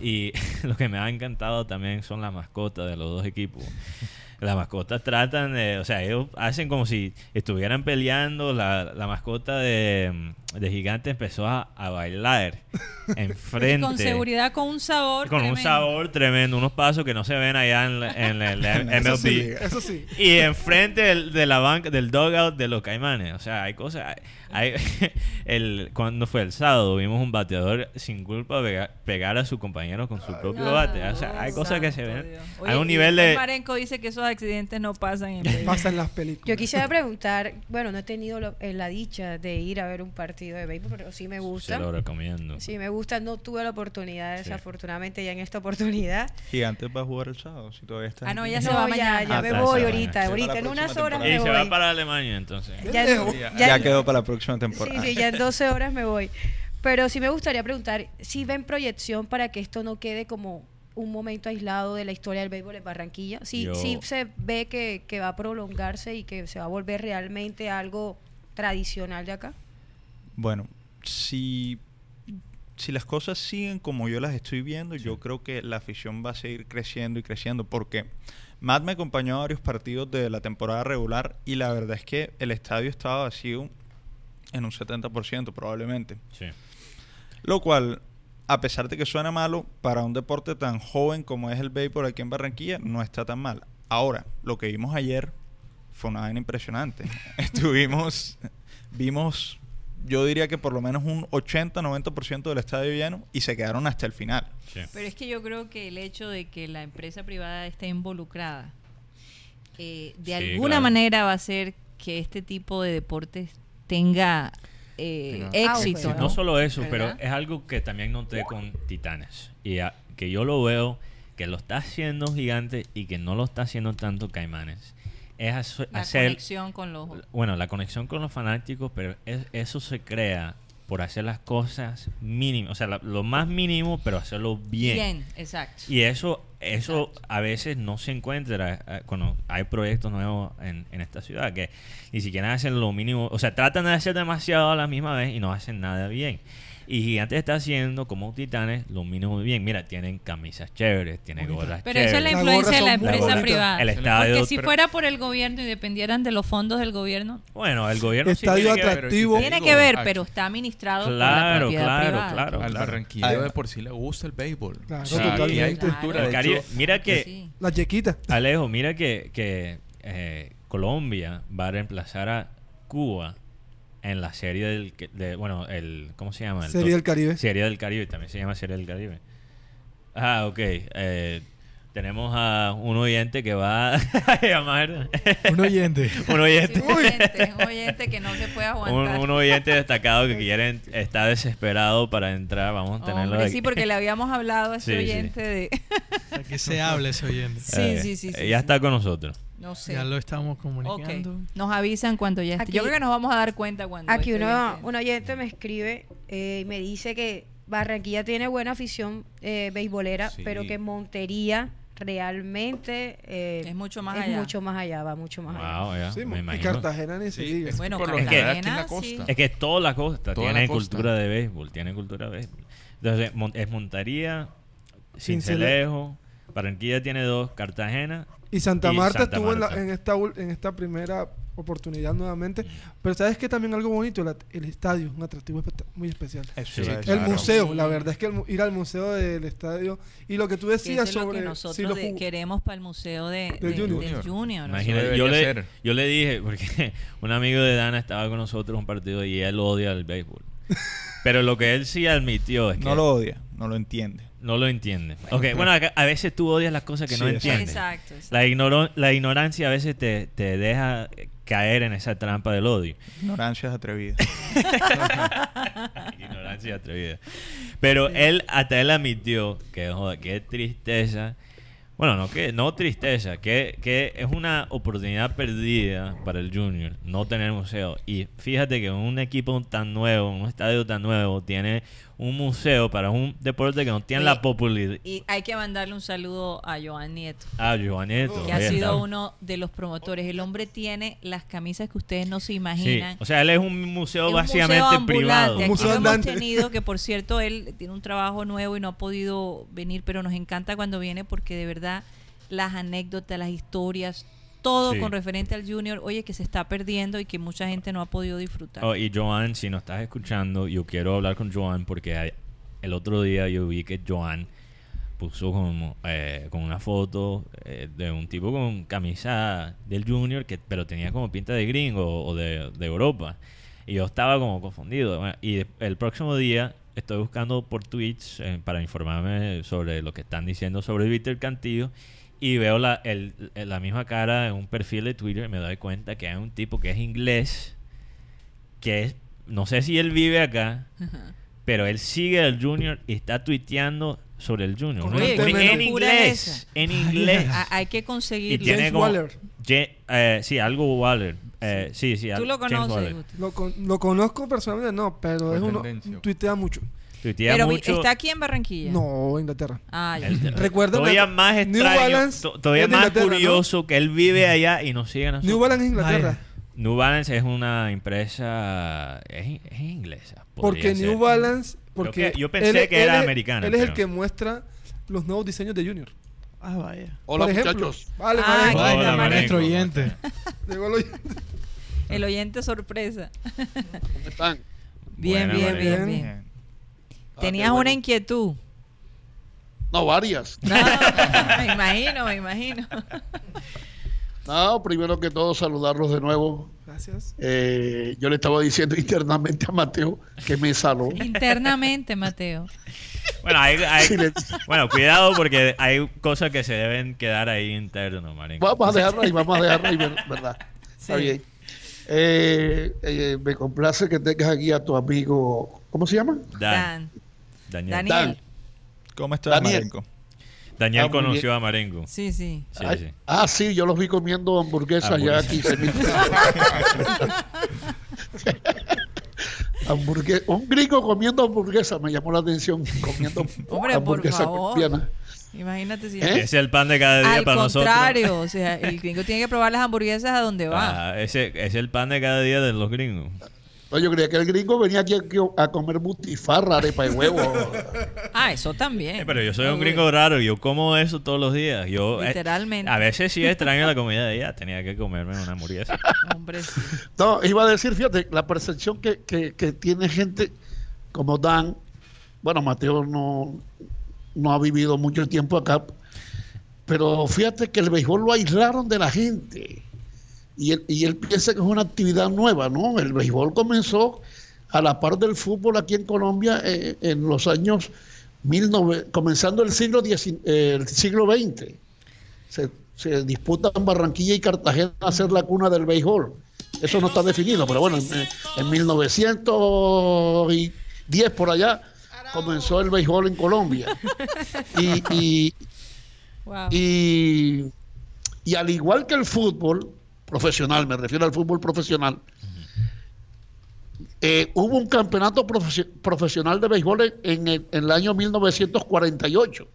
C: Y lo que me ha encantado también son las mascotas de los dos equipos las mascotas tratan de, o sea, ellos hacen como si estuvieran peleando, la, la mascota de, de, Gigante empezó a, a bailar enfrente.
B: con seguridad, con un sabor
C: Con un sabor tremendo, unos pasos que no se ven allá en, en, el MLB.
E: Eso sí,
C: Y enfrente del, de la banca, del dugout de los caimanes, o sea, hay cosas... Hay, el, cuando fue el sábado vimos un bateador sin culpa pegar, a su compañero con su propio bate. O sea, hay cosas que se ven. hay un nivel de...
B: Marenco dice que esos accidentes no pasan en
E: Pasan las películas.
D: Yo quisiera preguntar, bueno, no he tenido eh, la dicha de ir a ver un partido de béisbol, pero sí me gusta.
C: Se lo recomiendo.
D: Sí me gusta, no tuve la oportunidad, desafortunadamente ya en esta oportunidad.
K: Gigantes va a jugar el sábado, si todavía está.
B: Ah, no, ya se va mañana.
D: Ya, me voy ahorita, ahorita, en unas horas me voy.
C: Y se va para Alemania entonces.
K: Ya, quedó para la próxima temporada.
D: Sí, sí, ya en 12 horas me voy. Pero sí me gustaría preguntar si ven proyección para que esto no quede como un momento aislado de la historia del béisbol en Barranquilla. Sí, sí se ve que, va a prolongarse y que se va a volver realmente algo tradicional de acá.
K: Bueno, si, si las cosas siguen como yo las estoy viendo, yo creo que la afición va a seguir creciendo y creciendo porque Matt me acompañó a varios partidos de la temporada regular y la verdad es que el estadio estaba vacío en un 70% probablemente. Sí. Lo cual a pesar de que suena malo, para un deporte tan joven como es el béisbol aquí en Barranquilla, no está tan mal. Ahora, lo que vimos ayer fue una vaina impresionante. Estuvimos, vimos, yo diría que por lo menos un 80-90% del estadio lleno y se quedaron hasta el final.
B: Pero es que yo creo que el hecho de que la empresa privada esté involucrada, eh, de alguna manera va a hacer que este tipo de deportes tenga eh, éxito.
C: ¿no? solo eso, pero es algo que también noté con Titanes. Y que yo lo veo que lo está haciendo Gigante y que no lo está haciendo tanto Caimanes. Es hacer. La
B: conexión con los.
C: Bueno, la conexión con los fanáticos, pero eso se crea por hacer las cosas mínimas, o sea, lo más mínimo, pero hacerlo bien.
B: Bien, exacto.
C: Y eso, eso a veces no se encuentra eh, cuando hay proyectos nuevos en, en, esta ciudad, que ni siquiera hacen lo mínimo, o sea, tratan de hacer demasiado a la misma vez y no hacen nada bien. Y Gigantes está haciendo como Titanes lo mínimo muy bien. Mira, tienen camisas chéveres, tienen gorras
B: Pero
C: eso
B: es la influencia de la empresa privada. El estadio, Porque si fuera por el gobierno y dependieran de los fondos del gobierno.
C: Bueno, el gobierno
E: estadio sí tiene atractivo.
B: Que tiene que ver, pero está administrado claro, por la propiedad
C: claro,
B: privada.
C: Claro,
F: Al barranquillo de por sí le gusta el béisbol.
E: Claro, sí, totalmente.
F: hay cultura.
C: El Caribe, mira que...
E: La chequita.
C: Alejo, mira que, que eh, Colombia va a reemplazar a Cuba en la serie del de, bueno el cómo se llama
E: serie del Caribe.
C: Serie del Caribe también se llama serie del Caribe. Ah ok eh, tenemos a un oyente que va a llamar.
A: Un oyente.
C: Un oyente.
B: Un oyente un oyente que no se puede aguantar.
C: Un, oyente destacado que quiere está desesperado para entrar vamos a tenerlo
B: Hombre, sí porque le habíamos hablado a ese oyente de
A: que se hable ese oyente.
B: Sí,
C: eh,
B: sí sí sí
C: ya está con nosotros
B: no sé.
A: Ya lo estamos comunicando.
B: Nos avisan cuando ya esté. Yo creo que nos vamos a dar cuenta cuando.
D: Aquí uno, un oyente me escribe eh, y me dice que Barranquilla tiene buena afición eh, beisbolera, pero que Montería realmente
B: eh, es mucho más allá.
D: mucho más allá, va mucho más allá.
E: Sí, y Cartagena ni se diga.
B: Bueno,
C: por
B: Cartagena,
C: la costa. Es que toda la costa tiene cultura de béisbol, tiene cultura de béisbol. Entonces, es Montería, Cincelejo, Barranquilla tiene dos, Cartagena
E: y Santa Marta estuvo En, esta, en esta primera oportunidad nuevamente. Pero sabes que también algo bonito, el estadio, un atractivo muy especial. el museo, la verdad es que ir al museo del estadio y lo que tú decías sobre...
B: que nosotros queremos para el museo de, Junior.
C: yo, le, yo le dije, porque un amigo de Dana estaba con nosotros un partido y él odia el béisbol. Pero lo que él sí admitió es que...
K: No lo odia, no lo entiende.
C: No lo entiende. Ok, bueno, a, veces tú odias las cosas que no entiendes. Exacto, La, la ignorancia a veces te, te, deja caer en esa trampa del odio.
K: Ignorancia es atrevida.
C: ignorancia es atrevida. Pero él, hasta él admitió que, joder, qué tristeza bueno, no, que, no tristeza, que, que es una oportunidad perdida para el Junior no tener museo. Y fíjate que un equipo tan nuevo, un estadio tan nuevo, tiene un museo para un deporte que no tiene la popularidad.
B: Y hay que mandarle un saludo a Joan Nieto.
C: A Joan Nieto.
B: Que ha sido uno de los promotores. El hombre tiene las camisas que ustedes no se imaginan.
C: O sea, él es un museo básicamente privado.
B: Un museo hemos tenido, que por cierto, él tiene un trabajo nuevo y no ha podido venir, pero nos encanta cuando viene porque de verdad las anécdotas, las historias, todo con referente al Junior, oye, que se está perdiendo y que mucha gente no ha podido disfrutar.
C: Oh, y Joan, si no estás escuchando, yo quiero hablar con Joan porque el otro día yo vi que Joan puso como, eh, con una foto eh, de un tipo con camisa del Junior, que pero tenía como pinta de gringo o de, Europa. Y yo estaba como confundido. y el próximo día estoy buscando por Twitch eh, para informarme sobre lo que están diciendo sobre Víctor Cantillo y veo la, el, la misma cara en un perfil de Twitter y me doy cuenta que hay un tipo que es inglés, que es, no sé si él vive acá, pero él sigue al Junior y está tuiteando sobre el Junior. en, inglés. En inglés.
B: hay que conseguirlo.
C: Y tiene Waller. Eh, sí, algo Waller. Eh, sí, sí.
B: ¿Tú lo conoces?
E: Lo, lo, conozco personalmente, no, pero es uno, tuitea mucho.
B: Pero está aquí en Barranquilla.
E: No, Inglaterra.
B: Ah, ya.
E: Recuerda
C: todavía más extraño, todavía más curioso que él vive allá y nos sigue a
E: New Balance es Inglaterra.
C: New Balance es una empresa es, inglesa.
E: Porque New Balance porque
C: yo pensé que era americana.
E: Él es el que muestra los nuevos diseños de Junior.
L: Ah, vaya. Hola, muchachos.
E: Vale,
B: ah,
A: Hola, maestro oyente.
E: Llegó el oyente.
B: El oyente sorpresa.
L: ¿Cómo están?
B: Bien, bien, bien, bien. Tenías una inquietud.
L: No, varias.
B: me imagino, me imagino.
L: No, primero que todo saludarlos de nuevo.
E: Gracias.
L: Eh, yo le estaba diciendo internamente a Mateo que me saló.
B: Internamente, Mateo.
C: Bueno, bueno, cuidado porque hay cosas que se deben quedar ahí interno,
L: Vamos a dejarlo ahí, vamos a dejarlo ahí, ¿verdad? Está bien. Eh, eh, me complace que tengas aquí a tu amigo, ¿cómo se llama?
C: Dan.
B: Daniel.
K: ¿Cómo estás, Marenco?
C: Daniel ah, conoció a Marengo.
B: Sí, sí.
L: Ah, sí, yo los vi comiendo hamburguesas ya aquí. un gringo comiendo hamburguesas me llamó la atención, comiendo hamburguesas cristianas.
B: Imagínate si
C: ¿Eh? es el pan de cada día para nosotros.
B: Al contrario, o sea, el gringo tiene que probar las hamburguesas a donde va.
C: Ah, ese es el pan de cada día de los gringos.
L: No, yo creía que el gringo venía aquí a comer butifarra, arepa y huevo.
B: ah, eso también.
C: Eh, pero yo soy un gringo raro, yo como eso todos los días. Yo,
B: eh, Literalmente.
C: a veces sí extraño la comida de ella, tenía que comerme una hamburguesa.
B: Hombre,
L: No, iba a decir, fíjate, la percepción que, que, que tiene gente como Dan, bueno, Mateo no, no ha vivido mucho tiempo acá, pero fíjate que el béisbol lo aislaron de la gente y él, y él piensa que es una actividad nueva, ¿no? El béisbol comenzó a la par del fútbol aquí en Colombia eh, en los años 19, comenzando el siglo, eh, el siglo XX. Se, se disputan Barranquilla y Cartagena a ser la cuna del béisbol. Eso no está definido, pero bueno, en, 1910 por allá comenzó el béisbol en Colombia. Y, y, y, y al igual que el fútbol, profesional, me refiero al fútbol profesional, eh, hubo un campeonato profesional de béisbol en, el, año 1948.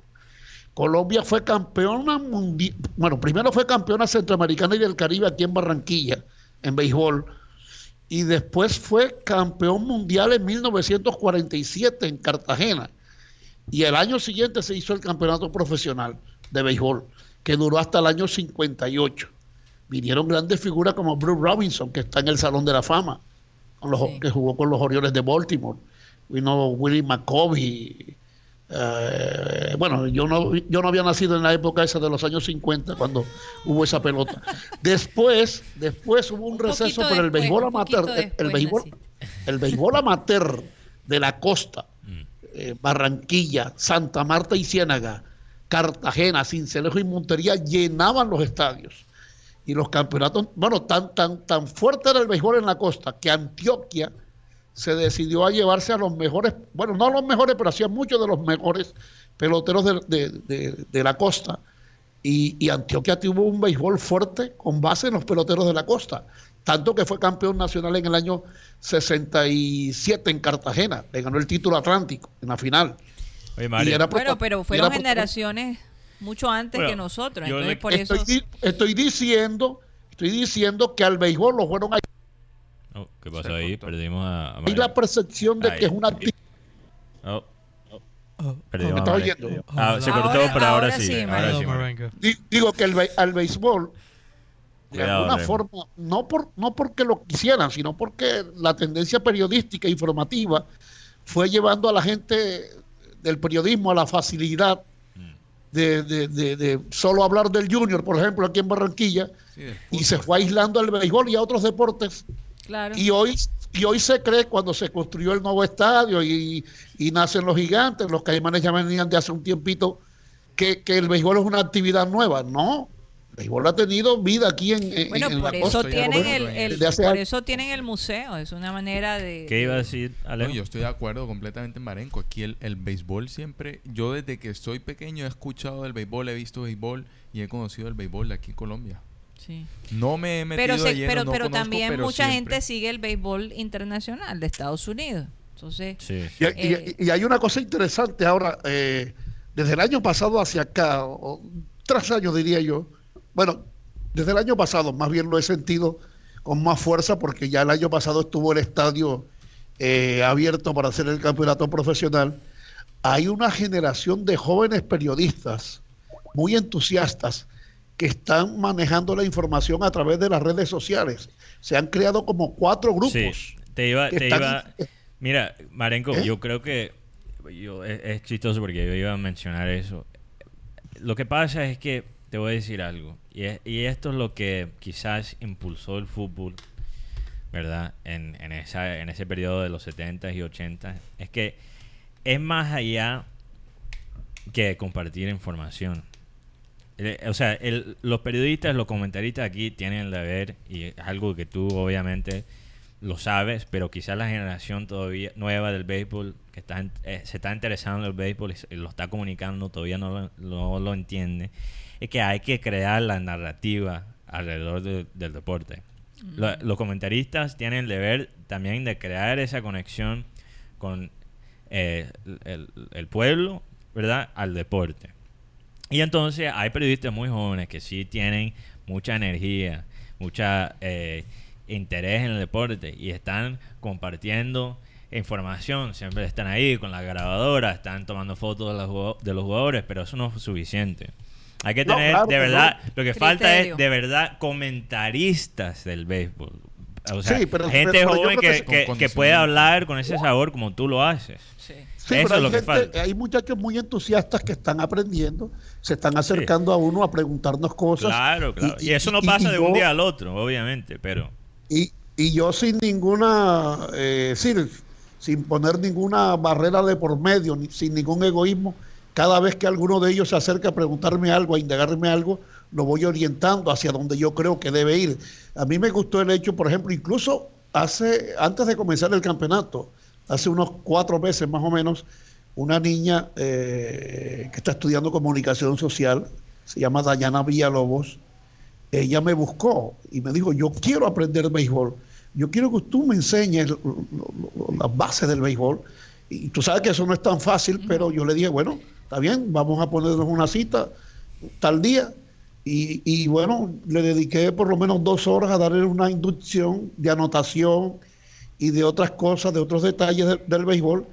L: Colombia fue campeona mundial, bueno, primero fue campeona centroamericana y del Caribe aquí en Barranquilla, en béisbol, y después fue campeón mundial en 1947 en Cartagena. Y el año siguiente se hizo el campeonato profesional de béisbol, que duró hasta el año 58. Vinieron grandes figuras como Bruce Robinson, que está en el Salón de la Fama, con los, que jugó con los Orioles de Baltimore. Vino Willie McCovey. Eh, bueno, yo no, yo no había nacido en la época esa de los años 50 cuando hubo esa pelota. Después, después hubo un, receso por el béisbol amateur, el, béisbol, el béisbol amateur de la costa, mm. eh, Barranquilla, Santa Marta y Ciénaga, Cartagena, Cincelejo y Montería llenaban los estadios y los campeonatos, bueno, tan, tan, tan fuerte era el béisbol en la costa que Antioquia se decidió a llevarse a los mejores, bueno, no a los mejores, pero hacía muchos de los mejores peloteros de, la costa. Y, y, Antioquia tuvo un béisbol fuerte con base en los peloteros de la costa. Tanto que fue campeón nacional en el año 67 en Cartagena. Le ganó el título Atlántico en la final.
B: bueno, pero fueron generaciones mucho antes que nosotros. por
L: estoy, eso... estoy diciendo, estoy diciendo que al béisbol lo fueron a...
C: Oh, ¿Qué pasó ahí? Perdimos a...
L: Hay la percepción de que es una...
C: Oh. Perdimos a ah, se cortó, pero ahora, sí.
L: Digo que el, al béisbol, de alguna forma, no, por, no porque lo quisieran, sino porque la tendencia periodística e informativa fue llevando a la gente del periodismo a la facilidad de, de, solo hablar del junior, por ejemplo, aquí en Barranquilla, y se fue aislando al béisbol y a otros deportes. Y hoy y hoy se cree cuando se construyó el nuevo estadio y, nacen los gigantes, los caimanes ya venían de hace un tiempito, que, que el béisbol es una actividad nueva. No, béisbol ha tenido vida aquí en,
B: bueno, por eso Tienen el, por eso tienen el museo, es una manera de...
C: ¿Qué iba a decir,
F: yo estoy de acuerdo completamente en Marenco. Aquí el, el, béisbol siempre... Yo desde que estoy pequeño he escuchado del béisbol, he visto béisbol y he conocido el béisbol de aquí en Colombia. Sí. No me he metido
B: Pero, pero, pero también mucha gente sigue el béisbol internacional de Estados Unidos. Entonces...
L: Eh, y, hay una cosa interesante ahora, eh, desde el año pasado hacia acá, o, tras años diría yo, bueno, desde el año pasado más bien lo he sentido con más fuerza porque ya el año pasado estuvo el estadio eh, abierto para hacer el campeonato profesional. Hay una generación de jóvenes periodistas muy entusiastas que están manejando la información a través de las redes sociales. Se han creado como cuatro grupos.
C: te iba, te iba. Mira, Marenco, ¿Eh? yo creo que yo, es, es, chistoso porque yo iba a mencionar eso. Lo que pasa es que te voy a decir algo. Y, esto es lo que quizás impulsó el fútbol, ¿verdad? En, en, esa, en ese periodo de los 70s y 80s. Es que es más allá que compartir información. O sea, los periodistas, los comentaristas aquí tienen el deber, y es algo que tú obviamente lo sabes, pero quizás la generación todavía nueva del béisbol que está, eh, se está interesando en el béisbol y lo está comunicando todavía no no lo entiende es que hay que crear la narrativa alrededor del deporte. los comentaristas tienen el deber también de crear esa conexión con eh, el, pueblo, ¿verdad? Al deporte. Y entonces hay periodistas muy jóvenes que sí tienen mucha energía, mucha eh, interés en el deporte y están compartiendo información, siempre están ahí con la grabadora, están tomando fotos de los jugadores, pero eso no es suficiente. Hay que tener, de verdad, lo que falta es de verdad comentaristas del béisbol. O sea, gente joven que, que, puede hablar con ese sabor como tú lo haces.
L: Sí. Eso es lo que falta. Hay muchachos muy entusiastas que están aprendiendo, se están acercando a uno a preguntarnos cosas.
C: Claro, claro. Y, eso no pasa de un día al otro, obviamente, pero...
L: Y, y yo sin ninguna, eh, sin, sin poner ninguna barrera de por medio, sin ningún egoísmo, cada vez que alguno de ellos se acerca a preguntarme algo, a indagarme algo, lo voy orientando hacia donde yo creo que debe ir. A mí me gustó el hecho, por ejemplo, incluso hace antes de comenzar el campeonato, hace unos cuatro meses más o menos, una niña eh, que está estudiando comunicación social, se llama Dayana Villalobos, ella me buscó y me dijo, yo quiero aprender béisbol, yo quiero que tú me enseñes las bases del béisbol. Y tú sabes que eso no es tan fácil, pero yo le dije, bueno, está bien, vamos a ponernos una cita tal día. Y, bueno, le dediqué por lo menos dos horas a darle una inducción de anotación y de otras cosas, de otros detalles del béisbol.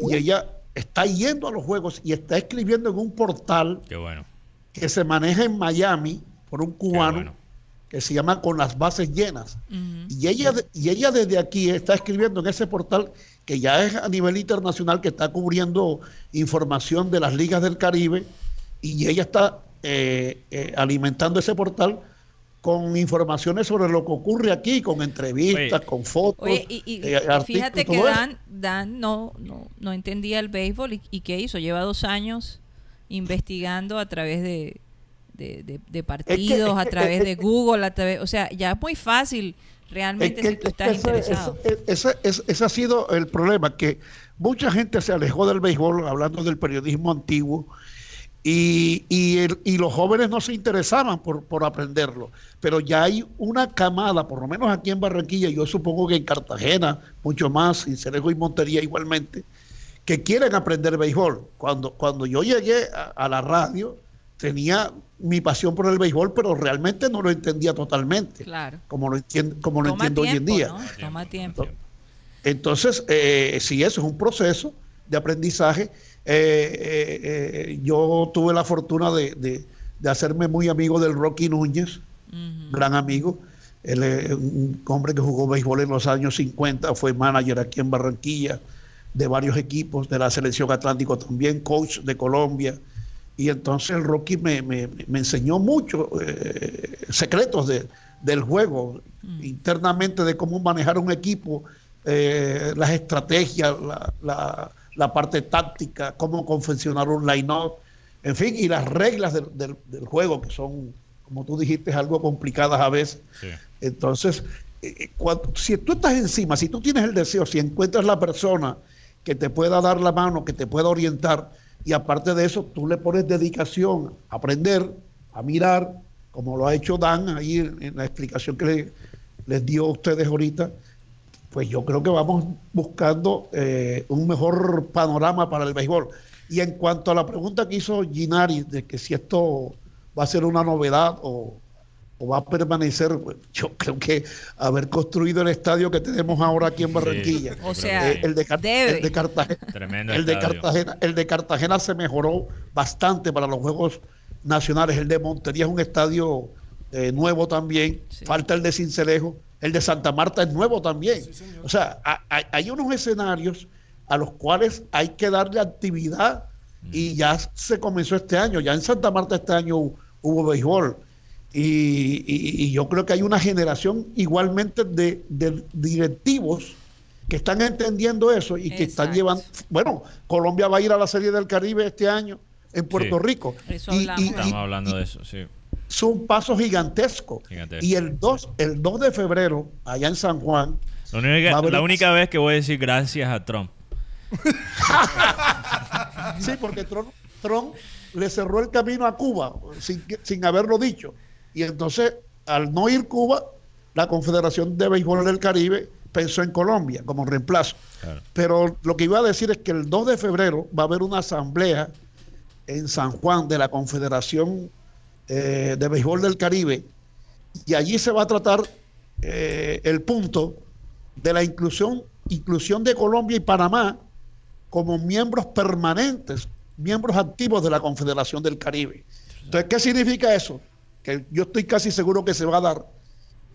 L: Y ella está yendo a los juegos y está escribiendo en un portal
C: bueno.
L: que se maneja en Miami por un cubano que se llama Con las bases llenas. y, ella, y ella desde aquí está escribiendo en ese portal que ya es a nivel internacional, que está cubriendo información de las ligas del Caribe, y ella está eh, eh, alimentando ese portal con informaciones sobre lo que ocurre aquí, con entrevistas, con fotos.
B: y, eh, fíjate que Dan, Dan no, no, no, entendía el béisbol y, y, ¿qué hizo? Lleva dos años investigando a través de, de, partidos, a través de Google, a través, o sea, ya es muy fácil realmente si tú estás interesado.
L: Ese, ha sido el problema, que mucha gente se alejó del béisbol, hablando del periodismo antiguo, y, y, los jóvenes no se interesaban por, por, aprenderlo. Pero ya hay una camada, por lo menos aquí en Barranquilla, yo supongo que en Cartagena, mucho más, en Cerejo y Montería igualmente, que quieren aprender béisbol. Cuando, cuando yo llegué a la radio, tenía mi pasión por el béisbol, pero realmente no lo entendía totalmente. Claro. Como lo entiendo, como lo entiendo hoy en día.
B: Toma tiempo.
L: Entonces, eh, sí, eso es un proceso de aprendizaje. Eh, eh, eh, yo tuve la fortuna de, hacerme muy amigo del Rocky Núñez, gran amigo. Él es un hombre que jugó béisbol en los años 50, fue manager aquí en Barranquilla de varios equipos, de la selección Atlántico también, coach de Colombia y entonces el Rocky me, enseñó mucho eh, secretos del juego, mm. internamente de cómo manejar un equipo, eh, las estrategias, la, parte táctica, cómo confeccionar un line-up, en fin, y las reglas del, juego, que son, como tú dijiste, algo complicadas a veces. Entonces, eh, si tú estás encima, si tú tienes el deseo, si encuentras la persona que te pueda dar la mano, que te pueda orientar, y aparte de eso, tú le pones dedicación a aprender, a mirar, como lo ha hecho Dan ahí en, la explicación que les dio a ustedes ahorita. Pues yo creo que vamos buscando eh, un mejor panorama para el béisbol. Y en cuanto a la pregunta que hizo Ginari de que si esto va a ser una novedad o, o va a permanecer, yo creo que haber construido el estadio que tenemos ahora aquí en Barranquilla.
B: o sea,
L: el, de, Cartagena, el de Cartagena, el de Cartagena se mejoró bastante para los Juegos Nacionales. El de Montería es un estadio eh, nuevo también. Falta el de Cincelejo. El de Santa Marta es nuevo también. o sea, hay, unos escenarios a los cuales hay que darle actividad y ya se comenzó este año. Ya en Santa Marta este año hubo béisbol y, yo creo que hay una generación igualmente de, directivos que están entendiendo eso y que están llevando. Bueno, Colombia va a ir a la Serie del Caribe este año en Puerto Rico.
C: y, Estamos hablando de eso, sí.
L: Es un paso gigantesco. Y el 2, el 2 de febrero, allá en San Juan.
C: La única, vez que voy a decir gracias a Trump.
L: sí, porque Trump, Trump, le cerró el camino a Cuba sin, sin haberlo dicho. Y entonces, al no ir Cuba, la Confederación de Béisbol del Caribe pensó en Colombia como reemplazo. Pero lo que iba a decir es que el 2 de febrero va a haber una asamblea en San Juan de la Confederación eh, de Béisbol del Caribe y allí se va a tratar eh, el punto de la inclusión, inclusión de Colombia y Panamá como miembros permanentes, miembros activos de la Confederación del Caribe. Entonces, ¿qué significa eso? Que yo estoy casi seguro que se va a dar,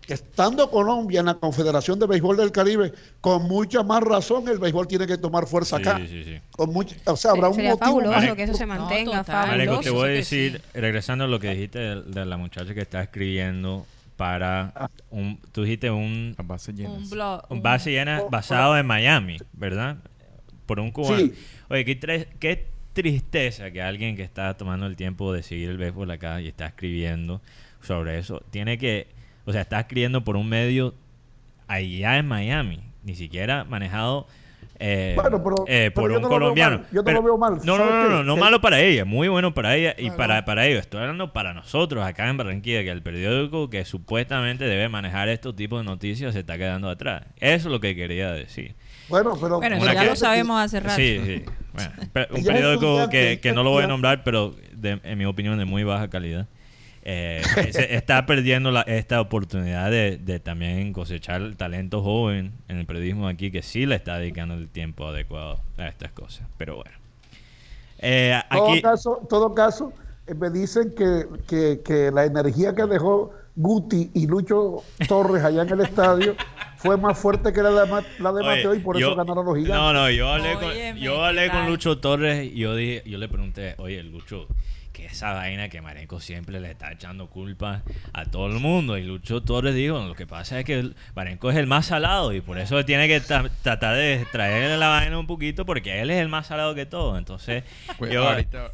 L: que estando Colombia en la Confederación de Béisbol del Caribe, con mucha más razón el béisbol tiene que tomar fuerza acá. Sí, sí, Con mucho, o sea, habrá un motivo.
D: fabuloso que eso se mantenga.
C: No, te voy a decir, regresando a lo que dijiste de, la muchacha que está escribiendo para un, tú dijiste un,
F: base llena,
C: un, blog, un base llena basado en Miami, ¿verdad? Por un cubano. Oye, ¿qué, qué tristeza que alguien que está tomando el tiempo de seguir el béisbol acá y está escribiendo sobre eso, tiene que, o sea, está escribiendo por un medio allá en Miami, ni siquiera manejado eh, eh, por un colombiano.
L: Yo no lo veo mal.
C: No, no, no, no, no, malo para ella, muy bueno para ella y para, para ellos. Estoy hablando para nosotros acá en Barranquilla, que el periódico que supuestamente debe manejar estos tipos de noticias se está quedando atrás. Eso es lo que quería decir.
L: Bueno, pero
B: ya lo sabemos hace rato.
C: Sí, sí. un periódico que, que, no lo voy a nombrar, pero en mi opinión de muy baja calidad. Eh, está perdiendo la, esta oportunidad de, de, también cosechar talento joven en el periodismo aquí que sí le está dedicando el tiempo adecuado a estas cosas. Pero bueno.
L: Eh, todo caso, todo caso eh, me dicen que, que, que, la energía que dejó Guti y Lucho Torres allá en el estadio fue más fuerte que la de, la de Mateo y por eso ganaron los gigantes.
C: No, no, yo hablé, con, yo hablé con Lucho Torres y yo, dije, yo le pregunté, oye, Lucho, que esa vaina que Marenco siempre le está echando culpa a todo el mundo. Y Lucho Torres dijo, lo que pasa es que Marenco es el más salado y por eso tiene que tratar de traerle la vaina un poquito porque él es el más salado que todo. Entonces, pues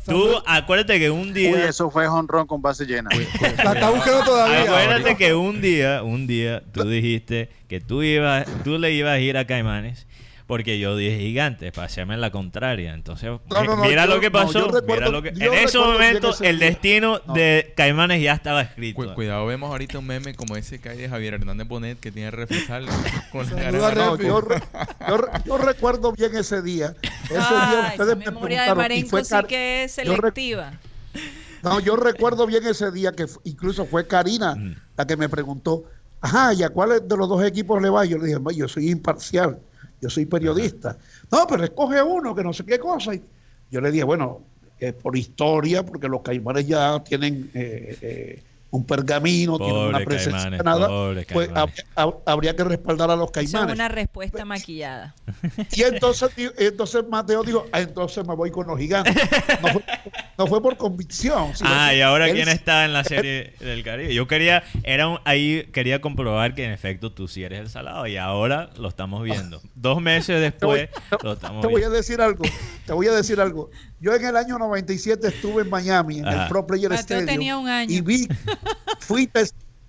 C: tú acuérdate que un día... Uy,
G: eso fue honrón con base llena.
E: la está buscando todavía.
C: Acuérdate que un día, un día tú dijiste que tú, ibas, tú le ibas a ir a Caimanes porque yo dije gigante, paséame en la contraria. Entonces, mira lo que pasó. en ese momento, el destino de Caimanes ya estaba escrito.
F: cuidado, vemos ahorita un meme como ese que hay de Javier Hernández Bonet que tiene refresal con
L: yo, recuerdo bien ese día. Ese
B: día ustedes me preguntaron. y fue sí que es selectiva.
L: No, yo recuerdo bien ese día que incluso fue Karina mm. la que me preguntó, ajá, ¿y a cuál de los dos equipos le va? Yo le dije, yo soy imparcial yo soy periodista. No, pero escoge uno que no sé qué cosa. Y yo le dije, bueno, por historia, porque los caimanes ya tienen eh, eh, un pergamino, tienen una presencia nada, pues habría, que respaldar a los caimanes.
B: Es una respuesta maquillada.
L: Y entonces, entonces Mateo dijo, ah, entonces me voy con los gigantes. No fue, por convicción.
C: ah, y ahora quién está en la serie del Caribe. Yo quería, era ahí quería comprobar que en efecto tú sí eres el salado y ahora lo estamos viendo. Dos meses después lo estamos
L: Te voy a decir algo, te voy a decir algo. Yo en el año 97 estuve en Miami, en el Pro Player Stadium.
B: tenía un año.
L: Y vi, fui,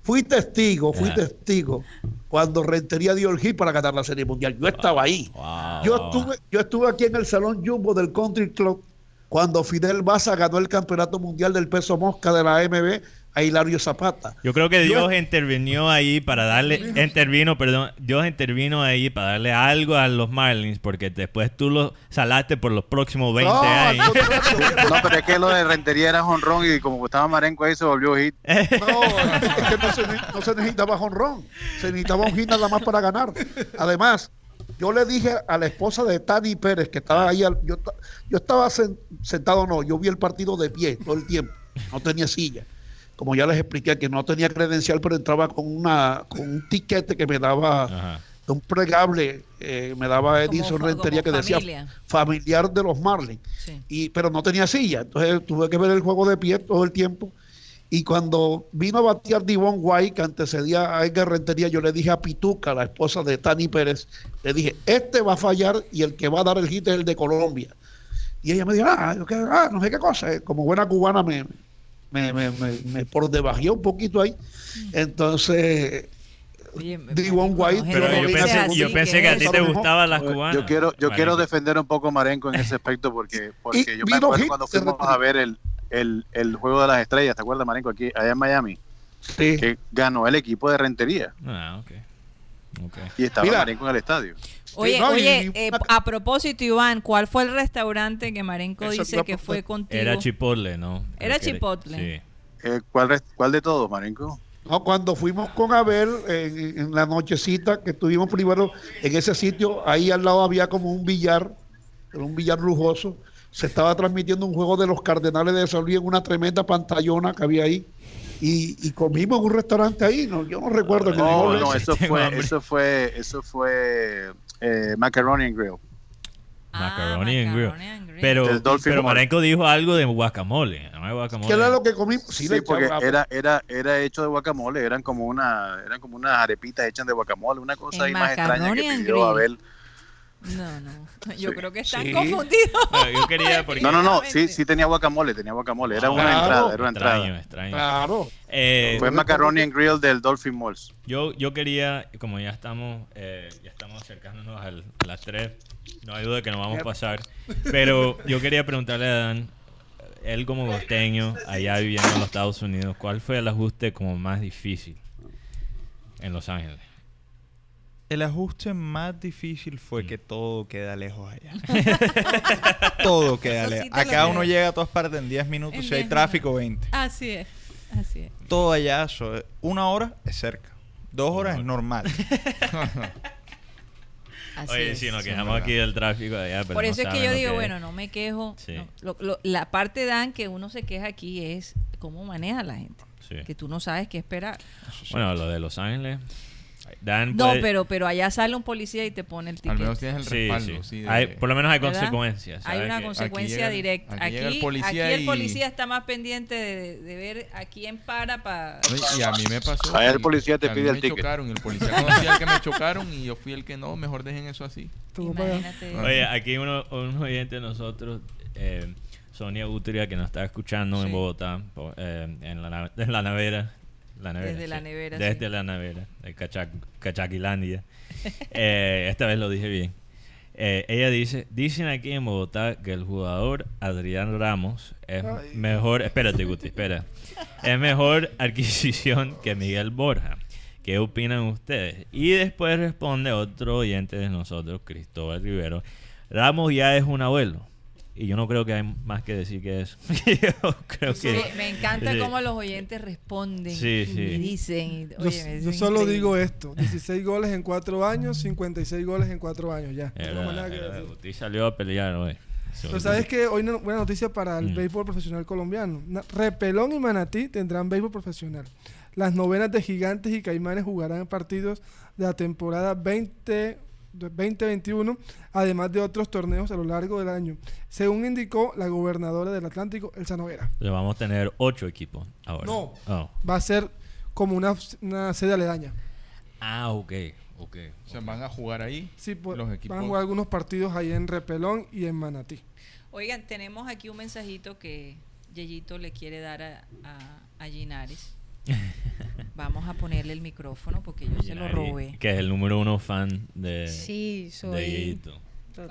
L: fui testigo, fui testigo cuando Rentería dio el hit para ganar la Serie Mundial. Yo estaba ahí. Yo, estuve, yo estuve aquí en el Salón Jumbo del Country Club cuando Fidel Baza ganó el Campeonato Mundial del Peso Mosca de la AMB a Hilario Zapata.
C: Yo creo que Dios intervino ahí para darle, intervino, perdón, Dios intervino ahí para darle algo a los Marlins, porque después tú lo salaste por los próximos 20 años.
G: No, pero es que lo de Rentería era honrón y como estaba Marenco ahí se volvió hit.
L: No, es que no se, no se necesitaba honrón, se necesitaba un hit nada más para ganar. Además, yo le dije a la esposa de Tani Pérez, que estaba ahí, yo, yo estaba sentado, no, yo vi el partido de pie todo el tiempo, no tenía silla como ya les expliqué, que no tenía credencial, pero entraba con una con un tiquete que me daba un plegable, eh, me daba Edison Rentería que decía familiar de los Marlins, y, pero no tenía silla, entonces tuve que ver el juego de pie todo el tiempo. Y cuando vino a batear Divon White, que antecedía a Edgar Rentería, yo le dije a Pituca, la esposa de Tani Pérez, le dije, este va a fallar y el que va a dar el hit es el de Colombia. Y ella me dijo, ah, ah no sé qué cosa, como buena cubana me, me, me, me, por debajé un poquito ahí. Entonces,
C: Divon White, pero yo pensé, que, a ti te gustaban las cubanas.
G: Yo quiero, yo quiero defender un poco a Marenco en ese aspecto porque, porque yo me acuerdo cuando fuimos a ver el, el, el, juego de las estrellas, ¿te acuerdas, Marenco? Aquí, allá en Miami. Sí. Que ganó el equipo de Rentería.
C: Ah, ok.
G: Okay. Y estaba Marenco en el estadio.
B: Oye, oye, eh, a propósito, Iván, ¿cuál fue el restaurante que Marenco dice que fue contigo?
C: Era Chipotle, ¿no?
B: Era Chipotle.
G: Sí. Eh, ¿cuál, ¿Cuál de todos, Marenco?
L: No, cuando fuimos con Abel en, la nochecita que estuvimos primero en ese sitio, ahí al lado había como un billar, un billar lujoso. Se estaba transmitiendo un juego de los Cardenales de San Luis en una tremenda pantallona que había ahí y, comimos en un restaurante ahí, no, yo no recuerdo.
G: No, no, eso fue, eso fue, eso fue eh, Macaroni and Grill.
C: Ah, macaroni, and grill. Pero, pero Marenco dijo algo de guacamole, no guacamole.
L: ¿Qué era lo que comimos?
G: Sí, porque era, era, era hecho de guacamole, eran como una, eran como unas arepitas hechas de guacamole, una cosa ahí más extraña que pidió Abel.
B: No, no. Yo creo que están confundidos.
G: No, no, no. Sí, sí tenía guacamole, tenía guacamole. Era una entrada, era una entrada.
C: Extraño,
L: Claro.
C: Eh,
G: Fue macaroni and grill del Dolphin Malls.
C: Yo, yo quería, como ya estamos, eh, ya estamos acercándonos a las 3, no hay duda de que nos vamos a pasar. Pero yo quería preguntarle a Dan, él como costeño, allá viviendo en los Estados Unidos, ¿cuál fue el ajuste como más difícil en Los Ángeles?
K: El ajuste más difícil fue que mm. todo queda lejos allá. todo queda lejos. Acá uno llega a todas partes en 10 minutos, si hay tráfico, 20.
B: Así es, así es.
K: Todo allá, una hora es cerca, dos horas es normal.
C: Oye, si nos quejamos aquí del tráfico allá.
B: Por eso es que yo digo, bueno, no me quejo. la parte, Dan, que uno se queja aquí es cómo maneja la gente. que tú no sabes qué esperar.
C: Bueno, lo de Los Ángeles
B: no, pero, pero allá sale un policía y te pone el ticket. Al
F: menos tienes el respaldo. Sí,
C: por lo menos hay consecuencias.
B: Hay una consecuencia directa. Aquí, el policía, el policía está más pendiente de, ver a quién para para...
F: y a mí me pasó.
G: Ahí el policía te pide el ticket.
F: Chocaron, el policía conocía al que me chocaron y yo fui el que no. Mejor dejen eso así.
C: Imagínate. Oye, aquí uno, un oyente de nosotros... Eh, Sonia Gutria, que nos está escuchando en Bogotá, eh, en, la, en la nevera,
B: desde la nevera.
C: Desde la nevera, de Cachaquilandia. Eh, esta vez lo dije bien. Eh, ella dice, dicen aquí en Bogotá que el jugador Adrián Ramos es mejor, espérate Guti, espera, es mejor adquisición que Miguel Borja. ¿Qué opinan ustedes? Y después responde otro oyente de nosotros, Cristóbal Rivero. Ramos ya es un abuelo. Y yo no creo que hay más que decir que eso. creo que,
B: me encanta cómo los oyentes responden y dicen.
E: yo, solo digo esto: 16 goles en 4 años, 56 goles en 4 años. Ya.
C: Usted salió a pelear hoy.
E: Pero sabes que hoy una buena noticia para el mm. béisbol profesional colombiano. Repelón y Manatí tendrán béisbol profesional. Las novenas de Gigantes y Caimanes jugarán partidos de la temporada 20 2021, además de otros torneos a lo largo del año, según indicó la gobernadora del Atlántico, Elsa Novera.
C: Le vamos a tener ocho equipos ahora.
E: No, oh. va a ser como una, sede aledaña.
C: Ah, ok, ok.
F: O sea, van a jugar ahí
E: sí, pues, los equipos. Van a jugar algunos partidos ahí en Repelón y en Manatí.
B: Oigan, tenemos aquí un mensajito que Yeyito le quiere dar a, a, a Ginares. Vamos a ponerle el micrófono porque yo se lo robé.
C: Que es el número uno fan de.
B: Sí, soy.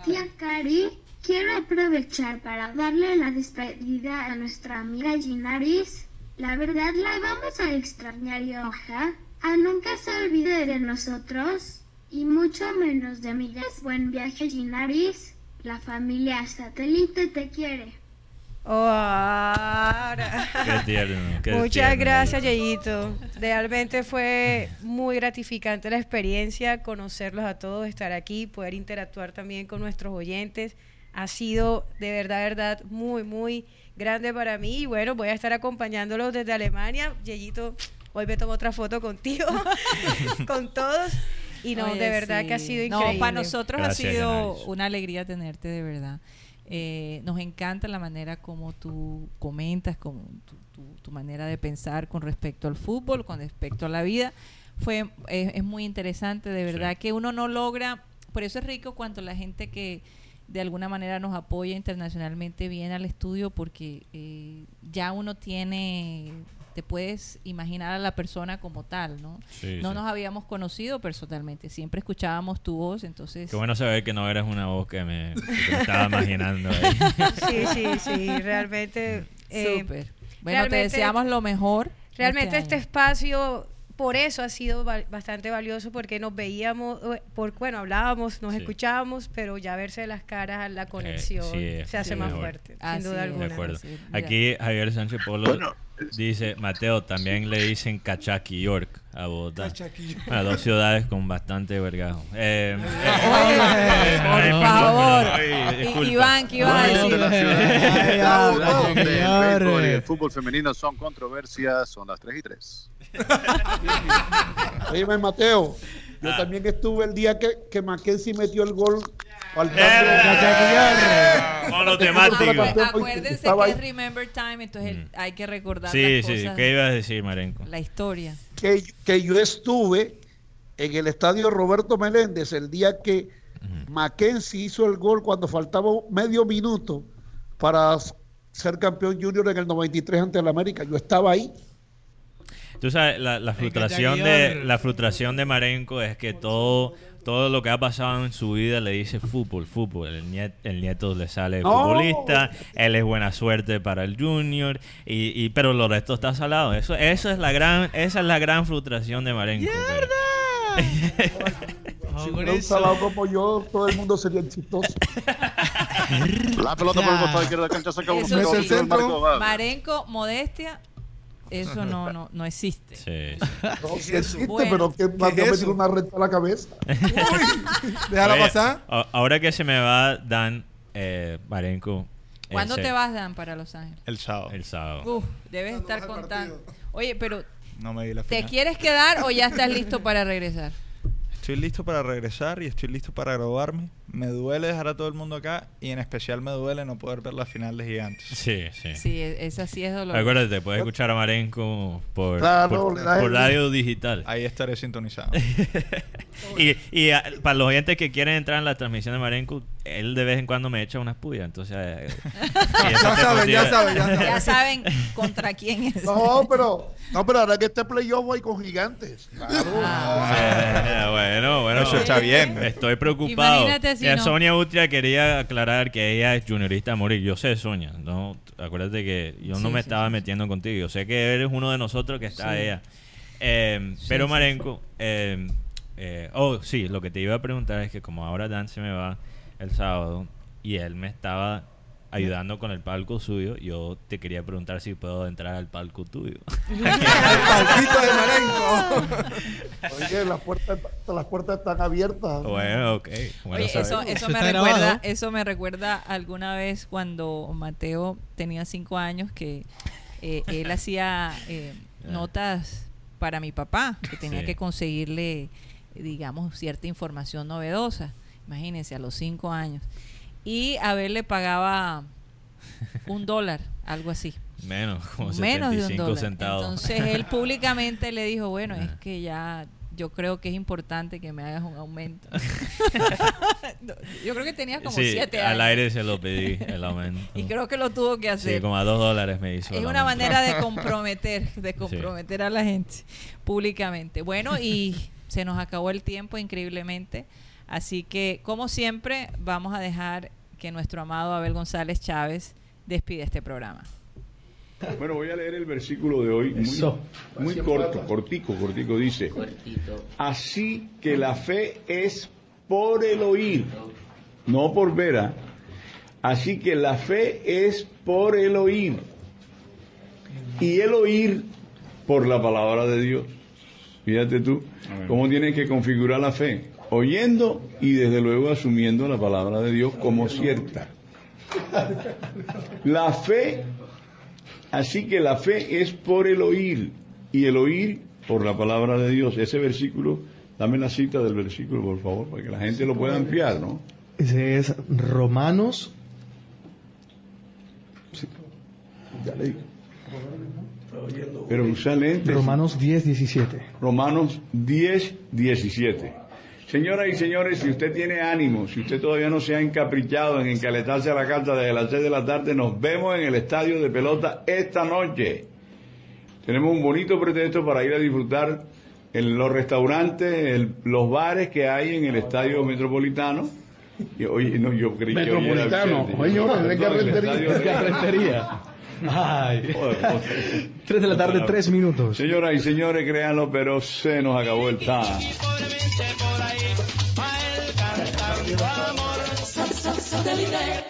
M: Tía Cari, quiero aprovechar para darle la despedida a nuestra amiga Ginaris. La verdad la vamos a extrañar y ojalá a nunca se olvide de nosotros y mucho menos de mí. Buen viaje Ginaris. La familia satélite te quiere.
B: Oh, Muchas gracias, Yeyito. Realmente fue muy gratificante la experiencia, conocerlos a todos, estar aquí, poder interactuar también con nuestros oyentes. Ha sido de verdad, verdad, muy, muy grande para mí. Y bueno, voy a estar acompañándolos desde Alemania. Yeyito, hoy me tomo otra foto contigo, con todos. Y no, de verdad que ha sido increíble. No, para nosotros ha sido una alegría tenerte, de verdad. Eh, nos encanta la manera como tú comentas, como tu, manera de pensar con respecto al fútbol, con respecto a la vida. Fue, es, muy interesante, de verdad que uno no logra, por eso es rico cuando la gente que de alguna manera nos apoya internacionalmente viene al estudio porque eh, ya uno tiene te puedes imaginar a la persona como tal, ¿no? no nos habíamos conocido personalmente, siempre escuchábamos tu voz, entonces...
C: Qué bueno saber que no eres una voz que me, estaba imaginando.
B: sí, sí, sí, realmente... Eh, Súper. Bueno, te deseamos lo mejor. Realmente este, este espacio por eso ha sido bastante valioso porque nos veíamos, eh, por, bueno, hablábamos, nos escuchábamos, pero ya verse las caras, la conexión se hace más fuerte, sin duda alguna.
C: Aquí Javier Sánchez Polo dice, Mateo, también le dicen Cachaki York a Bogotá. A dos ciudades con bastante vergajo. Eh,
B: eh, por favor. Iván, ¿qué iba a
G: decir? El fútbol femenino son controversias, son las 3 y 3.
L: Oye, Mateo, yo ah. también estuve el día que, que Mackenzie metió el gol
C: con los temáticos.
B: Acuérdense que es Remember Time, entonces mm. hay que recordar
C: sí, sí. ¿Qué ibas a decir, Marenco?
B: La historia.
L: Que, que yo estuve en el estadio Roberto Meléndez el día que Mackenzie hizo el gol cuando faltaba medio minuto para ser campeón junior en el 93 ante el América. Yo estaba ahí.
C: Tú sabes, la, frustración de la frustración de Marenco es que todo todo lo que ha pasado en su vida le dice fútbol, fútbol. El, nieto le sale futbolista, él es buena suerte para el junior, y, pero lo resto está salado. Eso, eso es la gran, esa es la gran frustración de Marenco.
L: si fuera un salado como yo, todo el mundo sería chistoso.
G: la pelota por el costado izquierdo de cancha saca
B: uno. Marenco, modestia, eso no, no, no existe. Sí,
L: No, existe, pero que me tiene una renta a la cabeza.
E: déjala pasar.
C: Ahora que se me va Dan eh, Marenco,
B: ¿Cuándo te vas, Dan, para Los Ángeles?
K: El sábado.
C: El sábado.
B: Uf, debes estar contando. Oye, pero... No me di la ¿Te quieres quedar o ya estás listo para regresar?
K: Estoy listo para regresar y estoy listo para graduarme. Me duele dejar a todo el mundo acá y en especial me duele no poder ver la final de Gigantes.
C: Sí, sí.
B: Sí, e-, esa sí es dolorosa.
C: Acuérdate, puedes escuchar a Marenco por, por, radio digital.
K: Ahí estaré sintonizado.
C: y, y para los oyentes que quieren entrar en la transmisión de Marenco, él de vez en cuando me echa unas puyas, entonces... Eh,
E: ya, saben, ya, saben,
B: ya saben, contra quién es.
L: No, pero, no, pero ahora que este playoff voy con gigantes.
C: Ah. bueno, bueno.
K: Eso está bien.
C: Estoy preocupado. Sonia Utria quería aclarar que ella es juniorista a morir. Yo sé, Sonia, no, acuérdate que yo no me estaba metiendo contigo. Yo sé que eres uno de nosotros que está ella. Eh, pero Marenco, eh, eh, oh, sí, lo que te iba a preguntar es que como ahora Dan se me va el sábado y él me estaba ayudando con el palco suyo, yo te quería preguntar si puedo entrar al palco tuyo.
L: el palquito de Marenco. Oye, las puertas, las puertas están abiertas.
C: Bueno, ok.
B: eso, eso, me recuerda, eso me recuerda alguna vez cuando Mateo tenía cinco años que eh, él hacía eh, notas para mi papá, que tenía que conseguirle, digamos, cierta información novedosa imagínense, a los cinco años. Y a ver le pagaba un dólar, algo así.
C: Menos, como Menos de un dólar. centavos.
B: Entonces él públicamente le dijo, bueno, es que ya yo creo que es importante que me hagas un aumento. yo creo que tenías como siete años.
C: Al aire se lo pedí el aumento.
B: y creo que lo tuvo que hacer.
C: Sí, como a dos dólares me hizo.
B: Es una manera de comprometer, de comprometer a la gente públicamente. Bueno, y se nos acabó el tiempo increíblemente. Así que, como siempre, vamos a dejar que nuestro amado Abel González Chávez despide este programa.
H: Bueno, voy a leer el versículo de hoy, muy, muy corto, cortico, cortico, dice, así que la fe es por el oír, no por vera, así que la fe es por el oír, y el oír por la palabra de Dios. Fíjate tú, cómo tienes que configurar la fe oyendo y desde luego asumiendo la palabra de Dios como cierta. La fe, así que la fe es por el oír y el oír por la palabra de Dios. Ese versículo, dame la cita del versículo, por favor, para que la gente lo pueda ampliar, ¿no?
E: Ese es Romanos.
H: ya le Pero usa
E: Romanos 10, 17.
H: Romanos 10, 17. Señoras y señores, si usted tiene ánimo, si usted todavía no se ha encaprichado en encaletarse a la carta desde las 6 de la tarde, nos vemos en el estadio de pelota esta noche. Tenemos un bonito pretexto para ir a disfrutar en los restaurantes, los bares que hay en el estadio metropolitano.
E: Y, oye, no, yo creí metropolitano. que oye, ¿de carretería? Ay. Tres de la tarde, tres minutos.
H: Señoras y señores, créanlo, pero se nos acabó el time. Satellite.